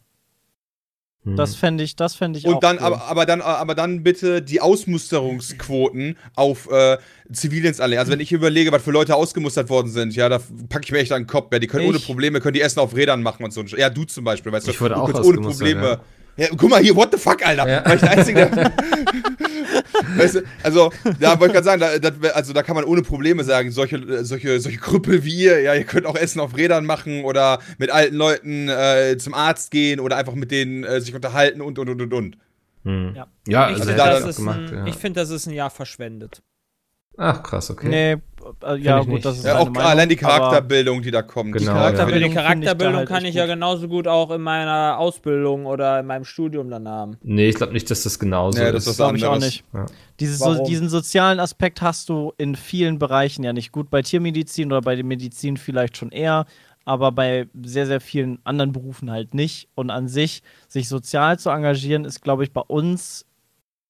Hm. Das fände ich, das fände ich auch. Und dann, cool. aber, aber dann, aber dann bitte die Ausmusterungsquoten auf äh, Zivildienst anlegen. Also wenn ich überlege, was für Leute ausgemustert worden sind, ja, da packe ich mir echt an den Kopf. Ja, die können ohne Ich- Probleme, können die Essen auf Rädern machen und so. Ja, du zum Beispiel, weißt du. Ich wurde du auch kannst ohne Probleme. Ja. Guck mal hier, what the fuck, Alter. Ja. War ich der Einzige, der. [LAUGHS] weißt du, also, da wollte ich gerade sagen, da, das, also da kann man ohne Probleme sagen, solche, solche, solche Krüppel wie ihr, ja, ihr könnt auch Essen auf Rädern machen oder mit alten Leuten äh, zum Arzt gehen oder einfach mit denen äh, sich unterhalten und und und und und. Hm. Ja. Ja, Ich also finde, das, gemacht. ein- ja. ich find, das ist ein Jahr verschwendet. Ach, krass, okay. Nee, äh, ja, gut, nicht. das ist Ja, auch Meinung, allein die Charakterbildung, die da kommt. Genau, Die ja. Aber Charakterbildung die finde ich Charakterbildung halt kann ich ja genauso gut auch in meiner Ausbildung oder in meinem Studium dann haben. Nee, ich glaube nicht, dass das genauso Nee, das ist. ist Glaube ich auch nicht. Ja. Dieses so, diesen sozialen Aspekt hast du in vielen Bereichen ja nicht. Gut, bei Tiermedizin oder bei der Medizin vielleicht schon eher, aber bei sehr, sehr vielen anderen Berufen halt nicht. Und an sich, sich sozial zu engagieren, ist, glaube ich, bei uns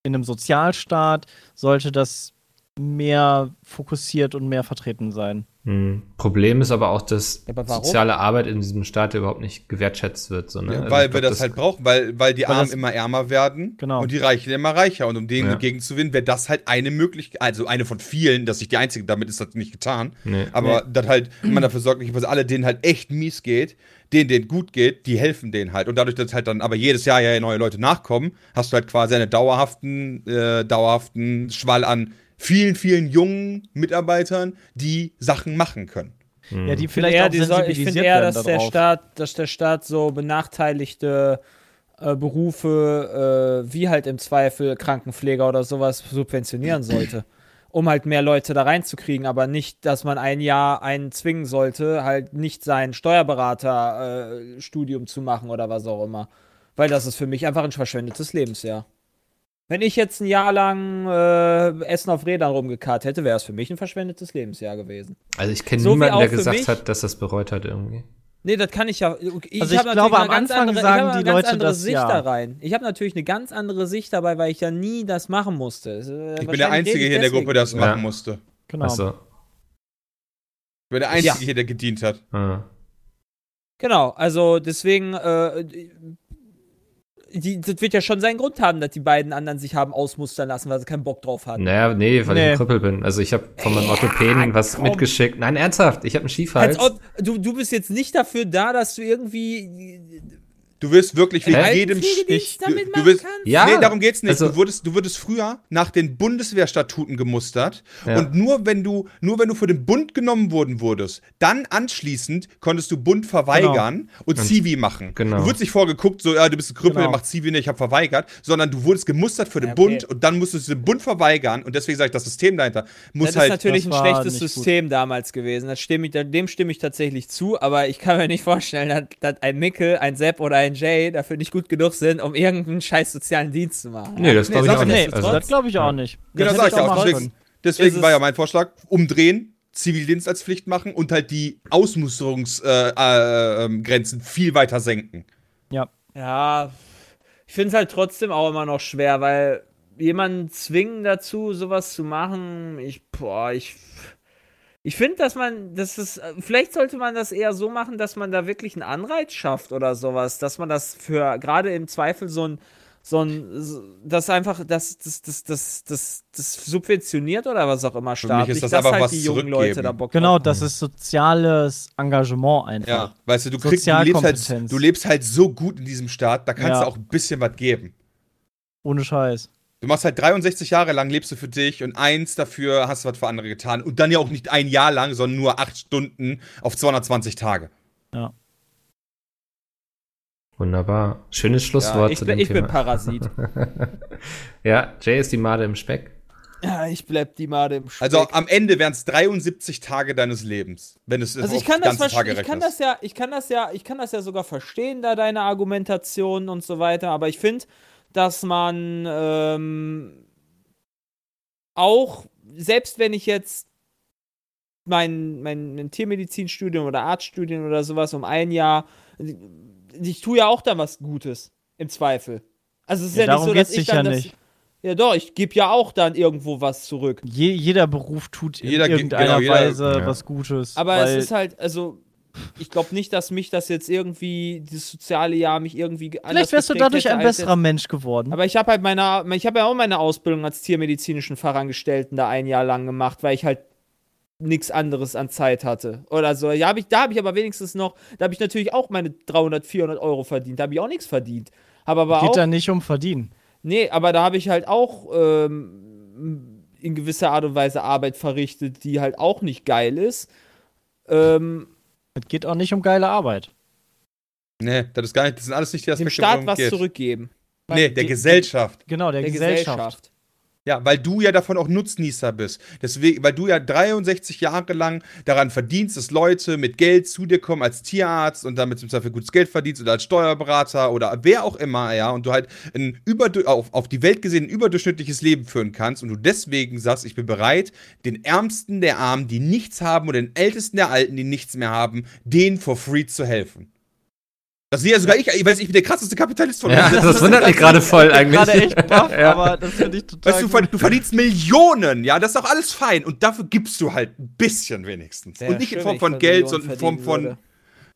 in einem Sozialstaat, sollte das mehr fokussiert und mehr vertreten sein. Hm. Problem ist aber auch, dass aber soziale Arbeit in diesem Staat überhaupt nicht gewertschätzt wird. So, ne? Ja, Also weil ich wir glaub, das, halt brauchen, weil, weil die Weil Armen das- immer ärmer werden Genau. und die Reichen immer reicher. Und um denen Ja. entgegenzuwinnen, wäre das halt eine Möglichkeit, also eine von vielen, dass ich die einzige, damit ist das nicht getan. Nee. Aber dass halt [CLEARS THROAT] man dafür sorgt, dass alle denen halt echt mies geht, denen, denen gut geht, die helfen denen halt. Und dadurch, dass halt dann aber jedes Jahr ja neue Leute nachkommen, hast du halt quasi einen dauerhaften, äh, dauerhaften Schwall an vielen, vielen jungen Mitarbeitern, die Sachen machen können. Ja, die Ich finde vielleicht eher, auch die soll, ich finde eher dass der. Staat, dass der Staat so benachteiligte äh, Berufe äh, wie halt im Zweifel Krankenpfleger oder sowas subventionieren sollte. Um halt mehr Leute da reinzukriegen, aber nicht, dass man ein Jahr einen zwingen sollte, halt nicht sein Steuerberater-Studium zu machen oder was auch immer. Weil das ist für mich einfach ein verschwendetes Lebensjahr. Wenn ich jetzt ein Jahr lang äh, Essen auf Rädern rumgekarrt hätte, wäre es für mich ein verschwendetes Lebensjahr gewesen. Also ich kenne So niemanden, der gesagt mich- hat, dass das bereut hat irgendwie. Nee, das kann ich ja. Ich Also ich glaube, am ganz Anfang andere, sagen ich habe eine die ganz Leute andere das Sicht ja. da rein. Ich habe natürlich eine ganz andere Sicht dabei, weil ich ja nie das machen musste. Äh, Ich bin der Einzige hier in der Gruppe, der das Ja. machen musste. Genau. Achso. Ich bin der Einzige Ja. hier, der gedient hat. Ah. Genau, also deswegen, äh, die, das wird ja schon seinen Grund haben, dass die beiden anderen sich haben ausmustern lassen, weil sie keinen Bock drauf hatten. Naja, nee, weil ich Nee. ein Krüppel bin. Also ich habe von meinem Orthopäden was komm. mitgeschickt. Nein, ernsthaft, ich habe einen Schiefhals. Ob, du, du bist jetzt nicht dafür da, dass du irgendwie Du wirst wirklich wie Hä? jedem Pflegedienst du, damit du kannst? Ja, nee, darum geht's nicht. also- du, wurdest, du wurdest früher nach den Bundeswehrstatuten gemustert Ja. und nur wenn du nur wenn du für den Bund genommen worden wurdest, dann anschließend konntest du Bund verweigern und Zivi machen. genau. Du wurdest nicht vorgeguckt, so ja, du bist ein Krüppel, Genau. mach Zivi nicht, ich habe verweigert, sondern du wurdest gemustert für den Ja, okay. Bund und dann musstest du den Bund verweigern und deswegen sage ich, das System dahinter muss Das ist halt natürlich das ein schlechtes nicht gut. System damals gewesen. Das stimme ich, dem stimme ich tatsächlich zu, aber ich kann mir nicht vorstellen, dass, dass ein Mikkel, ein Sepp oder ein Jay dafür nicht gut genug sind, um irgendeinen scheiß sozialen Dienst zu machen. Nee, das glaube ich auch ich Nee, nicht. Also, das glaube ich auch nicht. Genau, Das sag hätte ich ja auch. Deswegen, deswegen war ja mein Vorschlag, umdrehen, Zivildienst als Pflicht machen und halt die Ausmusterungsgrenzen äh, ähm, Grenzen viel weiter senken. Ja. Ja, ich finde es halt trotzdem auch immer noch schwer, weil jemanden zwingen dazu, sowas zu machen, ich, boah, ich. Ich finde, dass man, das ist, vielleicht sollte man das eher so machen, dass man da wirklich einen Anreiz schafft oder sowas, dass man das für gerade im Zweifel so ein, so ein, das einfach, das, das, das, das, das, das subventioniert oder was auch immer mich staatlich, ist das dass einfach halt was die jungen Leute zurückgeben. da Bock Genau, drauf das ist soziales Engagement einfach. Ja, weißt du, du, kriegst, du, lebst halt, du lebst halt so gut in diesem Staat, da kannst Ja. du auch ein bisschen was geben. Ohne Scheiß. Du machst halt 63 Jahre lang, lebst du für dich und eins dafür hast du was für andere getan. Und dann ja auch nicht ein Jahr lang, sondern nur acht Stunden auf 220 Tage. Wunderbar. Schönes Ja, Schlusswort ich, zu bin, dem ich bin Thema. Parasit. [LAUGHS] ja, Jay ist die Made im Speck. ja, ich bleib die Made im Speck. Also am Ende wären es 73 Tage deines Lebens, wenn es Also ich kann das ganze Tage ich kann das ja, ich kann das ja, ich kann das ja sogar verstehen, da deine Argumentation und so weiter, aber ich finde, dass man ähm, auch, selbst wenn ich jetzt mein, mein, mein Tiermedizinstudium oder Arztstudium oder sowas um ein Jahr, ich tue ja auch dann was Gutes, im Zweifel. Also es ist Ja, ja, nicht so, dass geht's ich dann ja das, nicht. Ja, doch, ich gebe ja auch dann irgendwo was zurück. Je, jeder Beruf tut in Jeder ge- irgendeiner genau, jeder- Weise Ja. was Gutes. Aber weil es ist halt, also, ich glaube nicht, dass mich das jetzt irgendwie, dieses soziale Jahr mich irgendwie Vielleicht wärst du dadurch ein besserer Mensch geworden. Aber ich habe halt meine, ich habe ja auch meine Ausbildung als tiermedizinischen Fachangestellten da ein Jahr lang gemacht, weil ich halt nichts anderes an Zeit hatte. Oder so. Ja, hab ich, da habe ich aber wenigstens noch, da habe ich natürlich auch meine 300, 400 Euro verdient. Da habe ich auch nichts verdient. Habe aber Geht auch, da nicht um Verdienen. nee, aber da habe ich halt auch ähm, in gewisser Art und Weise Arbeit verrichtet, die halt auch nicht geil ist. Ähm, Es geht auch nicht um geile Arbeit. Nee, das ist gar nicht, das sind alles nicht die dem Aspekte, Staat worum es was geht. zurückgeben. Nee, der Die- Gesellschaft. Genau, der, Der Gesellschaft. Gesellschaft. Ja, weil du ja davon auch Nutznießer bist. Deswegen, weil du ja 63 Jahre lang daran verdienst, dass Leute mit Geld zu dir kommen als Tierarzt und damit zum Zweifel gutes Geld verdienst oder als Steuerberater oder wer auch immer, ja, und du halt ein auf, auf die Welt gesehen ein überdurchschnittliches Leben führen kannst und du deswegen sagst, ich bin bereit, den Ärmsten der Armen, die nichts haben, oder den Ältesten der Alten, die nichts mehr haben, denen for free zu helfen. Das sehe ja sogar ich, ich weiß, ich bin der krasseste Kapitalist von Ja, uns. das wundert mich gerade voll eigentlich. Gerade echt baff, Ja. aber das finde ich total. Weißt du, du, verdienst Millionen, ja, das ist doch alles fein. Und dafür gibst du halt ein bisschen wenigstens. Wär und nicht schön, in Form von Geld, sondern in Form von. würde.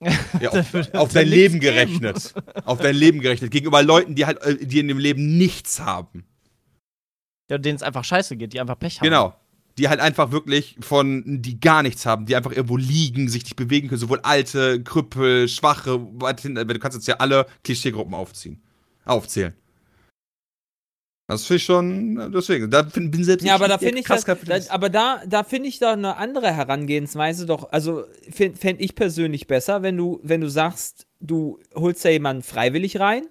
[LAUGHS] Ja, auf, auf [LAUGHS] dein Leben gerechnet. Auf dein Leben gerechnet. Gegenüber Leuten, die halt, äh, die in dem Leben nichts haben. ja, denen es einfach scheiße geht, die einfach Pech haben. Genau. Die halt einfach wirklich von, die gar nichts haben, die einfach irgendwo liegen, sich nicht bewegen können, sowohl alte, Krüppel, Schwache, weit hin- du kannst jetzt ja alle Klischeegruppen aufziehen, aufzählen. Das finde ich schon, deswegen, da find, bin selbst Ja, aber da finde ich, krass das, da, aber da, da finde ich doch eine andere Herangehensweise doch, also fände ich persönlich besser, wenn du, wenn du sagst, du holst da jemanden freiwillig rein,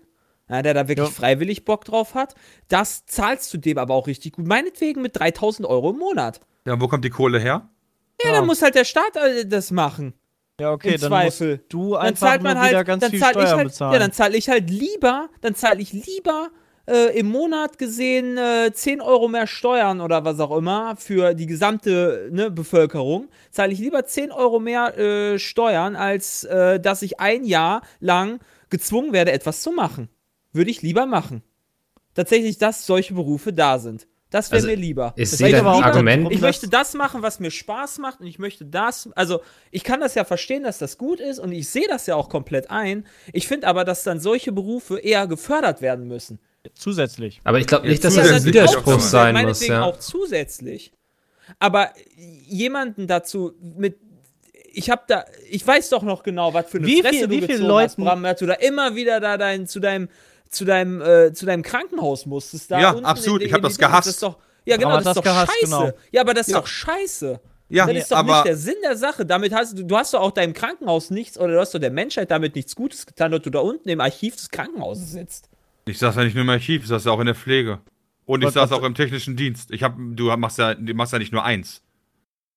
ja, der da wirklich Ja. freiwillig Bock drauf hat, das zahlst du dem aber auch richtig gut, meinetwegen mit 3000 Euro im Monat. Ja, wo kommt die Kohle her? Ja, dann muss halt der Staat äh, das machen. Ja, okay, Im dann Zweifel. musst du Dann einfach zahlt man nur wieder halt, ganz dann viel zahl ich Steuern halt, bezahlen. ja, dann zahle ich halt lieber, dann zahle ich lieber äh, im Monat gesehen äh, 10 Euro mehr Steuern oder was auch immer für die gesamte ne, Bevölkerung, zahle ich lieber 10 Euro mehr äh, Steuern, als äh, dass ich ein Jahr lang gezwungen werde, etwas zu machen. Würde ich lieber machen. Tatsächlich, dass solche Berufe da sind. Das wäre Also, mir lieber. Ich Das sehe dein aber auch Argument. Ich möchte das machen, was mir Spaß macht und ich möchte das, also ich kann das ja verstehen, dass das gut ist und ich sehe das ja auch komplett ein. Ich finde aber, dass dann solche Berufe eher gefördert werden müssen. Zusätzlich. Aber ich glaube nicht, dass das ein auch Widerspruch zusätzlich, sein muss. Meinetwegen Ja. auch zusätzlich. Aber jemanden dazu mit ich habe da, ich weiß doch noch genau, was für eine Wie Fresse viel- du wie gezogen Leuten- hast, Bram, du da immer wieder da dein, zu deinem, zu deinem, äh, zu deinem Krankenhaus musstest. Da Ja, unten absolut. in die- Ich hab in das gehasst. Das ist doch, ja, genau, das hat ist doch das gehasst, scheiße. genau. Ja, aber das ist Ja. doch scheiße. Ja, das ist doch aber nicht der Sinn der Sache. Damit hast du, du hast doch auch deinem Krankenhaus nichts oder du hast doch der Menschheit damit nichts Gutes getan, dass du da unten im Archiv des Krankenhauses sitzt. ich saß ja nicht nur im Archiv, ich saß ja auch in der Pflege. Und ich Was- saß was- auch im technischen Dienst. Ich hab, du machst ja, du machst ja nicht nur eins.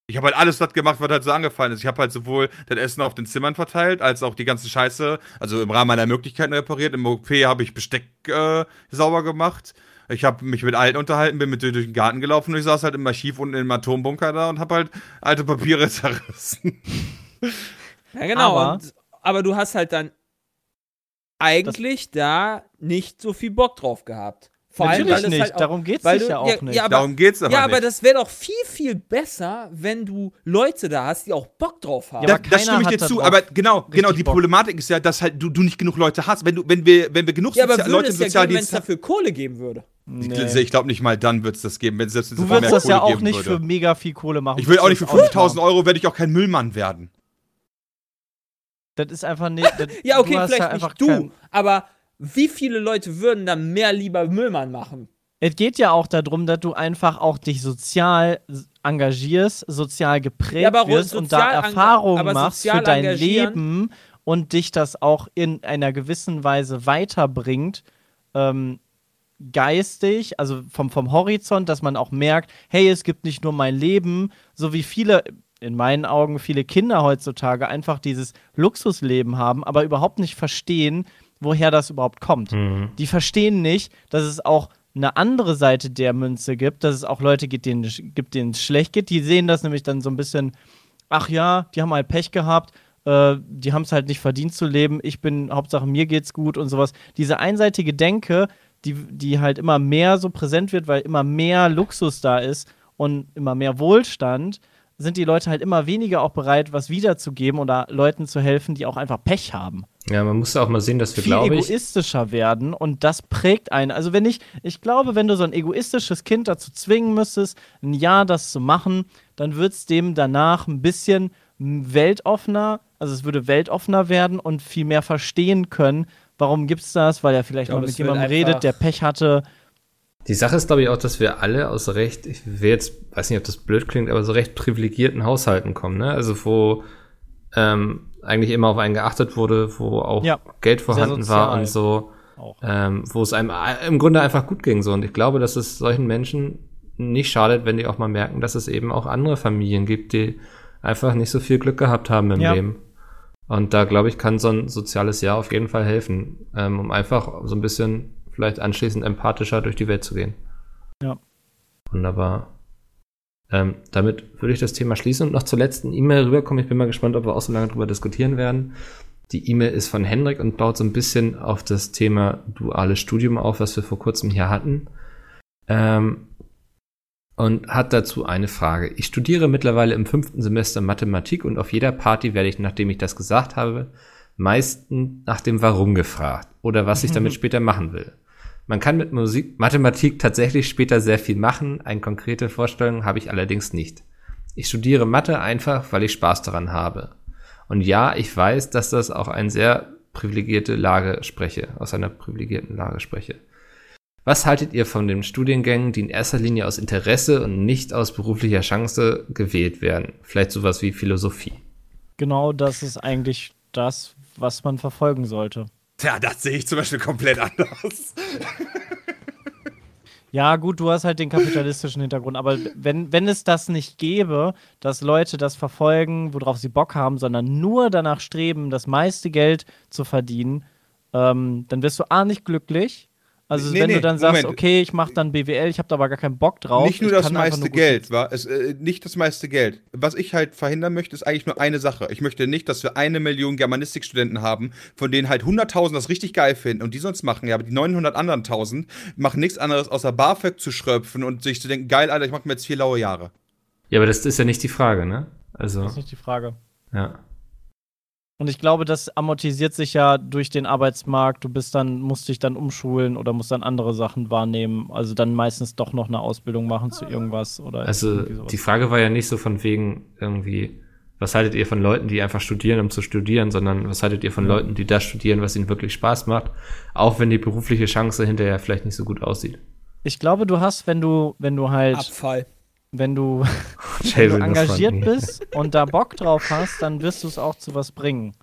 Ich habe halt alles das gemacht, was halt so angefallen ist. Ich habe halt sowohl das Essen auf den Zimmern verteilt, als auch die ganze Scheiße, also im Rahmen meiner Möglichkeiten repariert. Im OP habe ich Besteck äh, sauber gemacht. Ich habe mich mit Alten unterhalten, bin mit denen durch den Garten gelaufen und ich saß halt im Archiv unten im Atombunker da und habe halt alte Papiere [LAUGHS] zerrissen. Ja, genau. Aber- und, aber du hast halt dann eigentlich da nicht so viel Bock drauf gehabt. Vor allem, Natürlich weil es nicht, halt auch, darum sich du, ja auch ja, nicht. Ja, aber, Darum geht's aber ja, aber nicht. das wäre doch viel, viel besser, wenn du Leute da hast, die auch Bock drauf haben. Ja, Da, das stimme ich dir zu, aber genau, genau, die Bock. Problematik ist ja, dass halt du, du nicht genug Leute hast. Wenn du, wenn wir, wenn wir genug Ja, aber Sozi- würde Leute im es ja geben, wenn es Sozialdienst dafür Kohle geben würde. Nee. Ich, ich glaube nicht mal dann wird es das geben, wenn es selbst Du würdest das ja Kohle auch geben nicht würde. für mega viel Kohle machen. Ich will auch nicht für Das ist 5000 Euro, werde ich auch kein Müllmann werden. Das ist einfach nicht. [LAUGHS] Ja, okay, vielleicht ja nicht du, aber wie viele Leute würden dann mehr lieber Müllmann machen? Es geht ja auch darum, dass du einfach auch dich sozial engagierst, sozial geprägt Ja, wirst und da Erfahrungen machst für dein Leben und dich das auch in einer gewissen Weise weiterbringt, ähm, geistig, also vom, vom Horizont, dass man auch merkt, hey, es gibt nicht nur mein Leben, so wie viele, in meinen Augen, viele Kinder heutzutage einfach dieses Luxusleben haben, aber überhaupt nicht verstehen, woher das überhaupt kommt. Mhm. Die verstehen nicht, dass es auch eine andere Seite der Münze gibt, dass es auch Leute gibt, denen, gibt, denen es schlecht geht. Die sehen das nämlich dann so ein bisschen, ach ja, die haben halt Pech gehabt, äh, die haben es halt nicht verdient zu leben, ich bin, Hauptsache mir geht's gut und sowas. Diese einseitige Denke die, die halt immer mehr so präsent wird, weil immer mehr Luxus da ist und immer mehr Wohlstand, sind die Leute halt immer weniger auch bereit, was wiederzugeben oder Leuten zu helfen, die auch einfach Pech haben. Ja, man muss ja auch mal sehen, dass wir, viel glaube ich, egoistischer werden und das prägt einen. Also wenn ich, ich glaube, wenn du so ein egoistisches Kind dazu zwingen müsstest, ein Jahr das zu machen, dann wird es dem danach ein bisschen weltoffener, also es würde weltoffener werden und viel mehr verstehen können, warum gibt es das, weil er vielleicht glaube, mal mit jemandem redet, der Pech hatte. Die Sache ist, glaube ich, auch, dass wir alle aus recht, ich will jetzt, weiß nicht, ob das blöd klingt, aber so recht privilegierten Haushalten kommen, ne? Also wo ähm, eigentlich immer auf einen geachtet wurde, wo auch Ja, Geld vorhanden war und so, ähm, wo es einem äh, im Grunde einfach gut ging so. Und ich glaube, dass es solchen Menschen nicht schadet, wenn die auch mal merken, dass es eben auch andere Familien gibt, die einfach nicht so viel Glück gehabt haben im Ja. Leben. Und da, glaube ich, kann so ein soziales Jahr auf jeden Fall helfen, ähm, um einfach so ein bisschen vielleicht anschließend empathischer durch die Welt zu gehen. Ja. Wunderbar. Ähm, damit würde ich das Thema schließen und noch zur letzten E-Mail rüberkommen. Ich bin mal gespannt, ob wir auch so lange drüber diskutieren werden. Die E-Mail ist von Hendrik und baut so ein bisschen auf das Thema duales Studium auf, was wir vor kurzem hier hatten. Ähm, und hat dazu eine Frage. Ich studiere mittlerweile im fünften Semester Mathematik und auf jeder Party werde ich, nachdem ich das gesagt habe, meistens nach dem Warum gefragt oder was ich damit [LAUGHS] später machen will. Man kann mit Musik, Mathematik tatsächlich später sehr viel machen. Eine konkrete Vorstellung habe ich allerdings nicht. Ich studiere Mathe einfach, weil ich Spaß daran habe. Und ja, ich weiß, dass das auch eine sehr privilegierte Lage spreche, aus einer privilegierten Lage spreche. Was haltet ihr von den Studiengängen, die in erster Linie aus Interesse und nicht aus beruflicher Chance gewählt werden? Vielleicht sowas wie Philosophie. Genau das ist eigentlich das, was man verfolgen sollte. Tja, das sehe ich zum Beispiel komplett anders. Ja, gut, du hast halt den kapitalistischen Hintergrund, aber wenn, wenn es das nicht gäbe, dass Leute das verfolgen, worauf sie Bock haben, sondern nur danach streben, das meiste Geld zu verdienen, ähm, dann wirst du A nicht glücklich. Also Nee, wenn nee, du dann sagst, Moment. okay, ich mache dann BWL, ich habe da aber gar keinen Bock drauf. nicht nur ich das meiste nur Geld, war es äh, nicht das meiste Geld. Was ich halt verhindern möchte, ist eigentlich nur eine Sache. Ich möchte nicht, dass wir eine Million Germanistikstudenten haben, von denen halt 100.000 das richtig geil finden und die sonst machen, ja, aber die 900 anderen 1000 machen nichts anderes außer BAföG zu schröpfen und sich zu denken, geil, Alter, ich mache mir jetzt vier laue Jahre. Ja, aber das ist ja nicht die Frage, ne? Also, Das ist nicht die Frage. ja. Und ich glaube, das amortisiert sich ja durch den Arbeitsmarkt. Du bist dann, musst dich dann umschulen oder musst dann andere Sachen wahrnehmen. Also dann meistens doch noch eine Ausbildung machen zu irgendwas oder Also die Frage war ja nicht so von wegen irgendwie, was haltet ihr von Leuten, die einfach studieren, um zu studieren, sondern was haltet ihr von Leuten, die das studieren, was ihnen wirklich Spaß macht, auch wenn die berufliche Chance hinterher vielleicht nicht so gut aussieht. Ich glaube, du hast, wenn du, wenn du halt, Abfall. Wenn du, [LAUGHS] wenn du engagiert bist und da Bock drauf hast, dann wirst du es auch zu was bringen,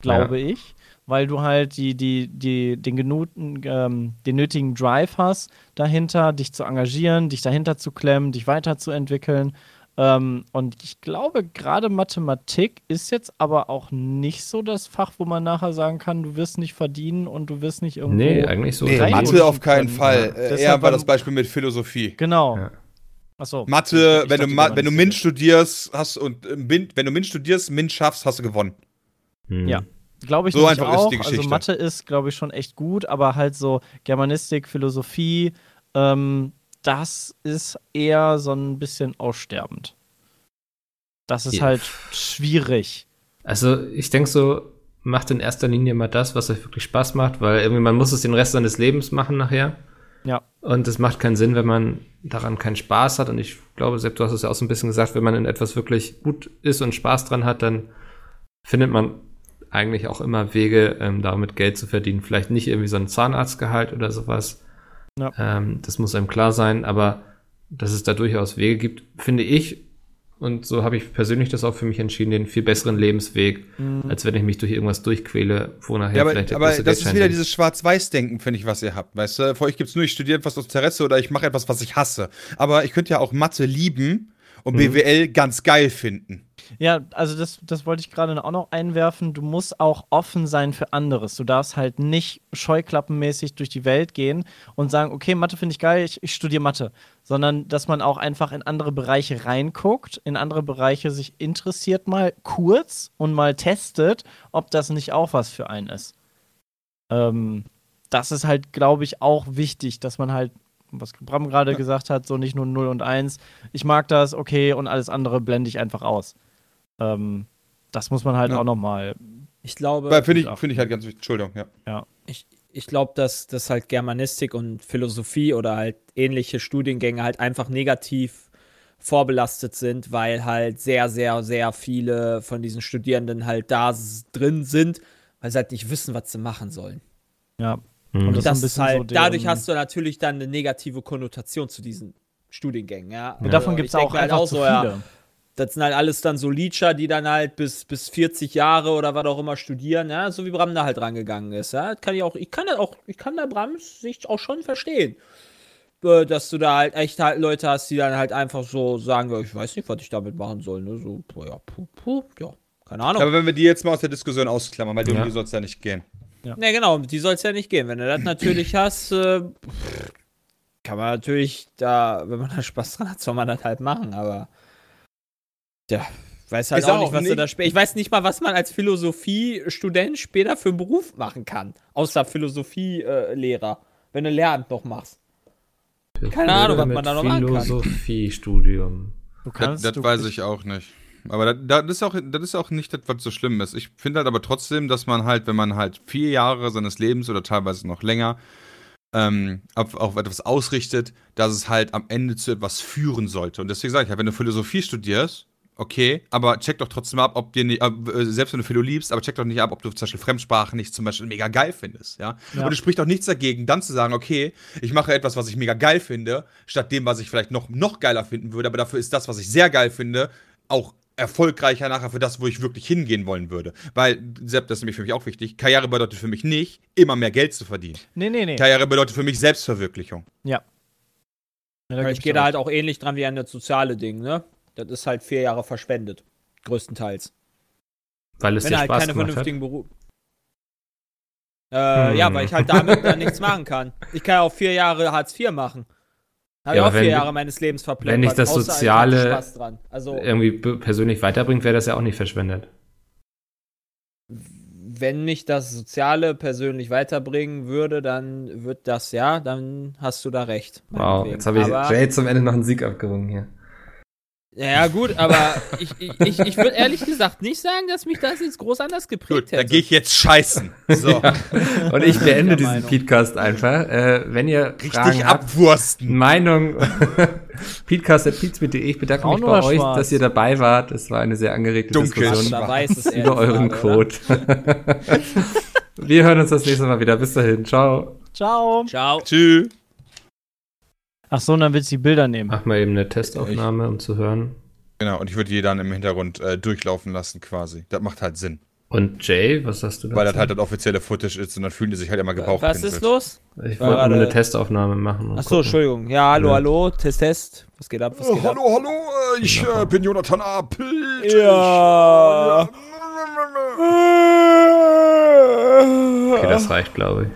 glaube ich. Weil du halt die, die, die, den, genuten, ähm, den nötigen Drive hast, dahinter, dich zu engagieren, dich dahinter zu klemmen, dich weiterzuentwickeln. Ähm, und ich glaube, gerade Mathematik ist jetzt aber auch nicht so das Fach, wo man nachher sagen kann, du wirst nicht verdienen und du wirst nicht irgendwo. Nee, eigentlich so. Nee, Mathe auf keinen können. Fall. Ja. Äh, eher war war- das Beispiel mit Philosophie. Genau. Ja. Achso. Mathe, Ich wenn du, Ma wenn du ist- MINT studierst, hast und äh, MINT, wenn du MINT studierst, MINT schaffst, hast du gewonnen. Hm. Ja. Glaube ich So einfach ist auch. die also Geschichte. Mathe ist, glaube ich, schon echt gut, aber halt so Germanistik, Philosophie, ähm, das ist eher so ein bisschen aussterbend. Das ist Ja. halt schwierig. Also ich denke so, macht in erster Linie mal das, was euch wirklich Spaß macht, weil irgendwie man muss es den Rest seines Lebens machen nachher. Ja. Und es macht keinen Sinn, wenn man daran keinen Spaß hat. Und ich glaube, Sepp, du hast es ja auch so ein bisschen gesagt, wenn man in etwas wirklich gut ist und Spaß dran hat, dann findet man eigentlich auch immer Wege, ähm, damit Geld zu verdienen. Vielleicht nicht irgendwie so ein Zahnarztgehalt oder sowas. Ja. Ähm, das muss einem klar sein, aber dass es da durchaus Wege gibt, finde ich, und so habe ich persönlich das auch für mich entschieden, den viel besseren Lebensweg, als wenn ich mich durch irgendwas durchquäle, wo nachher Ja, aber, vielleicht aber das ist wieder dieses Schwarz-Weiß-Denken, finde ich, was ihr habt. Weißt du, vor euch gibt's nur, ich studiere etwas aus Interesse oder ich mache etwas, was ich hasse. Aber ich könnte ja auch Mathe lieben und BWL ganz geil finden. Ja, also das, das wollte ich gerade auch noch einwerfen. Du musst auch offen sein für anderes. Du darfst halt nicht scheuklappenmäßig durch die Welt gehen und sagen, okay, Mathe finde ich geil, ich, ich studiere Mathe. Sondern, dass man auch einfach in andere Bereiche reinguckt, in andere Bereiche sich interessiert mal kurz und mal testet, ob das nicht auch was für einen ist. Ähm, das ist halt, glaube ich, auch wichtig, dass man halt, was Bram gerade gesagt hat, so nicht nur 0 und 1. Ich mag das, okay, und alles andere blende ich einfach aus. Ähm, das muss man halt Ja. auch nochmal. Ich glaube, Finde Ja. ich, finde ich halt ganz wichtig. Entschuldigung, ja. ich, ich glaube, dass, dass halt Germanistik und Philosophie oder halt ähnliche Studiengänge halt einfach negativ vorbelastet sind, weil halt sehr, sehr, sehr viele von diesen Studierenden halt da drin sind, weil sie halt nicht wissen, was sie machen sollen. Ja. Mhm. Und das ist Das ein ist halt, so dadurch hast du natürlich dann eine negative Konnotation zu diesen Studiengängen, ja. Und davon Also, gibt ich es auch halt einfach zu so, viele. ja, das sind halt alles dann so Leecher, die dann halt bis, bis 40 Jahre oder was auch immer studieren, ja, so wie Bram da halt rangegangen ist, ja. Das kann ich auch, ich kann das auch, ich kann da Brams Sicht auch schon verstehen. Äh, Dass du da halt echt halt Leute hast, die dann halt einfach so sagen, ja, ich weiß nicht, was ich damit machen soll, ne? So, ja, puh, puh, ja, keine Ahnung. Aber wenn wir die jetzt mal aus der Diskussion ausklammern, weil um Ja. die soll es ja nicht gehen. Ne, genau, um die soll es ja nicht gehen. Wenn du das natürlich hast, äh, kann man natürlich da, wenn man da Spaß dran hat, soll man das halt machen, aber ja, weiß halt auch auch nicht, was du nicht- da später. Ich weiß nicht mal, was man als Philosophiestudent später für einen Beruf machen kann, außer Philosophielehrer, wenn du Lehramt noch machst. Keine Ahnung, was man da noch machen kann. Philosophiestudium. Du Das, das weiß ich auch nicht. Aber das, das, ist auch, das ist auch nicht das, was so schlimm ist. Ich finde halt aber trotzdem, dass man halt, wenn man halt vier Jahre seines Lebens oder teilweise noch länger ähm, auf, auf etwas ausrichtet, dass es halt am Ende zu etwas führen sollte. Und deswegen sage ich halt, wenn du Philosophie studierst, okay, aber check doch trotzdem ab, ob dir nicht, äh, selbst wenn du Philo liebst, aber check doch nicht ab, ob du zum Beispiel Fremdsprachen nicht zum Beispiel mega geil findest, ja. Ja. Und es spricht auch nichts dagegen, dann zu sagen, okay, ich mache etwas, was ich mega geil finde, statt dem, was ich vielleicht noch, noch geiler finden würde, aber dafür ist das, was ich sehr geil finde, auch erfolgreicher nachher für das, wo ich wirklich hingehen wollen würde. Weil, Sepp, das ist nämlich für mich auch wichtig, Karriere bedeutet für mich nicht, immer mehr Geld zu verdienen. nee, nee, nee. Karriere bedeutet für mich Selbstverwirklichung. Ja. Ich gehe da halt auch ähnlich dran wie an das soziale Ding, ne? Das ist halt vier Jahre verschwendet. Größtenteils. Weil es Wenn dir halt Spaß keine vernünftigen Beruf. Äh, Hm. Ja, weil ich halt damit dann nichts machen kann. Ich kann ja auch vier Jahre Hartz IV machen. Habe Ja, ich auch aber vier wenn- Jahre meines Lebens verplempert. wenn dich das ich Soziale- hatte Spaß dran. Also, Irgendwie be- persönlich weiterbringt, wäre das ja auch nicht verschwendet. wenn mich das Soziale persönlich weiterbringen würde, dann wird das ja, dann hast du da recht. Wow, jetzt habe ich Aber- Jay zum Ende noch einen Sieg abgerungen hier. Ja, gut, aber ich, ich, ich, ich würde ehrlich gesagt nicht sagen, dass mich das jetzt groß anders geprägt Gut, hätte. gehe ich jetzt scheißen. So, [LAUGHS] Und ich beende diesen. Podcast einfach. Äh, wenn ihr Fragen richtig habt, abwursten. Meinung, [LAUGHS] podcast.peatsmit.de. Ich bedanke Braun mich bei euch, schwarz? dass ihr dabei wart. Es war eine sehr angeregte Dunkel. Diskussion Da weiß über euren? Code. [LAUGHS] Wir hören uns das nächste Mal wieder. Bis dahin. Ciao. Ciao. Ciao. Tschüss. Ach so, und dann willst du die Bilder nehmen. Mach mal eben eine Testaufnahme, um zu hören. Genau, und ich würde die dann im Hintergrund äh, durchlaufen lassen quasi. Das macht halt Sinn. Und Jay, was hast du da? Weil das halt das offizielle Footage ist und dann fühlen die sich halt immer gebraucht. Was ist los? Ich wollte nur eine Testaufnahme machen. Achso, gucken. Entschuldigung. Ja, hallo, Ja. hallo. Test, Test. Was geht ab? Was geht ab? hallo, äh, ich äh, bin Jonathan Apel. Ja. Okay, das reicht, glaube ich.